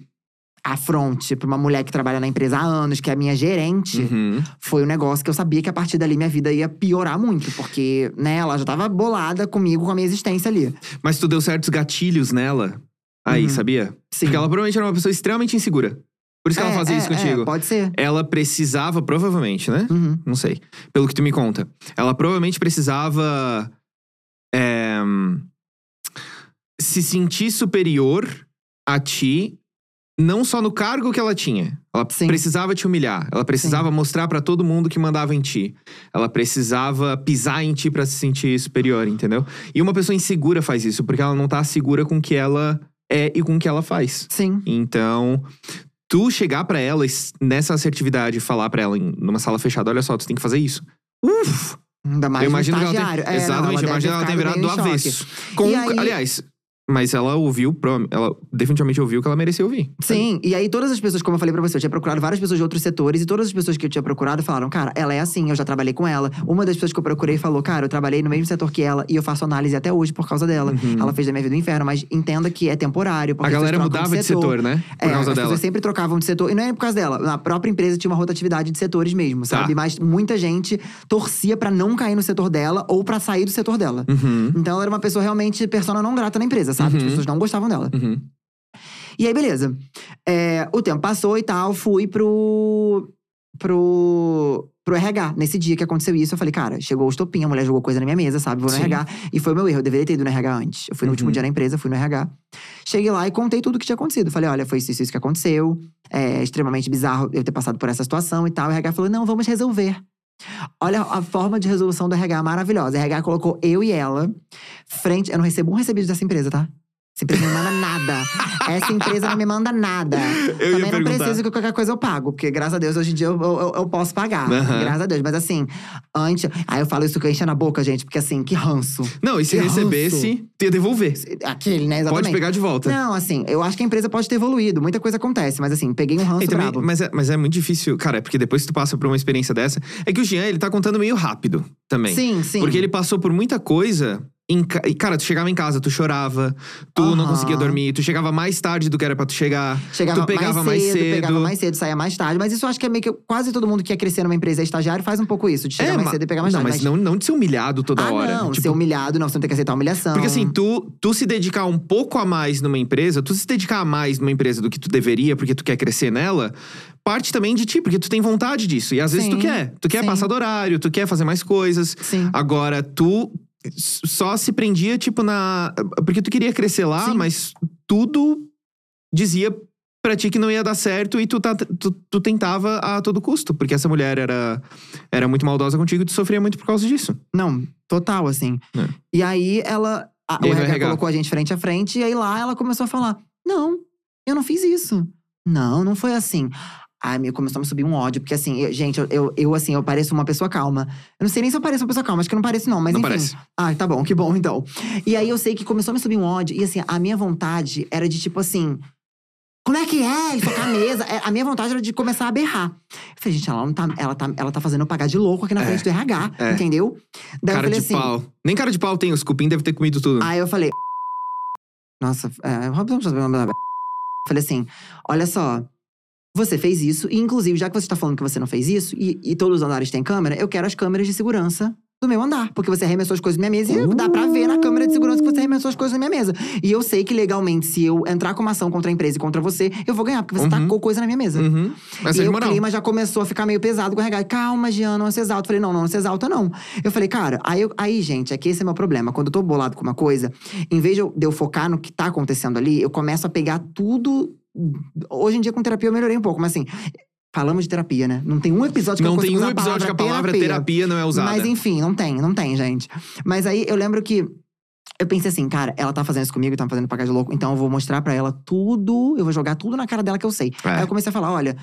afronte pra uma mulher que trabalha na empresa há anos, que é a minha gerente, Uhum. foi um negócio que eu sabia que a partir dali minha vida ia piorar muito, porque, né, ela já tava bolada comigo, com a minha existência ali. Mas tu deu certos gatilhos nela. Aí, Uhum. sabia? Sim. Porque ela provavelmente era uma pessoa extremamente insegura. Por isso que ela É, fazia é, isso contigo. É, pode ser. Ela precisava, provavelmente, né? Uhum. Não sei. Pelo que tu me conta. Ela provavelmente precisava. é, se sentir superior a ti, não só no cargo que ela tinha. Ela Sim. precisava te humilhar. Ela precisava mostrar pra todo mundo que mandava em ti. Ela precisava pisar em ti pra se sentir superior, entendeu? E uma pessoa insegura faz isso, porque ela não tá segura com o que ela é e com o que ela faz. Sim. Então, tu chegar pra ela nessa assertividade falar pra ela em, numa sala fechada, olha só, tu tem que fazer isso. Uf! Ainda mais eu no imagino que ela tem, É, não, exatamente, eu deve imagino ter ela tem virado do choque. avesso. Com, aí- aliás, mas ela ouviu, ela definitivamente ouviu o que ela merecia ouvir. Sim, e aí todas as pessoas, como eu falei pra você, eu tinha procurado várias pessoas de outros setores e todas as pessoas que eu tinha procurado falaram, cara, ela é assim, eu já trabalhei com ela. Uma das pessoas que eu procurei falou, cara, eu trabalhei no mesmo setor que ela e eu faço análise até hoje por causa dela. Uhum. Ela fez da minha vida um inferno, mas entenda que é temporário. porque A as galera mudava de setor, né? Por É, causa as dela. pessoas sempre trocavam de setor. E não é por causa dela. Na própria empresa tinha uma rotatividade de setores mesmo, Tá. sabe? Mas muita gente torcia pra não cair no setor dela ou pra sair do setor dela. Uhum. Então ela era uma pessoa realmente persona não grata na empresa, sabe? As Uhum. pessoas não gostavam dela. Uhum. E aí, beleza. É, o tempo passou e tal, fui pro. pro. pro RH. Nesse dia que aconteceu isso, eu falei, cara, chegou o estopim, a mulher jogou coisa na minha mesa, sabe? Vou no Sim. RH. E foi o meu erro, eu deveria ter ido no RH antes. Eu fui no último Uhum. dia na empresa, fui no RH. Cheguei lá e contei tudo o que tinha acontecido. Falei, olha, foi isso, isso, isso que aconteceu. É extremamente bizarro eu ter passado por essa situação e tal. O RH falou, não, vamos resolver. Olha a forma de resolução do RH maravilhosa. O RH colocou eu e ela frente. Eu não recebo um recebido dessa empresa, tá? Essa empresa não me manda nada. Essa empresa não me manda nada. Eu Também não perguntar. preciso que qualquer coisa eu pago, porque graças a Deus hoje em dia eu, eu, eu posso pagar. Aham. Graças a Deus. Mas assim, antes. Aí eu falo isso que eu encho na boca, gente, porque assim, que ranço. Não, e se Que recebesse, tu ia devolver. Aquele, né? Exatamente. Pode pegar de volta. Não, assim, eu acho que a empresa pode ter evoluído. Muita coisa acontece, mas assim, peguei um ranço E também- brabo. mas, é, mas é muito difícil, cara, é porque depois que tu passa por uma experiência dessa. É que o Jean, ele tá contando meio rápido também. Sim, sim. Porque ele passou por muita coisa. Ca- e, cara, tu chegava em casa, tu chorava, tu não Aham. conseguia dormir, tu chegava mais tarde do que era pra tu chegar. Chegava tu pegava mais cedo, mais cedo. pegava mais cedo, saía mais tarde. Mas isso eu acho que é meio que quase todo mundo que quer crescer numa empresa é estagiário faz um pouco isso, de chegar mais ma- cedo e pegar mais não, tarde. mas não, não de ser humilhado toda ah, hora. não, Tipo, ser humilhado, não, você não tem que aceitar a humilhação. Porque assim, tu, tu se dedicar um pouco a mais numa empresa, tu se dedicar a mais numa empresa do que tu deveria, porque tu quer crescer nela, parte também de ti, porque tu tem vontade disso. E às vezes tu quer. Tu quer sim. passar do horário, tu quer fazer mais coisas. Sim. Agora, tu só se prendia, tipo, na. Porque tu queria crescer lá, Sim. mas tudo dizia pra ti que não ia dar certo e tu, tá, tu, tu tentava a todo custo. Porque essa mulher era, era muito maldosa contigo e tu sofria muito por causa disso. Não, total, assim. É. E aí ela. a- E aí o RH? colocou a gente frente a frente, e aí lá ela começou a falar: Não, eu não fiz isso. Não, não foi assim. Ai, me começou a me subir um ódio, porque assim, eu- gente, eu, eu, eu, assim, eu pareço uma pessoa calma. Eu não sei nem se eu pareço uma pessoa calma, acho que eu não pareço, não, mas Não enfim. parece. Ai, tá bom, que bom então. E aí eu sei que começou a me subir um ódio, e assim, a minha vontade era de tipo assim. Como é que é? E tocar a mesa. É, A minha vontade era de começar a berrar. Eu falei, gente, ela não tá. Ela tá, ela tá fazendo eu pagar de louco aqui na É, frente do RH, é. entendeu? Daí cara eu falei de assim. pau. Nem cara de pau tem, os cupim deve ter comido tudo. Aí eu falei. Nossa, é, Robson. Falei assim: olha só. Você fez isso, e inclusive, já que você está falando que você não fez isso, e, e todos os andares têm câmera, eu quero as câmeras de segurança do meu andar. Porque você arremessou as coisas na minha mesa e dá pra ver na câmera de segurança que você arremessou as coisas na minha mesa. E eu sei que legalmente, se eu entrar com uma ação contra a empresa e contra você, eu vou ganhar, porque você Uhum. tacou coisa na minha mesa. Uhum. Essa e o clima já começou a ficar meio pesado com RH. Calma, Giana, não se exalta. Eu falei, não, não, não se exalta, não. Eu falei, cara, aí, eu- aí, gente, é que esse é meu problema. Quando eu tô bolado com uma coisa, em vez de eu, de eu focar no que tá acontecendo ali, eu começo a pegar tudo. Hoje em dia, com terapia, eu melhorei um pouco, mas assim. Falamos de terapia, né? Não tem um episódio que eu Não tem um episódio que a palavra terapia não é usada. Mas enfim, não tem, não tem, gente. Mas aí eu lembro que eu pensei assim, cara, ela tá fazendo isso comigo, tá me fazendo pagar de louco, então eu vou mostrar pra ela tudo, eu vou jogar tudo na cara dela que eu sei. É. Aí eu comecei a falar: olha,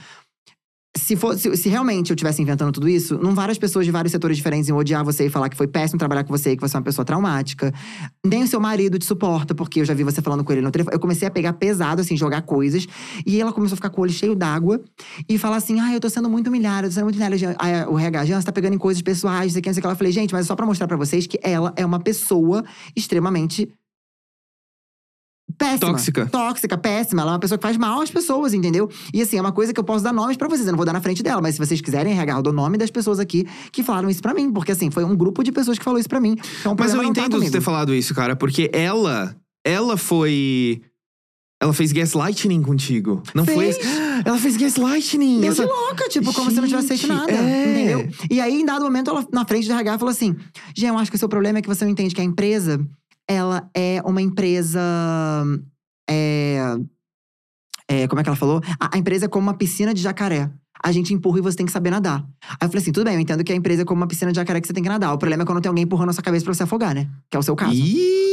se, se, realmente eu estivesse inventando tudo isso, não várias pessoas de vários setores diferentes iam odiar você e falar que foi péssimo trabalhar com você, que você é uma pessoa traumática. Nem o seu marido te suporta, porque eu já vi você falando com ele no telefone. Eu comecei a pegar pesado, assim, jogar coisas. E ela começou a ficar com o olho cheio d'água e falar assim: ah, eu tô sendo muito humilhada, eu tô sendo muito humilhada. Aí o RH, Jean, você tá pegando em coisas pessoais, não sei o que, não sei o que. Ela falei, gente, mas é só pra mostrar pra vocês que ela é uma pessoa extremamente. Péssima. Tóxica. Tóxica, péssima. Ela é uma pessoa que faz mal às pessoas, entendeu? E assim, é uma coisa que eu posso dar nomes pra vocês. Eu não vou dar na frente dela, mas se vocês quiserem, RH, eu dou nome das pessoas aqui que falaram isso pra mim. Porque assim, foi um grupo de pessoas que falou isso pra mim. Então, Mas eu tá entendo você comigo. ter falado isso, cara, porque ela. Ela foi. Ela fez gaslighting contigo. Não Fez. foi. Ela fez gaslighting. Deu Essa... de louca, tipo, como se eu não tivesse feito Gente, nada. é. Entendeu? E aí, em dado momento, ela na frente do RH falou assim: Jean, eu acho que o seu problema é que você não entende que a empresa, ela é uma empresa. É, é, como é que ela falou? A, a empresa é como uma piscina de jacaré. A gente empurra e você tem que saber nadar. Aí eu falei assim: tudo bem, eu entendo que a empresa é como uma piscina de jacaré que você tem que nadar. O problema é quando tem alguém empurrando a sua cabeça pra você afogar, né? Que é o seu caso. Ih!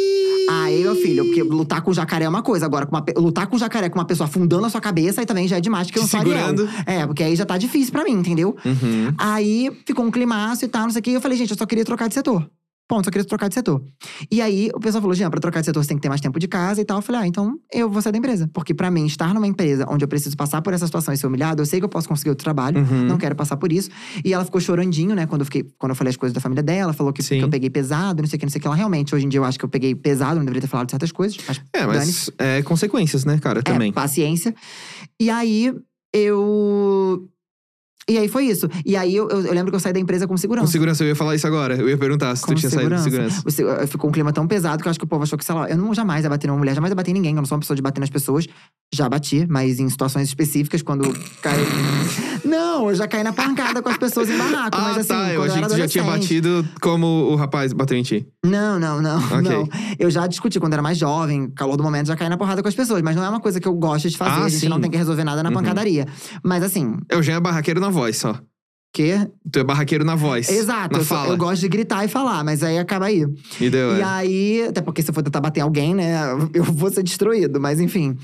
Aí, meu filho, porque lutar com jacaré é uma coisa. Agora, com uma lutar com jacaré com uma pessoa afundando a sua cabeça, aí também já é demais, porque eu não sou Ariel. segurando. É, porque aí já tá difícil pra mim, entendeu? Uhum. Aí ficou um climaço e tal, não sei o quê. E eu falei, gente, eu só queria trocar de setor. Ponto, só queria trocar de setor. E aí o pessoal falou, Jean, pra trocar de setor você tem que ter mais tempo de casa e tal. Eu falei, ah, então eu vou sair da empresa. Porque pra mim, estar numa empresa onde eu preciso passar por essa situação e ser humilhado, eu sei que eu posso conseguir outro trabalho, Uhum. não quero passar por isso. E ela ficou chorandinho, né, quando eu, fiquei, quando eu falei as coisas da família dela, falou que, que eu peguei pesado, não sei o que, não sei o que. Ela realmente, hoje em dia, eu acho que eu peguei pesado, não deveria ter falado de certas coisas. Mas É, mas é consequências, né, cara, também. É, paciência. E aí, eu. E aí foi isso. E aí eu, eu- eu lembro que eu saí da empresa com Com segurança. segurança, eu ia falar isso agora. Eu ia perguntar se Com tu tinha saído de segurança. O se- eh, Ficou um clima tão pesado que eu acho que o povo achou que, sei lá, eu não jamais ia bater numa mulher, jamais ia bater em ninguém. Eu não sou uma pessoa de bater nas pessoas. Já bati, mas em situações específicas, quando cai. não, eu já caí na pancada com as pessoas em barraco. Ah, mas assim, tá. Eu achei que tu já tinha batido como o rapaz bateu em ti. Não, não, não, Ok. não. Eu já discuti quando era mais jovem, calor do momento, já caí na porrada com as pessoas. Mas não é uma coisa que eu gosto de fazer. Ah, a gente sim. não tem que resolver nada na Uhum. pancadaria. Mas assim, Eu já é barraqueiro na voz só. Que. Tu é barraqueiro na voz. Exato, Na eu, sou- fala. eu gosto de gritar e falar, mas aí acaba aí. E deu, E é. aí, até porque se eu for tentar bater alguém, né, eu vou ser destruído, mas enfim.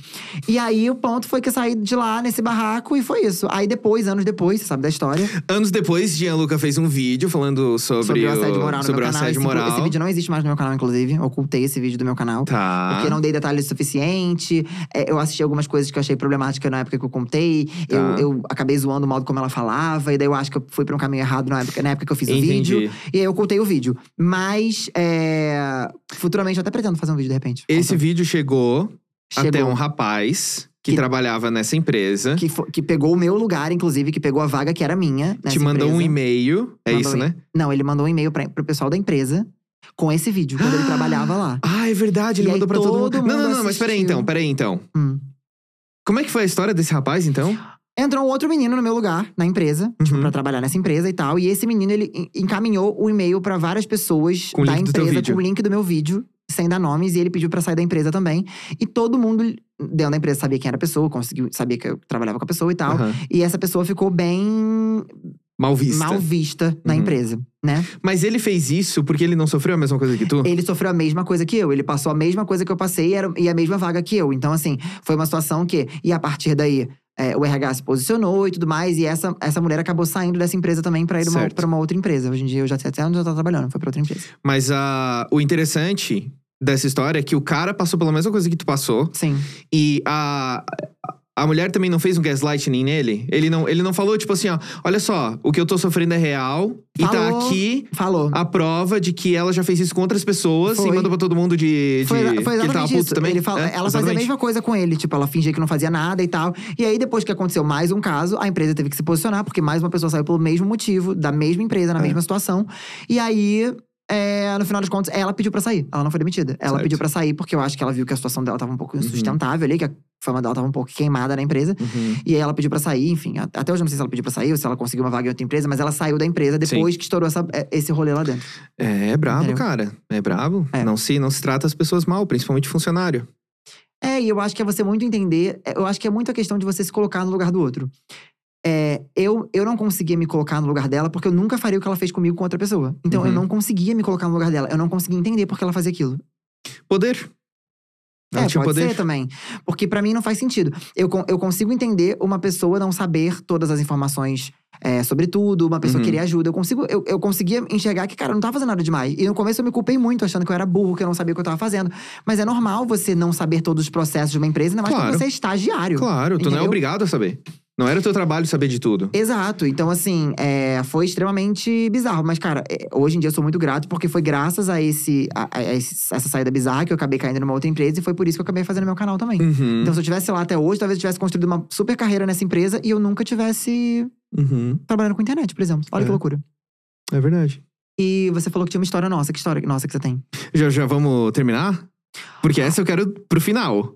E aí o ponto foi que eu saí de lá nesse barraco e foi isso. Aí depois, anos depois, você sabe da história, Anos depois, Gianluca fez um vídeo falando sobre, sobre o assédio moral no sobre meu o canal. esse, moral. esse vídeo não existe mais no meu canal, inclusive. Ocultei esse vídeo do meu canal. Tá. Porque não dei detalhes suficiente. É, eu assisti algumas coisas que eu achei problemática na época que eu contei. Tá. Eu, eu acabei zoando o modo como ela falava. E daí eu acho que eu fui pra um caminho errado na época, na época que eu fiz o Entendi. vídeo. E aí eu ocultei o vídeo. Mas, é, futuramente, eu até pretendo fazer um vídeo, de repente. Esse contando. vídeo chegou, até Chegou. um rapaz que, Que- trabalhava nessa empresa. Que, que pegou o meu lugar, inclusive, que pegou a vaga que era minha. te mandou um empresa. e-mail. É Mandou isso, um- né? Não, ele mandou um e-mail pra, pro pessoal da empresa com esse vídeo, quando ele trabalhava lá. Ah, é verdade. Ele E mandou pra todo todo mundo. Não, mundo não, não, mas peraí assistiu. então, peraí então. Hum. Como é que foi a história desse rapaz, então? Entrou um outro menino no meu lugar, na empresa, tipo, Uhum. pra trabalhar nessa empresa e tal. E esse menino, ele en- encaminhou o e-mail pra várias pessoas Com da empresa com o link do meu vídeo, sem dar nomes, e ele pediu pra sair da empresa também. E todo mundo dentro da empresa sabia quem era a pessoa, conseguiu sabia que eu trabalhava com a pessoa e tal. Aham. E essa pessoa ficou bem Mal vista. mal vista na Uhum. empresa, né? Mas ele fez isso porque ele não sofreu a mesma coisa que tu? Ele sofreu a mesma coisa que eu. Ele passou a mesma coisa que eu passei e, era, e a mesma vaga que eu. Então, assim, foi uma situação que. E a partir daí, é, o RH se posicionou e tudo mais. E essa, essa mulher acabou saindo dessa empresa também pra ir uma, pra uma outra empresa. Hoje em dia, eu já até onde eu tô trabalhando, foi pra outra empresa. Mas ah, o interessante dessa história é que o cara passou pela mesma coisa que tu passou. Sim. E a, a mulher também não fez um gaslighting nele? Ele não, ele não falou, tipo assim, ó, olha só, o que eu tô sofrendo é real. E tá Falou. aqui Falou. a prova de que ela já fez isso com outras pessoas Foi. e mandou pra todo mundo de. de Foi, foi que ele tava exatamente puto também. Ele fala, É, ela fazia a exatamente. mesma coisa com ele. Tipo, ela fingia que não fazia nada e tal. E aí, depois que aconteceu mais um caso, a empresa teve que se posicionar, porque mais uma pessoa saiu pelo mesmo motivo, da mesma empresa, na É. mesma situação. E aí. é, no final das contas, ela pediu pra sair. Ela não foi demitida. Ela Certo. pediu pra sair porque eu acho que ela viu que a situação dela tava um pouco Uhum. insustentável ali, que a fama dela tava um pouco queimada na empresa. Uhum. E aí ela pediu pra sair, enfim. Até hoje eu não sei se ela pediu pra sair ou se ela conseguiu uma vaga em outra empresa, mas ela saiu da empresa depois que estourou essa- é, esse rolê lá dentro. É, é brabo, Entendeu? cara. É brabo. É. Não, se, não se trata as pessoas mal, principalmente funcionário. É, e eu acho que é você muito entender. é, Eu acho que é muito a questão de você se colocar no lugar do outro. É, eu, eu não conseguia me colocar no lugar dela porque eu nunca faria o que ela fez comigo com outra pessoa. Então eu Uhum. não conseguia me colocar no lugar dela. Eu não conseguia entender por que ela fazia aquilo. Poder. É, tinha pode ser também. Porque pra mim não faz sentido. Eu, eu consigo entender uma pessoa não saber todas as informações é, sobre tudo, uma pessoa Uhum. querer ajuda. Eu consigo, eu, eu conseguia enxergar que, cara, eu não tava fazendo nada demais. E no começo eu me culpei muito, achando que eu era burro, que eu não sabia o que eu tava fazendo. Mas é normal você não saber todos os processos de uma empresa, ainda mais Claro. quando você é estagiário. Claro, tu não é obrigado a saber. Não era teu trabalho saber de tudo. Exato. Então, assim, é, foi extremamente bizarro. Mas, cara, é, hoje em dia eu sou muito grato, porque foi graças a, esse, a, a essa saída bizarra que eu acabei caindo numa outra empresa. E foi por isso que eu acabei fazendo meu canal também. Uhum. Então, se eu tivesse lá até hoje, talvez eu tivesse construído uma super carreira nessa empresa e eu nunca tivesse Uhum. trabalhando com internet, por exemplo. Olha É. que loucura. É verdade. E você falou que tinha uma história nossa. Que história nossa que você tem? Já, já vamos terminar? Porque essa eu quero pro final.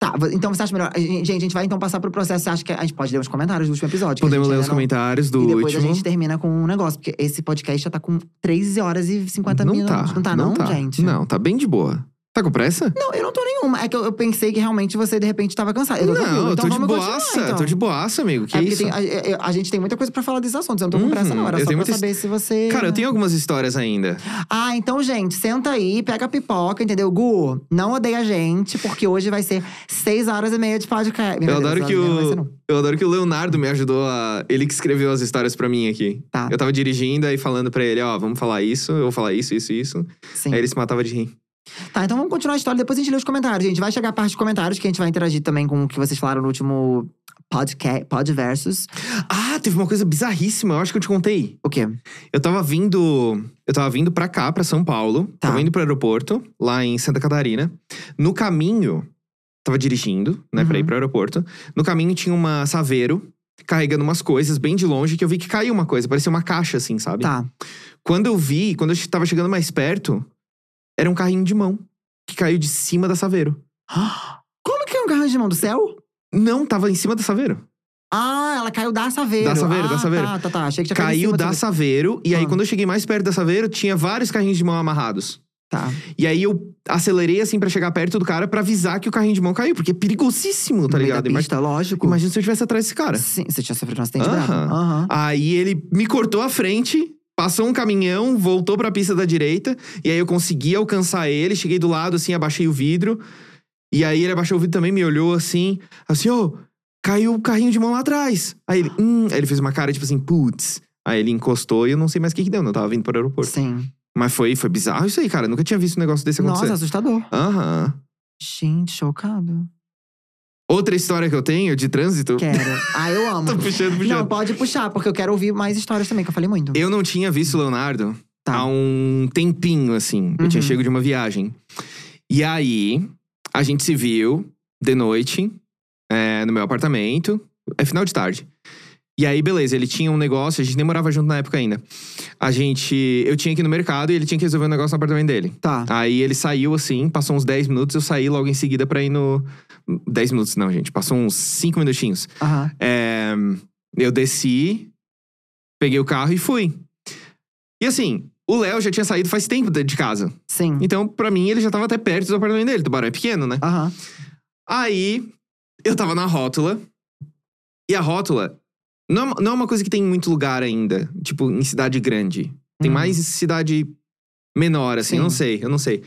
Tá, então você acha melhor. a Gente, a gente vai então passar pro processo. Você acha que a gente pode ler os comentários do último episódio? Podemos ler os não- comentários do E depois último. a gente termina com um negócio, porque esse podcast já tá com 3 horas e 50 não minutos. tá, não tá, não, tá. gente? Não, tá bem de boa. Tá com pressa? Não, eu não tô nenhuma. É que eu, eu pensei que realmente você, de repente, tava cansado. Eu tô tranquilo. não, eu então tô de boaça. então. Tô de boaça, amigo. Que é isso? tem- a, a- a gente tem muita coisa pra falar desses assuntos. Eu não tô com Uhum, pressa, não. Era eu só pra muita saber se você. Cara, eu tenho algumas histórias ainda. Ah, então, gente, senta aí, pega a pipoca, entendeu? Gu, não odeia a gente, porque hoje vai ser 6 horas e meia de podcast. Eu adoro que ser, o. Eu adoro que o Leonardo me ajudou a. Ele que escreveu as histórias pra mim aqui. Tá, Eu tava dirigindo aí falando pra ele, ó, vamos falar isso, eu vou falar isso, isso, isso. sim. Aí ele se matava de rir. Tá, então vamos continuar a história, depois a gente lê os comentários. A gente vai chegar a parte de comentários, que a gente vai interagir também com o que vocês falaram no último podcast, Podversus. Ah, teve uma coisa bizarríssima, eu acho que eu te contei. O quê? Eu tava vindo. Eu tava vindo pra cá, pra São Paulo. Tá. Tava indo pro aeroporto, lá em Santa Catarina. No caminho, tava dirigindo, né, pra Uhum. ir pro aeroporto. No caminho tinha uma saveiro carregando umas coisas bem de longe que eu vi que caiu uma coisa, parecia uma caixa assim, sabe? Tá. Quando eu vi, quando eu tava chegando mais perto, era um carrinho de mão que caiu de cima da saveiro. Como que é um carro de mão do céu? Não, tava em cima da saveiro. Ah, ela caiu da Saveiro. Da Saveiro, ah, da Saveiro. Tá, tá, tá. Achei que tinha Caiu da Saveiro, e aí Ah. quando eu cheguei mais perto da Saveiro, tinha vários carrinhos de mão amarrados. Tá. E aí eu acelerei assim pra chegar perto do cara pra avisar que o carrinho de mão caiu, porque é perigosíssimo, tá No ligado? da Imagina, pista, lógico. imagina se eu estivesse atrás desse cara. Sim, você tinha sofrido um acidente Aham. bravo. Aham. Aí ele me cortou a frente, passou um caminhão, voltou pra pista da direita, e aí eu consegui alcançar ele, cheguei do lado assim, abaixei o vidro. E aí ele abaixou o vidro também, me olhou assim, assim, ô, caiu o carrinho de mão lá atrás. Aí ele, hum, aí ele fez uma cara tipo assim, putz. Aí ele encostou e eu não sei mais o que que deu, não tava vindo pro aeroporto. Sim. Mas foi, foi bizarro isso aí, cara. Eu nunca tinha visto um negócio desse acontecer. Nossa, assustador. Aham. Gente, chocado. Outra história que eu tenho de trânsito. Quero. Ah, eu amo. Tô puxando, puxando. Não, pode puxar, porque eu quero ouvir mais histórias também, que eu falei muito. Eu não tinha visto o Leonardo Tá. há um tempinho, assim. Eu tinha Uhum. chego de uma viagem. E aí, a gente se viu de noite é, no meu apartamento. É final de tarde. E aí, beleza, ele tinha um negócio, a gente nem morava junto na época ainda. A gente. Eu tinha que ir no mercado e ele tinha que resolver um negócio no apartamento dele. Tá. Aí ele saiu assim, passou uns 10 minutos, eu saí logo em seguida pra ir no. 10 minutos não, gente. Passou uns 5 minutinhos. Aham. É, eu desci, peguei o carro e fui. E assim, o Léo já tinha saído faz tempo de casa. Sim. Então, pra mim, ele já tava até perto do apartamento dele. Tubarão é pequeno, né? Aham. Aí, eu tava na rótula. E a rótula não, é- não é uma coisa que tem em muito lugar ainda. Tipo, em cidade grande. Tem Hum. mais cidade menor, assim. Eu não Sim. sei, eu não sei.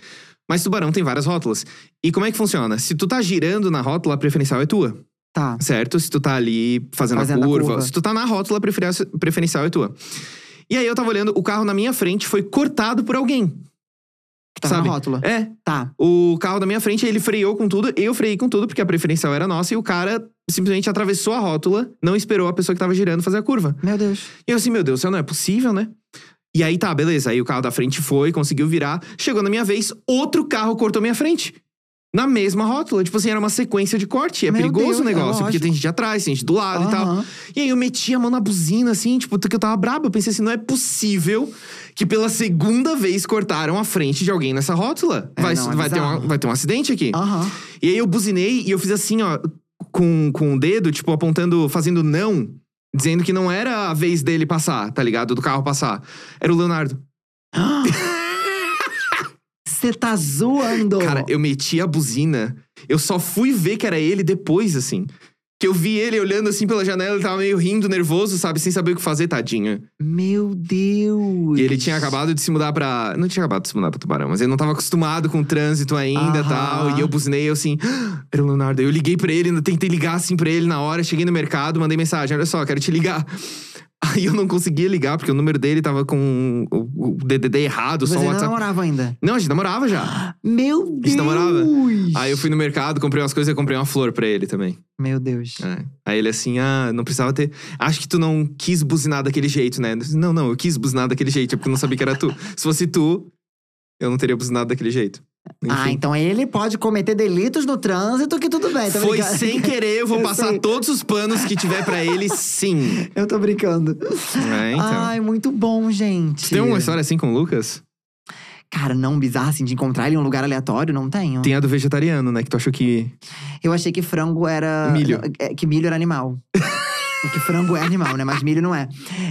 Mas Tubarão tem várias rótulas. E como é que funciona? Se tu tá girando na rótula, a preferencial é tua. Tá. Certo? Se tu tá ali fazendo, Fazendo a, a curva, curva. Se tu tá na rótula, a preferencial é tua. E aí eu tava olhando, o carro na minha frente foi cortado por alguém. Tava Sabe? rótula. É, Tá. o carro da minha frente, ele freou com tudo, eu freiei com tudo, porque a preferencial era nossa, e o cara simplesmente atravessou a rótula, não esperou a pessoa que tava girando fazer a curva. Meu Deus. E eu assim, meu Deus, isso não é possível, né? E aí tá, beleza. Aí o carro da frente foi, conseguiu virar. Chegou na minha vez, outro carro cortou minha frente. Na mesma rótula. Tipo assim, era uma sequência de corte. É Meu perigoso Deus, o é negócio, porque lógico. tem gente atrás, tem gente do lado e tal. E aí eu meti a mão na buzina, assim, tipo, porque eu tava brabo. Eu pensei assim, não é possível que pela segunda vez cortaram a frente de alguém nessa rótula. É, vai, não, é vai, ter uma- vai ter um acidente aqui. Aham. E aí eu buzinei e eu fiz assim, ó, com, com o dedo, tipo, apontando, fazendo não, dizendo que não era a vez dele passar, tá ligado? Do carro passar. Era o Leonardo. Você tá zoando. Cara, eu meti a buzina. Eu só fui ver que era ele depois, assim. Que eu vi ele olhando assim pela janela, ele tava meio rindo, nervoso, sabe? Sem saber o que fazer, tadinho. Meu Deus. E ele tinha acabado de se mudar pra. Não tinha acabado de se mudar pra Tubarão, mas ele não tava acostumado com o trânsito ainda e tal. E eu buzinei eu assim. "Ah, Era o Leonardo. Eu liguei pra ele, tentei ligar assim pra ele na hora. Cheguei no mercado, mandei mensagem: Olha só, quero te ligar. Aí eu não conseguia ligar, porque o número dele tava com o, DDD errado, Você só o WhatsApp. namorava ainda. Não, a gente namorava já. Meu Deus. gente namorava? Aí eu fui no mercado, comprei umas coisas e comprei uma flor pra ele também. Meu Deus. É. Aí ele assim, ah, não precisava ter. Acho que tu não quis buzinar daquele jeito, né? Disse, Não, não, eu quis buzinar daquele jeito, é porque eu não sabia que era tu. Se fosse tu, eu não teria buzinado daquele jeito. Ah, Enfim. então ele pode cometer delitos no trânsito que tudo bem. Foi brincando. sem querer, eu vou Eu passar sei. todos os panos que tiver pra ele, sim. Eu tô brincando. É, então. Ai, muito bom, gente. Tem uma história assim com o Lucas? Cara, não bizarro assim, de encontrar ele em um lugar aleatório, não tenho. Tem a do vegetariano, né? Que tu achou que. Eu achei que frango era. Milho. é, Que milho era animal. Porque frango é animal, né? Mas milho não é.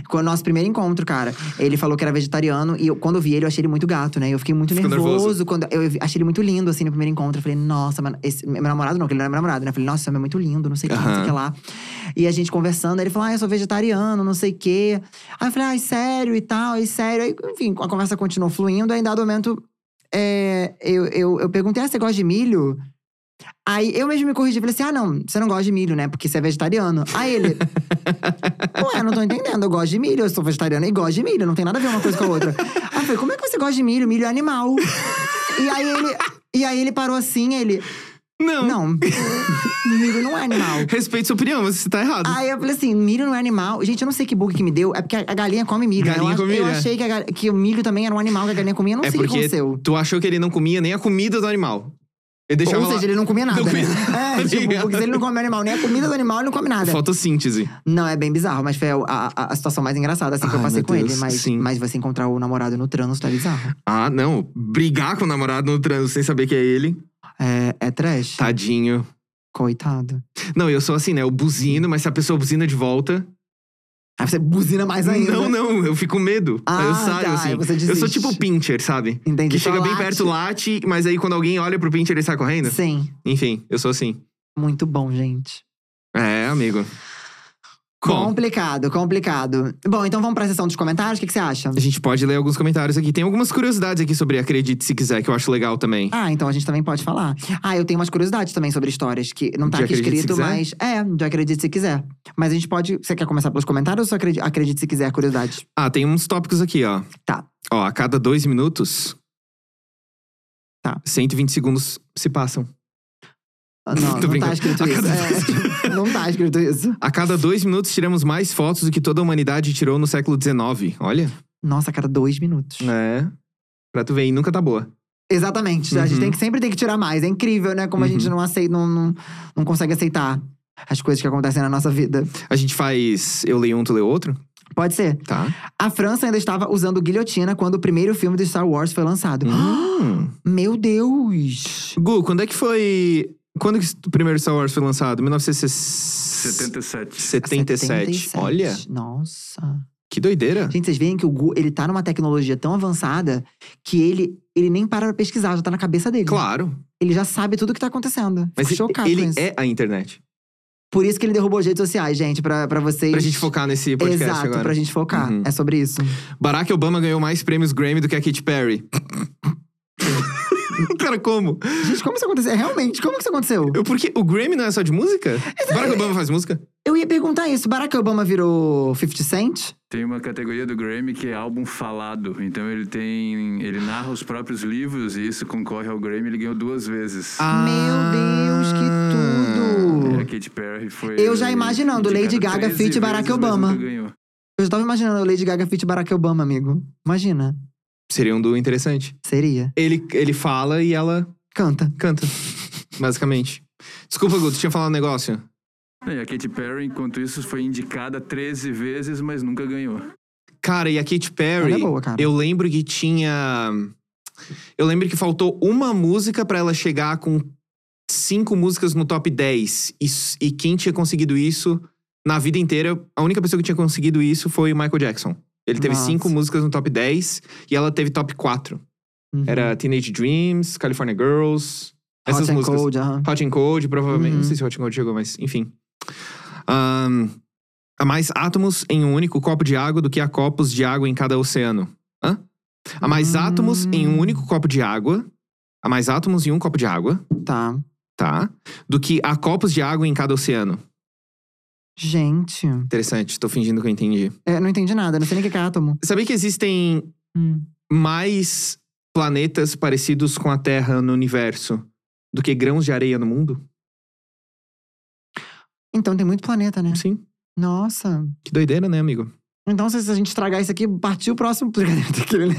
Com o nosso primeiro encontro, cara, ele falou que era vegetariano. E eu, quando eu vi ele, eu achei ele muito gato, né? Eu fiquei muito nervoso. nervoso. Quando eu vi- achei ele muito lindo, assim, no primeiro encontro. Eu falei, nossa, mano, esse, meu namorado não, que ele não era meu namorado, né? Eu falei, nossa, esse homem é muito lindo, não sei o que, não sei o que lá. E a gente conversando, ele falou, ah, eu sou vegetariano, não sei o quê. Aí eu falei, ai, sério e tal, e sério. Aí, enfim, a conversa continuou fluindo. Aí, em dado momento, é, eu, eu, eu perguntei, ah, você gosta de milho? Aí eu mesmo me corrigi, falei assim: ah, não, você não gosta de milho, né? Porque você é vegetariano. Aí ele. Ué, não tô entendendo. Eu gosto de milho, eu sou vegetariano e gosto de milho, não tem nada a ver uma coisa com a outra. Aí eu falei: como é que você gosta de milho? Milho é animal. E aí ele. E aí ele parou assim, ele. Não. Não, milho não é animal. Respeite sua opinião, você tá errado. Aí eu falei assim: milho não é animal. Gente, eu não sei que bug que me deu. É porque a galinha come milho. né? Galinha eu, come eu milho, é. achei que, a que o milho também era um animal que a galinha comia. Não é sei o que aconteceu. tu achou que ele não comia nem a comida do animal. Ele deixava Ou seja, lá... ele não comia nada, Não comia né? nada, É, tipo, porque se ele não come animal, nem a comida do animal, ele não come nada. Fotossíntese. Não, é bem bizarro, mas foi a, a, a situação mais engraçada assim, que eu Ai, passei com Deus, ele. Mas, sim. mas você encontrar o namorado no trânsito é bizarro. Ah, não. Brigar com o namorado no trânsito sem saber que é ele. É, é trash. Tadinho. Coitado. Não, eu sou assim, né? Eu buzino, mas se a pessoa buzina de volta. Aí você buzina mais ainda. Não, não, eu fico com medo. Ah, aí eu saio, tá, assim. você eu sou tipo o pincher, sabe? Entendi. Que chega bem late. perto, late, mas aí quando alguém olha pro pincher, ele sai correndo. Sim. Enfim, eu sou assim. Muito bom, gente. É, amigo. Complicado, complicado. Bom, então vamos pra sessão dos comentários. O que, que você acha? a gente pode ler alguns comentários aqui. Tem algumas curiosidades aqui sobre Acredite Se Quiser, que eu acho legal também. Ah, então a gente também pode falar. Ah, eu tenho umas curiosidades também sobre histórias que não tá De aqui Acredite Se escrito, Quiser? mas. É, de acredite se quiser. Mas a gente pode. Você quer começar pelos comentários ou só acredite, acredite se quiser, curiosidade? Ah, tem uns tópicos aqui, ó. Tá. Ó, a cada dois minutos. Tá. 120 segundos se passam. Ah, Não, Tô não tá brincando. escrito A isso. cada É, não tá escrito isso. A cada dois minutos tiramos mais fotos do que toda a humanidade tirou no século XIX. Olha. Nossa, a cada dois minutos. É. Pra tu ver, e nunca tá boa. Exatamente. A gente Uhum. tem que, sempre tem que tirar mais. É incrível, né? Como a gente Uhum. não aceita, não, não, não consegue aceitar as coisas que acontecem na nossa vida. A gente faz eu leio um, tu lê outro? Pode ser. Tá. A França ainda estava usando guilhotina quando o primeiro filme do Star Wars foi lançado. Hum. Meu Deus! Gu, quando é que foi. Quando que o primeiro Star Wars foi lançado? 1977. 77. Olha, Nossa. que doideira. Gente, vocês veem que o Gu, ele tá numa tecnologia tão avançada que ele, ele nem para pra pesquisar, já tá na cabeça dele. Claro. Ele já sabe tudo que tá acontecendo. Mas Fico chocado ele com isso. é a internet. Por isso que ele derrubou as redes sociais, gente, pra, pra vocês. Pra gente focar nesse podcast Exato, agora. pra gente focar. Uhum. É sobre isso. Barack Obama ganhou mais prêmios Grammy do que a Katy Perry. Cara, como? Gente, como isso aconteceu? Realmente, como que isso aconteceu? Eu, porque o Grammy não é só de música? Barack Obama faz música? Eu ia perguntar isso. Barack Obama virou 50 Cent? Tem uma categoria do Grammy que é álbum falado. Então ele tem. Ele narra os próprios livros e isso concorre ao Grammy. Ele ganhou duas vezes. Ah. Meu Deus, que E a tudo! Katy Perry foi. Eu já imaginando, Lady Gaga 13 feat Barack Obama. Eu já tava imaginando Lady Gaga feat Barack Obama, amigo. Imagina. Seria um duo interessante. Seria. Ele, ele fala e ela Canta. canta. basicamente. Desculpa, Gu, tu tinha falado um negócio. E a Katy Perry, enquanto isso, foi indicada 13 vezes, mas nunca ganhou. Cara, e a Katy Perry, Ela é boa, cara. eu lembro que tinha. Eu lembro que faltou uma música pra ela chegar com cinco músicas no top 10. E, e quem tinha conseguido isso na vida inteira, a única pessoa que tinha conseguido isso foi o Michael Jackson. Ele teve Nossa. cinco músicas no top 10 e ela teve top 4. Uhum. Era Teenage Dreams, California Girls. Essas Hot and músicas. Cold, aham. Hot and Cold, provavelmente. Uhum. Não sei se Hot and Cold chegou, mas enfim. Ahn, há mais átomos em um único copo de água do que há copos de água em cada oceano. Hã? Há mais Hum. átomos em um único copo de água. Há mais átomos em um copo de água, Tá. tá? Do que há copos de água em cada oceano. Gente. Interessante, tô fingindo que eu entendi. É, não entendi nada, não sei nem o que é átomo. Sabia que existem Hum. mais planetas parecidos com a Terra no universo do que grãos de areia no mundo? Então tem muito planeta, né? Sim. Nossa. Que doideira, né, amigo? Então, se a gente estragar isso aqui, partiu o próximo. Aquele, né?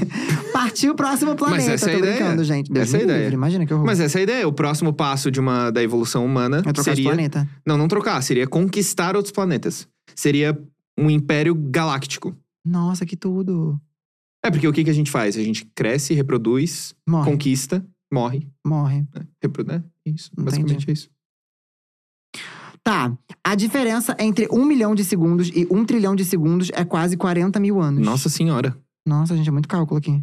Partiu o próximo planeta. essa é a ideia. brincando, gente. Deus Essa é a ideia. livre, Imagina que horror. Mas essa é a ideia. O próximo passo de uma, da evolução humana é trocar de seria. planeta. Não, não trocar. Seria conquistar outros planetas. Seria um império galáctico. Nossa, que tudo. É, porque o que, que a gente faz? A gente cresce, reproduz, Morre. conquista, morre. Morre. Né? Repro... né? Isso. Entendi. Basicamente é isso. Tá. A diferença entre um milhão de segundos e um trilhão de segundos é quase 40 mil anos. Nossa senhora. Nossa, gente, é muito cálculo aqui.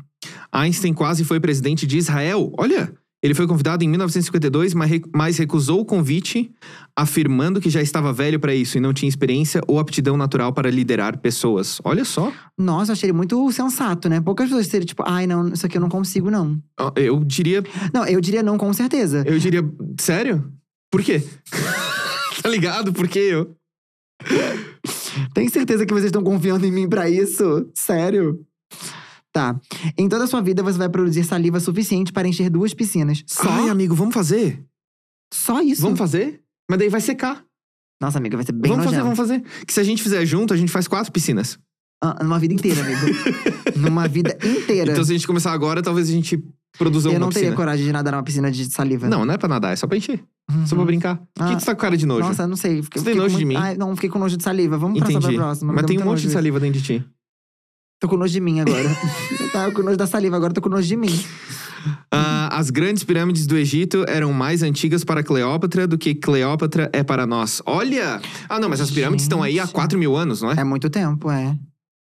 Einstein quase foi presidente de Israel. Olha, ele foi convidado em 1952, mas re- mas recusou o convite, afirmando que já estava velho para isso e não tinha experiência ou aptidão natural para liderar pessoas. Olha só. Nossa, eu achei ele muito sensato, né? Poucas pessoas seriam tipo, ai, não, isso aqui eu não consigo, não. Ó, Eu diria, Não, eu diria não, com certeza. eu diria, sério? Por quê? tá ligado? Por quê eu? Tem certeza que vocês estão confiando em mim pra isso? Sério? Tá. Em toda a sua vida, você vai produzir saliva suficiente para encher duas piscinas. Só? Ai, amigo, vamos fazer? Só isso? Vamos fazer? Mas daí vai secar. Nossa, amiga, vai ser bem vamos fazer, vamos fazer. Que se a gente fizer junto, a gente faz quatro piscinas. Ah, numa vida inteira, amigo. numa vida inteira. Então, se a gente começar agora, talvez a gente produza eu não teria piscina. coragem de nadar numa piscina de saliva. Não, não é pra nadar, é só pra encher. Uhum. Só pra brincar. Por que Ah, tu tá com cara de nojo? Nossa, não sei. Fiquei, Você tem fiquei nojo com de muito- mim? Ai, não, fiquei com nojo de saliva. Vamos passar Entendi. pra próxima. Mas tem um muito monte de nojo saliva dentro de ti. Tô com nojo de mim agora. Tava com nojo da saliva, agora tô com nojo de mim. Ah, as grandes pirâmides do Egito eram mais antigas para Cleópatra do que Cleópatra é para nós. Olha! Ah, não, mas as pirâmides estão aí há Gente. 4 mil anos, não é? É muito tempo, é.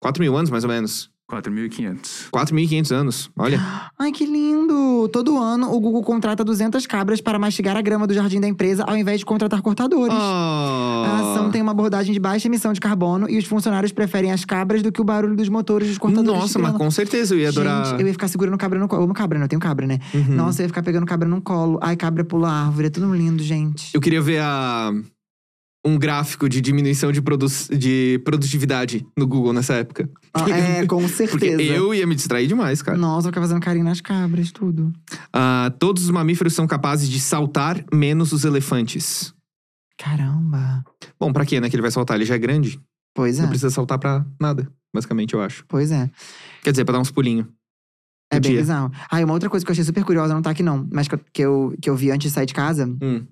4 mil anos, mais ou menos. 4.500. 4.500 anos. Olha. Ai, que lindo! Todo ano, o Google contrata 200 cabras para mastigar a grama do jardim da empresa ao invés de contratar cortadores. Oh. A ação tem uma abordagem de baixa emissão de carbono e os funcionários preferem as cabras do que o barulho dos motores dos cortadores. Nossa, de mas com certeza eu ia adorar. Gente, eu ia ficar segurando cabra no colo. Eu amo cabra, né? Eu tenho cabra, né? Uhum. Nossa, eu ia ficar pegando cabra no colo. Ai, cabra pula árvore. É tudo lindo, gente. Eu queria ver a... um gráfico de diminuição de, produ... de produtividade no Google nessa época. Ah, é, com Porque certeza. eu ia me distrair demais, cara. Nossa, eu ficar fazendo carinho nas cabras, tudo. Ah, todos os mamíferos são capazes de saltar, menos os elefantes. Caramba. Bom, pra quê, né? Que ele vai saltar? Ele já é grande. Pois é, Não precisa saltar pra nada, basicamente, eu acho. pois é. Quer dizer, pra dar uns pulinhos. É bem Podia. bizarro. Ah, e uma outra coisa que eu achei super curiosa, não tá aqui não, mas que eu, que eu, que eu vi antes de sair de casa, Hum.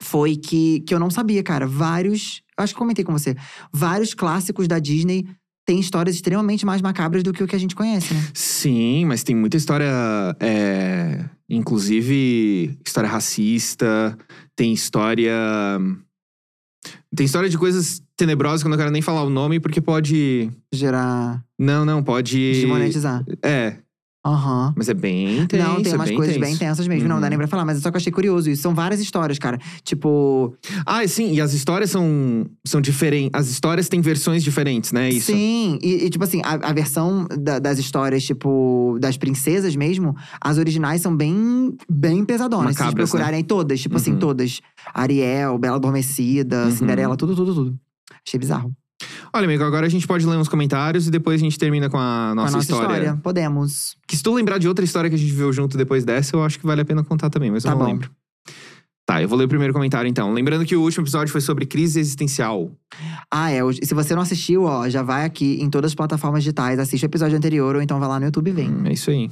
foi que, que eu não sabia, cara. Vários. eu Acho que comentei com você. Vários clássicos da Disney têm histórias extremamente mais macabras do que o que a gente conhece, né? Sim, mas tem muita história. é, inclusive, história racista, tem história. Tem história de coisas tenebrosas que eu não quero nem falar o nome, porque pode. Gerar. Não, não, pode. Desmonetizar. É, Aham. mas é bem tenso. não, tem é umas bem coisas tenso. bem tensas mesmo. Não dá Uhum. nem pra falar, mas só que eu achei curioso isso. São várias histórias, cara. Tipo. Ah, sim, e as histórias são, são diferentes. As histórias têm versões diferentes, né? Isso. Sim, e, e, tipo assim, a, a versão da- das histórias, tipo, das princesas mesmo, as originais são bem, bem pesadonas. Se vocês Macabras, né? procurarem todas, tipo assim, Uhum. todas. Ariel, Bela Adormecida, Uhum. Cinderela, tudo, tudo, tudo. Achei bizarro. Olha, amigo, agora a gente pode ler uns comentários e depois a gente termina com a nossa, Com a nossa história. história. Podemos. Que se tu lembrar de outra história que a gente viu junto depois dessa, eu acho que vale a pena contar também, mas eu Tá não bom. lembro. Tá, eu vou ler o primeiro comentário então. Lembrando que o último episódio foi sobre crise existencial. Ah, é. Se você não assistiu, ó, já vai aqui em todas as plataformas digitais, assiste o episódio anterior, ou então vai lá no YouTube e vem. Hum, é isso aí.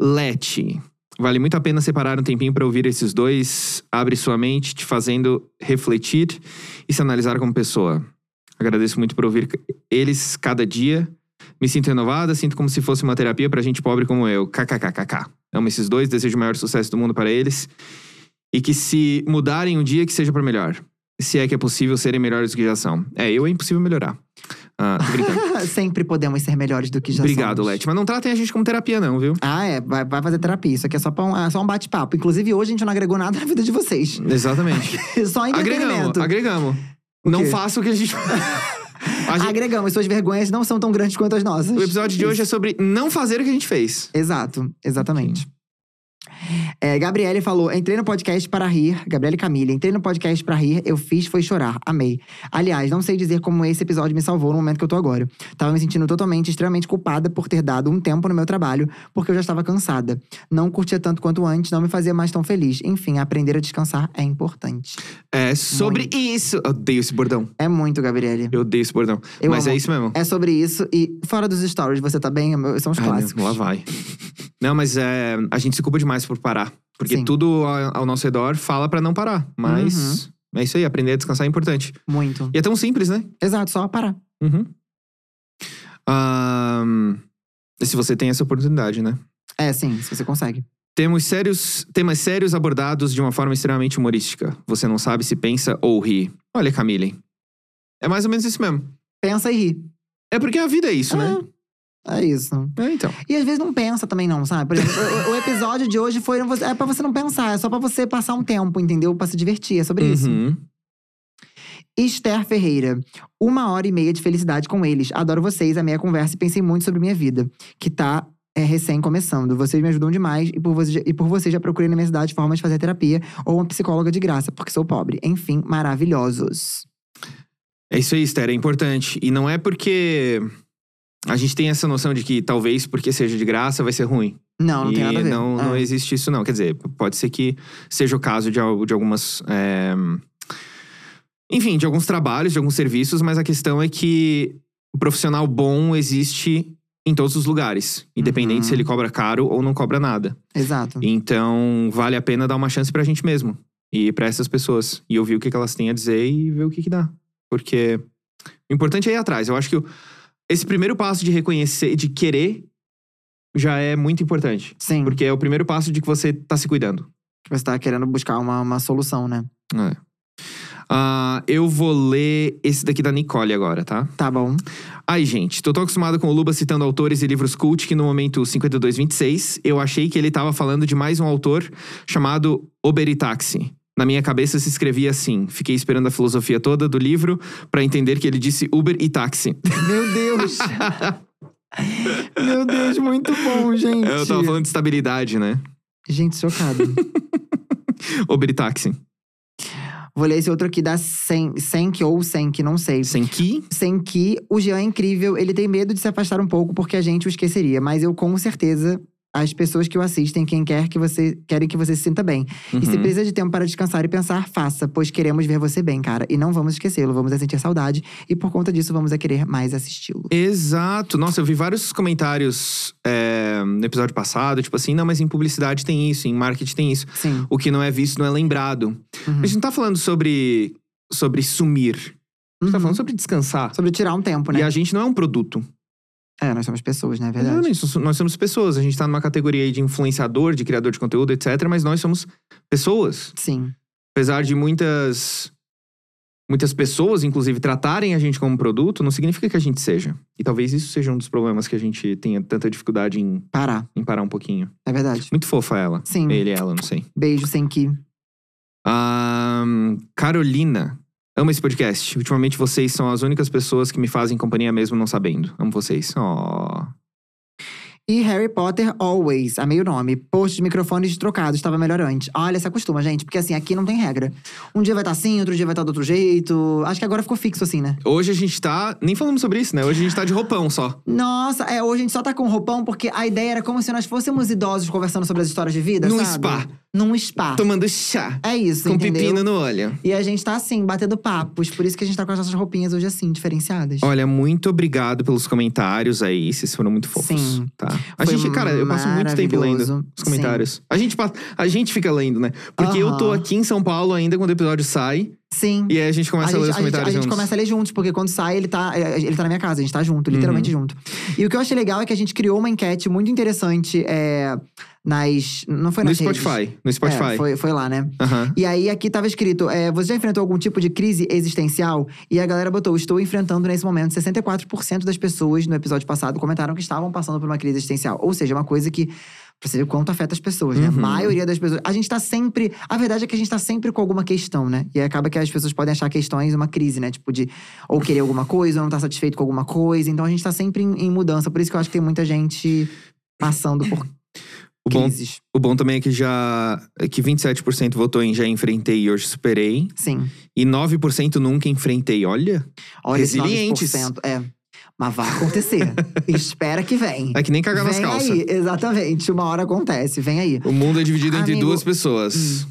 Leti. Vale muito a pena separar um tempinho pra ouvir esses dois. Abre sua mente, te fazendo refletir e se analisar como pessoa. Agradeço muito por ouvir eles cada dia. Me sinto renovada, sinto como se fosse uma terapia pra gente pobre como eu. KKKKK. Amo esses dois, desejo o maior sucesso do mundo para eles. E que se mudarem um dia, que seja pra melhor. Se é que é possível serem melhores do que já são. É, eu é impossível melhorar. Ah. Sempre podemos ser melhores do que já Obrigado, somos. Leti. Mas não tratem a gente como terapia, não, viu? Ah, é. Vai, vai fazer terapia. Isso aqui é só, um, é só um bate-papo. Inclusive, hoje a gente não agregou nada na vida de vocês. Exatamente. Só agregamos, entretenimento. agregamos. O Não quê? faça o que a gente. A gente- Agregamos. Suas vergonhas não são tão grandes quanto as nossas. O episódio de hoje é sobre não fazer o que a gente fez. Exato, exatamente. É, Gabriele falou: entrei no podcast para rir. Gabriele Camille, entrei no podcast para rir, eu fiz foi chorar. Amei. Aliás, não sei dizer como esse episódio me salvou no momento que eu tô agora. Tava me sentindo totalmente, extremamente culpada por ter dado um tempo no meu trabalho, porque eu já estava cansada. Não curtia tanto quanto antes, não me fazia mais tão feliz. Enfim, aprender a descansar é importante. É sobre Muito. isso. Eu odeio esse bordão. É muito, Gabriele. Eu odeio esse bordão. Eu Mas amo. é isso mesmo. É sobre isso. E fora dos stories, você tá bem? São os Ai, clássicos. meu, lá vai. Não, mas é, a gente se culpa demais por parar. Porque Sim. tudo ao, nosso redor fala pra não parar. Mas Uhum. é isso aí, aprender a descansar é importante. Muito. E é tão simples, né? Exato, só parar. Uhum. Se você tem essa oportunidade, né? É, sim, se você consegue. Temos sérios, temas sérios abordados de uma forma extremamente humorística. Você não sabe se pensa ou ri. Olha, Camille. É mais ou menos isso mesmo. Pensa e ri. É porque a vida é isso, né? É isso. É, então. E às vezes não pensa também, não, sabe? Por exemplo, o, o episódio de hoje foi. É pra você não pensar, é só pra você passar um tempo, entendeu? Pra se divertir. É sobre isso. Uhum. Esther Ferreira. Uma hora e meia de felicidade com eles. Adoro vocês, amei a conversa e pensei muito sobre minha vida, que tá é, recém começando. Vocês me ajudam demais e por, você, e por vocês já procurei na minha cidade formas de fazer terapia ou uma psicóloga de graça, porque sou pobre. Enfim, maravilhosos. É isso aí, Esther, é importante. E não é porque a gente tem essa noção de que talvez porque seja de graça vai ser ruim. Não, não e tem nada a ver. Não, não É. existe isso, não. Quer dizer, pode ser que seja o caso de, de algumas. é, Enfim, de alguns trabalhos, de alguns serviços, mas a questão é que o profissional bom existe em todos os lugares, independente Uhum. se ele cobra caro ou não cobra nada. Exato. Então, vale a pena dar uma chance pra gente mesmo. E pra essas pessoas. E ouvir o que, que elas têm a dizer e ver o que, que dá. Porque o importante é ir atrás. Eu acho que o- esse primeiro passo de reconhecer, de querer, já é muito importante. Sim. Porque é o primeiro passo de que você tá se cuidando. que você tá querendo buscar uma, uma solução, né? É. Ah, eu vou ler esse daqui da Nicole agora, tá? Tá bom. Ai, gente, tô tão acostumado com o Luba citando autores e livros cult que no momento 5226 eu achei que ele tava falando de mais um autor chamado Oberitaxi. Na minha cabeça se escrevia assim. Fiquei esperando a filosofia toda do livro pra entender que ele disse Uber e táxi. Meu Deus! Meu Deus, muito bom, gente. Eu tava falando de estabilidade, né? Gente, chocado. Uber e táxi. Vou ler esse outro aqui da Sen, Senk ou Senk, não sei. Sem que? Senki, o Jean é incrível. Ele tem medo de se afastar um pouco porque a gente o esqueceria. Mas eu, com certeza, as pessoas que o assistem, quem quer que você querem que você se sinta bem. E se Uhum. precisa de tempo para descansar e pensar, faça, pois queremos ver você bem, cara. E não vamos esquecê-lo, vamos a sentir saudade. E por conta disso, vamos a querer mais assisti-lo. Exato. Nossa, eu vi vários comentários é, no episódio passado, tipo assim, não, mas em publicidade tem isso, em marketing tem isso. Sim. O que não é visto não é lembrado. Uhum. A gente não tá falando sobre, sobre sumir. A gente tá Uhum. falando sobre descansar. Sobre tirar um tempo, né? E a gente não é um produto. É, nós somos pessoas, né? É verdade. Nós somos pessoas. A gente tá numa categoria aí de influenciador, de criador de conteúdo, etc. Mas nós somos pessoas. Sim. Apesar de muitas. Muitas pessoas, inclusive, tratarem a gente como produto, não significa que a gente seja. E talvez isso seja um dos problemas que a gente tenha tanta dificuldade em, Parar. em parar um pouquinho. É verdade. Muito fofa ela. Sim. Ele, ela, não sei. Beijo, Senki. Ahn, Carolina. Amo esse podcast. Ultimamente vocês são as únicas pessoas que me fazem companhia mesmo não sabendo. Amo vocês. Oh. E Harry Potter Always, amei o nome. Post de microfones trocados, estava melhor antes. Olha, se acostuma, gente, porque assim, aqui não tem regra. Um dia vai estar assim, outro dia vai estar do outro jeito. Acho que agora ficou fixo assim, né? Hoje a gente tá. Nem falamos sobre isso, né? Hoje a gente tá de roupão só. Nossa, é, hoje a gente só tá com roupão porque a ideia era como se nós fôssemos idosos conversando sobre as histórias de vida, Num sabe? spa. Num spa. Tomando chá. É isso, com entendeu? pepino no olho. E a gente tá assim, batendo papos. Por isso que a gente tá com as nossas roupinhas hoje assim, diferenciadas. Olha, muito obrigado pelos comentários aí. Vocês foram muito fofos. Sim. Tá. A Foi gente, cara, eu passo muito tempo lendo os comentários. A gente, a gente fica lendo, né? Porque eu tô aqui em São Paulo ainda quando o episódio sai. Sim. E aí a gente começa a, a ler gente, os a, gente, comentários a gente juntos. começa a ler juntos, porque quando sai, ele tá, é, ele tá na minha casa, a gente tá junto, literalmente Uhum. junto. E o que eu achei legal é que a gente criou uma enquete muito interessante é, nas. Não foi No nas redes. Spotify. No Spotify. É, foi, foi lá, né? Aham. E aí aqui tava escrito: é, você já enfrentou algum tipo de crise existencial? E a galera botou: estou enfrentando nesse momento. 64% das pessoas no episódio passado comentaram que estavam passando por uma crise existencial. Ou seja, uma coisa que. Pra você ver o quanto afeta as pessoas, né? A Uhum. maioria das pessoas. A gente tá sempre. A verdade é que a gente tá sempre com alguma questão, né? E aí acaba que as pessoas podem achar questões uma crise, né? Tipo, de ou querer alguma coisa, ou não tá satisfeito com alguma coisa. Então a gente tá sempre em, em mudança. Por isso que eu acho que tem muita gente passando por O bom, crises. o bom também é que já. é que 27% votou em já enfrentei e hoje superei. Sim. E 9% nunca enfrentei. Olha. Olha Resilientes. 9%. É. Mas vai acontecer. Espera que vem. É que nem cagar nas vem calças. aí, exatamente. Uma hora acontece. Vem aí. O mundo é dividido entre Amigo- Hum. duas pessoas.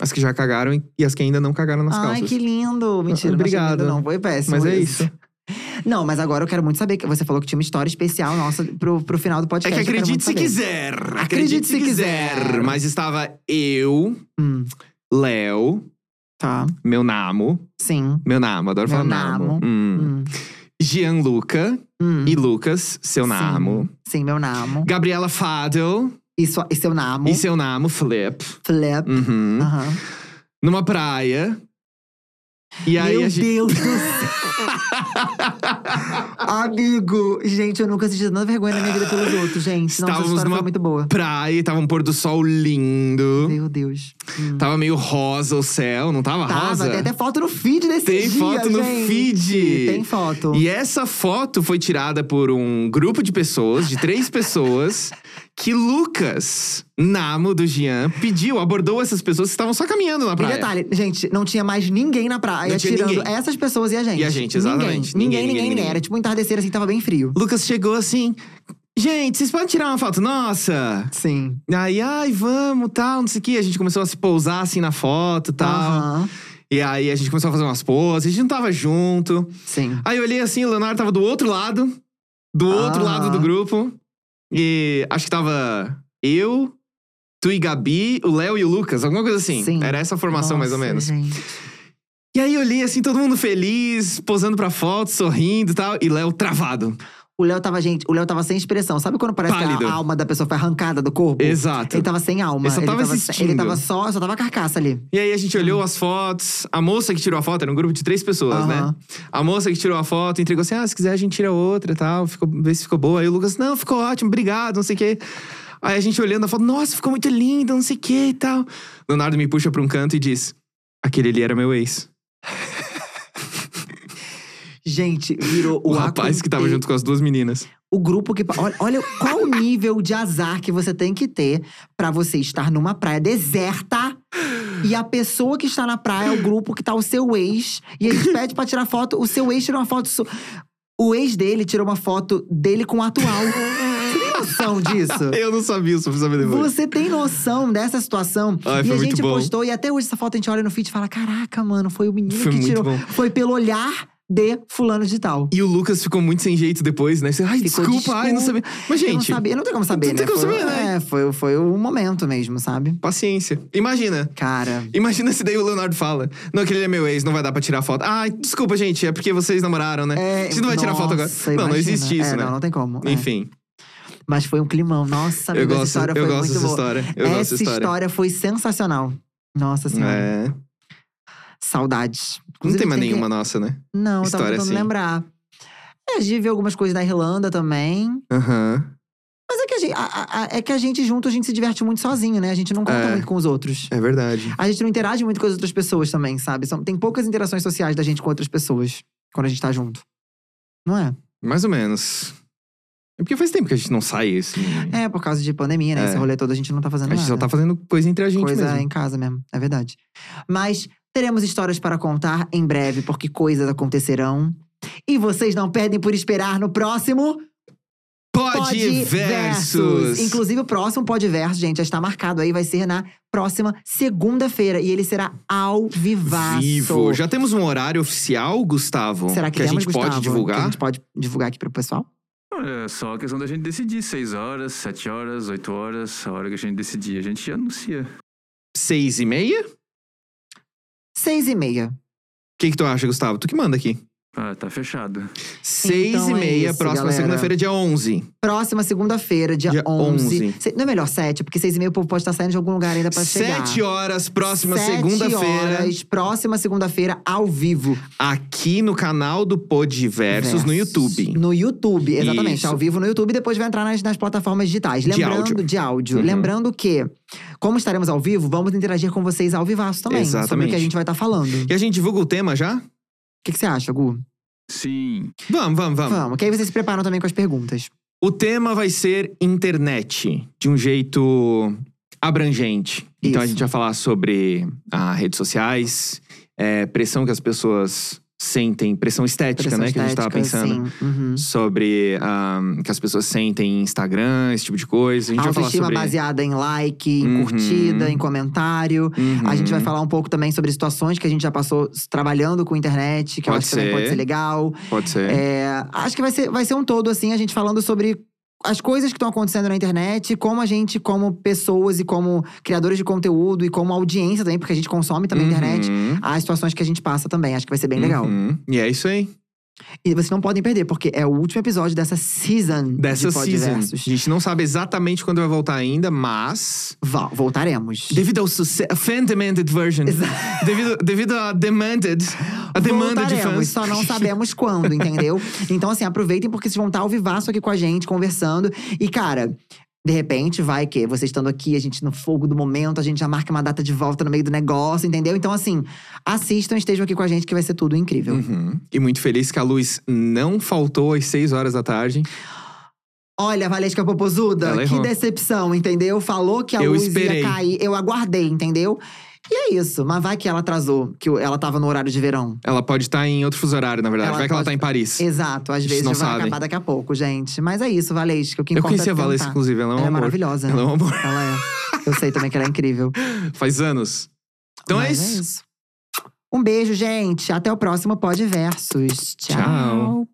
As que já cagaram e- as que ainda não cagaram nas Ai, calças. que lindo. Mentira, Obrigado. não não. Foi péssimo. Mas é isso. Não, mas agora eu quero muito saber. que Você falou que tinha uma história especial nossa pro, pro final do É podcast. que eu quero acredite se quiser. Acredite se quiser. Mas estava eu, Hum, Léo, tá. meu namo. Sim. Meu namo, adoro Meu falar namo. namo. Hum. Hum, Gianluca hum. e Lucas, seu Sim. namo. Sim, meu namo. Gabriela Fadel E, e seu namo. e seu namo, Flip. Flip. Uhum. Aham. Numa praia. E aí Meu gente. Deus do céu. Amigo, gente, eu nunca senti tanta vergonha na minha vida pelos outros, gente. Não, essa Estávamos numa foi muito boa. Praia, tava um pôr do sol lindo. Meu Deus. Hum. Tava meio rosa o céu, não tava, Tava, rosa? tem até foto no feed desse Tem dia, foto no gente. feed. Tem foto. E essa foto foi tirada por um grupo de pessoas, de três pessoas, que Lucas, Namo do Jean, pediu, abordou essas pessoas que estavam só caminhando na E praia. detalhe, gente, não tinha mais ninguém na praia, tirando ninguém. essas pessoas e a gente. E a gente, exatamente. Ninguém, Ninguém, ninguém, ninguém, ninguém, ninguém. Era tipo um entardecer assim, tava bem frio. Lucas chegou assim. Gente, vocês podem tirar uma foto nossa? Sim. Aí, ai, vamos, tal, não sei o que. A gente começou a se pousar assim na foto tal. Aham. E aí a gente começou a fazer umas poses, a gente não tava junto. Sim. Aí eu olhei assim, o Leonardo tava do outro lado. Do outro Ah. lado do grupo. E acho que tava eu, tu e Gabi, o Léo e o Lucas, alguma coisa assim. Sim. Era essa a formação, mais ou Nossa, menos. Gente. E aí eu olhei assim, todo mundo feliz, posando pra foto, sorrindo e tal. E Léo travado. O Léo tava, gente, o Léo tava sem expressão. Sabe quando parece Pálido. que a alma da pessoa foi arrancada do corpo? Exato. Ele tava sem alma. Ele só tava sem- existindo. Ele tava só, só tava carcaça ali. E aí a gente olhou as fotos. A moça que tirou a foto, era um grupo de três pessoas, né? Aham. A moça que tirou a foto entregou assim: ah, se quiser a gente tira outra e tal. Ficou, vê se ficou boa. Aí o Lucas, não, ficou ótimo, obrigado, não sei o quê. Aí a gente olhando a foto, nossa, ficou muito linda, não sei o quê e tal. Leonardo me puxa pra um canto e diz: aquele ali era meu ex. Gente, virou O, o, rapaz que tava junto com as duas meninas. O grupo que. Olha, olha qual o nível de azar que você tem que ter pra você estar numa praia deserta. E a pessoa que está na praia é o grupo que tá o seu ex. E eles pedem pra tirar foto. O seu ex tirou uma foto. O ex dele tirou uma foto dele com o atual. Você tem noção disso? Eu não sabia, só saber depois. Você tem noção dessa situação? Ai, e a gente postou, e até hoje essa foto a gente olha no feed e fala: caraca, mano, foi o menino Foi que tirou. bom. Foi pelo olhar de fulano de tal. E o Lucas ficou muito sem jeito depois, né? Você, ai, Ficou, desculpa, ai, não sabia. Mas, Eu não gente, sabia, não tem como saber, não né? tem como foi, saber, né? É, foi, foi o momento mesmo, sabe? paciência. Imagina. Cara. Imagina se daí o Leonardo fala: Não, aquele é meu ex, não vai dar pra tirar foto. Ai, desculpa, gente, é porque vocês namoraram, né? É, a gente não vai tirar foto agora. nossa, Não, não imagina. existe isso, É, né? Não, não tem como. é. Enfim, Mas foi um climão. Nossa, eu amigo, essa gosto, história eu foi gosto muito dessa boa. história. Eu essa gosto dessa história. história foi sensacional. Nossa senhora. É. Saudades. Não Inclusive, tem mais que- nenhuma nossa, né? Não, eu tava história tentando assim. lembrar. É, a gente viu algumas coisas da Irlanda também. Aham. Mas é que a gente, a- a- é que a gente junto, a gente se diverte muito sozinho, né? A gente não conta É. muito com os outros. É verdade. A gente não interage muito com as outras pessoas também, sabe? São, tem poucas interações sociais da gente com outras pessoas quando a gente tá junto. Não é? Mais ou menos. É porque faz tempo que a gente não sai, assim. É, por causa de pandemia, né? É. Esse rolê todo a gente não tá fazendo A gente nada. só tá fazendo coisa entre a gente Coisa mesmo. em casa mesmo, é verdade. Mas teremos histórias para contar em breve, porque coisas acontecerão. E vocês não perdem por esperar no próximo Podversus! Inclusive, o próximo Podverso, gente, já está marcado aí, vai ser na próxima segunda-feira. E ele será ao vivaço. Vivo. Já temos um horário oficial, Gustavo? Será que, a temos, gente pode Gustavo? Que divulgar? a gente pode divulgar aqui pro pessoal? Olha, é só a questão da gente decidir. Seis horas, sete horas, oito horas, a hora que a gente decidir. A gente anuncia. Seis e meia? Seis e meia. O que, que tu acha, Gustavo? Tu que manda aqui. Ah, tá fechado. Seis Então e é meia, isso, próxima galera. segunda-feira, dia 11. Próxima segunda-feira, dia, Dia 11. 11. Se- Não é melhor sete, porque seis e meia o povo pode estar saindo de algum lugar ainda pra chegar. Sete horas, próxima Sete segunda-feira. horas, próxima segunda-feira, ao vivo. Aqui no canal do Podversos, no. YouTube. No YouTube, exatamente. Isso. Ao vivo no YouTube, depois vai entrar nas, nas plataformas digitais. De Lembrando, áudio. de áudio. Uhum. Lembrando que, como estaremos ao vivo, vamos interagir com vocês ao vivaço também. Sobre o Exatamente. que a gente vai estar falando. E a gente divulga o tema já? Que, que você acha, Gu? Sim. Vamos, vamos, vamos. Vamos, que aí vocês se preparam também com as perguntas. O tema vai ser internet, de um jeito abrangente. Então a Isso. gente vai falar sobre ah, redes sociais, é, pressão que as pessoas sentem, pressão estética, Pressão né? Que a gente tava estética, pensando. Uhum. Sobre ah, que as pessoas sentem em Instagram, esse tipo de coisa. A gente vai falar sobre. baseada em like, em Uhum. curtida, em comentário. A gente vai Uhum, falar um pouco também sobre situações que a gente já passou trabalhando com internet, que eu Pode acho que também ser. pode ser legal. Pode ser. É, acho que vai ser, vai ser um todo, assim, a gente falando sobre as coisas que estão acontecendo na internet, como a gente, como pessoas e como criadores de conteúdo e como audiência também, porque a gente consome também a internet, Uhum, as situações que a gente passa também. Acho que vai ser bem legal. uhum. E é isso aí. E vocês não podem perder, porque é o último episódio dessa season Dessa de season. A gente não sabe exatamente quando vai voltar ainda, mas. Voltaremos. Devido ao sucesso. Fan demanded version. devido, devido a demanded. A demanda de fãs. só não sabemos quando, entendeu? Então, assim, aproveitem porque vocês vão estar ao vivaço aqui com a gente, conversando. E, cara, de repente, vai que você estando aqui, a gente no fogo do momento, a gente já marca uma data de volta no meio do negócio, entendeu? Então, assim, assistam, estejam aqui com a gente que vai ser tudo incrível. Uhum. E muito feliz que a luz não faltou às 6 horas da tarde. Olha, Valesca Popozuda, que decepção, entendeu? Falou que a Eu luz esperei. ia cair, eu aguardei, entendeu? E é isso, mas vai que ela atrasou, que ela tava no horário de verão. Ela pode estar em outro fuso horário, na verdade. Ela Vai que ela pode- tá em Paris. Exato, às vezes não vai sabe. acabar daqui a pouco, gente. Mas é isso, Valesca, o que Eu conheci é a Valesca, tentar. inclusive. Ela é um Ela é amor. maravilhosa. Ela é um amor. Ela é. Eu sei também que ela é incrível. Faz anos. Então é Mas isso. Um beijo, gente. Até o próximo Pod Versus. Tchau. Tchau.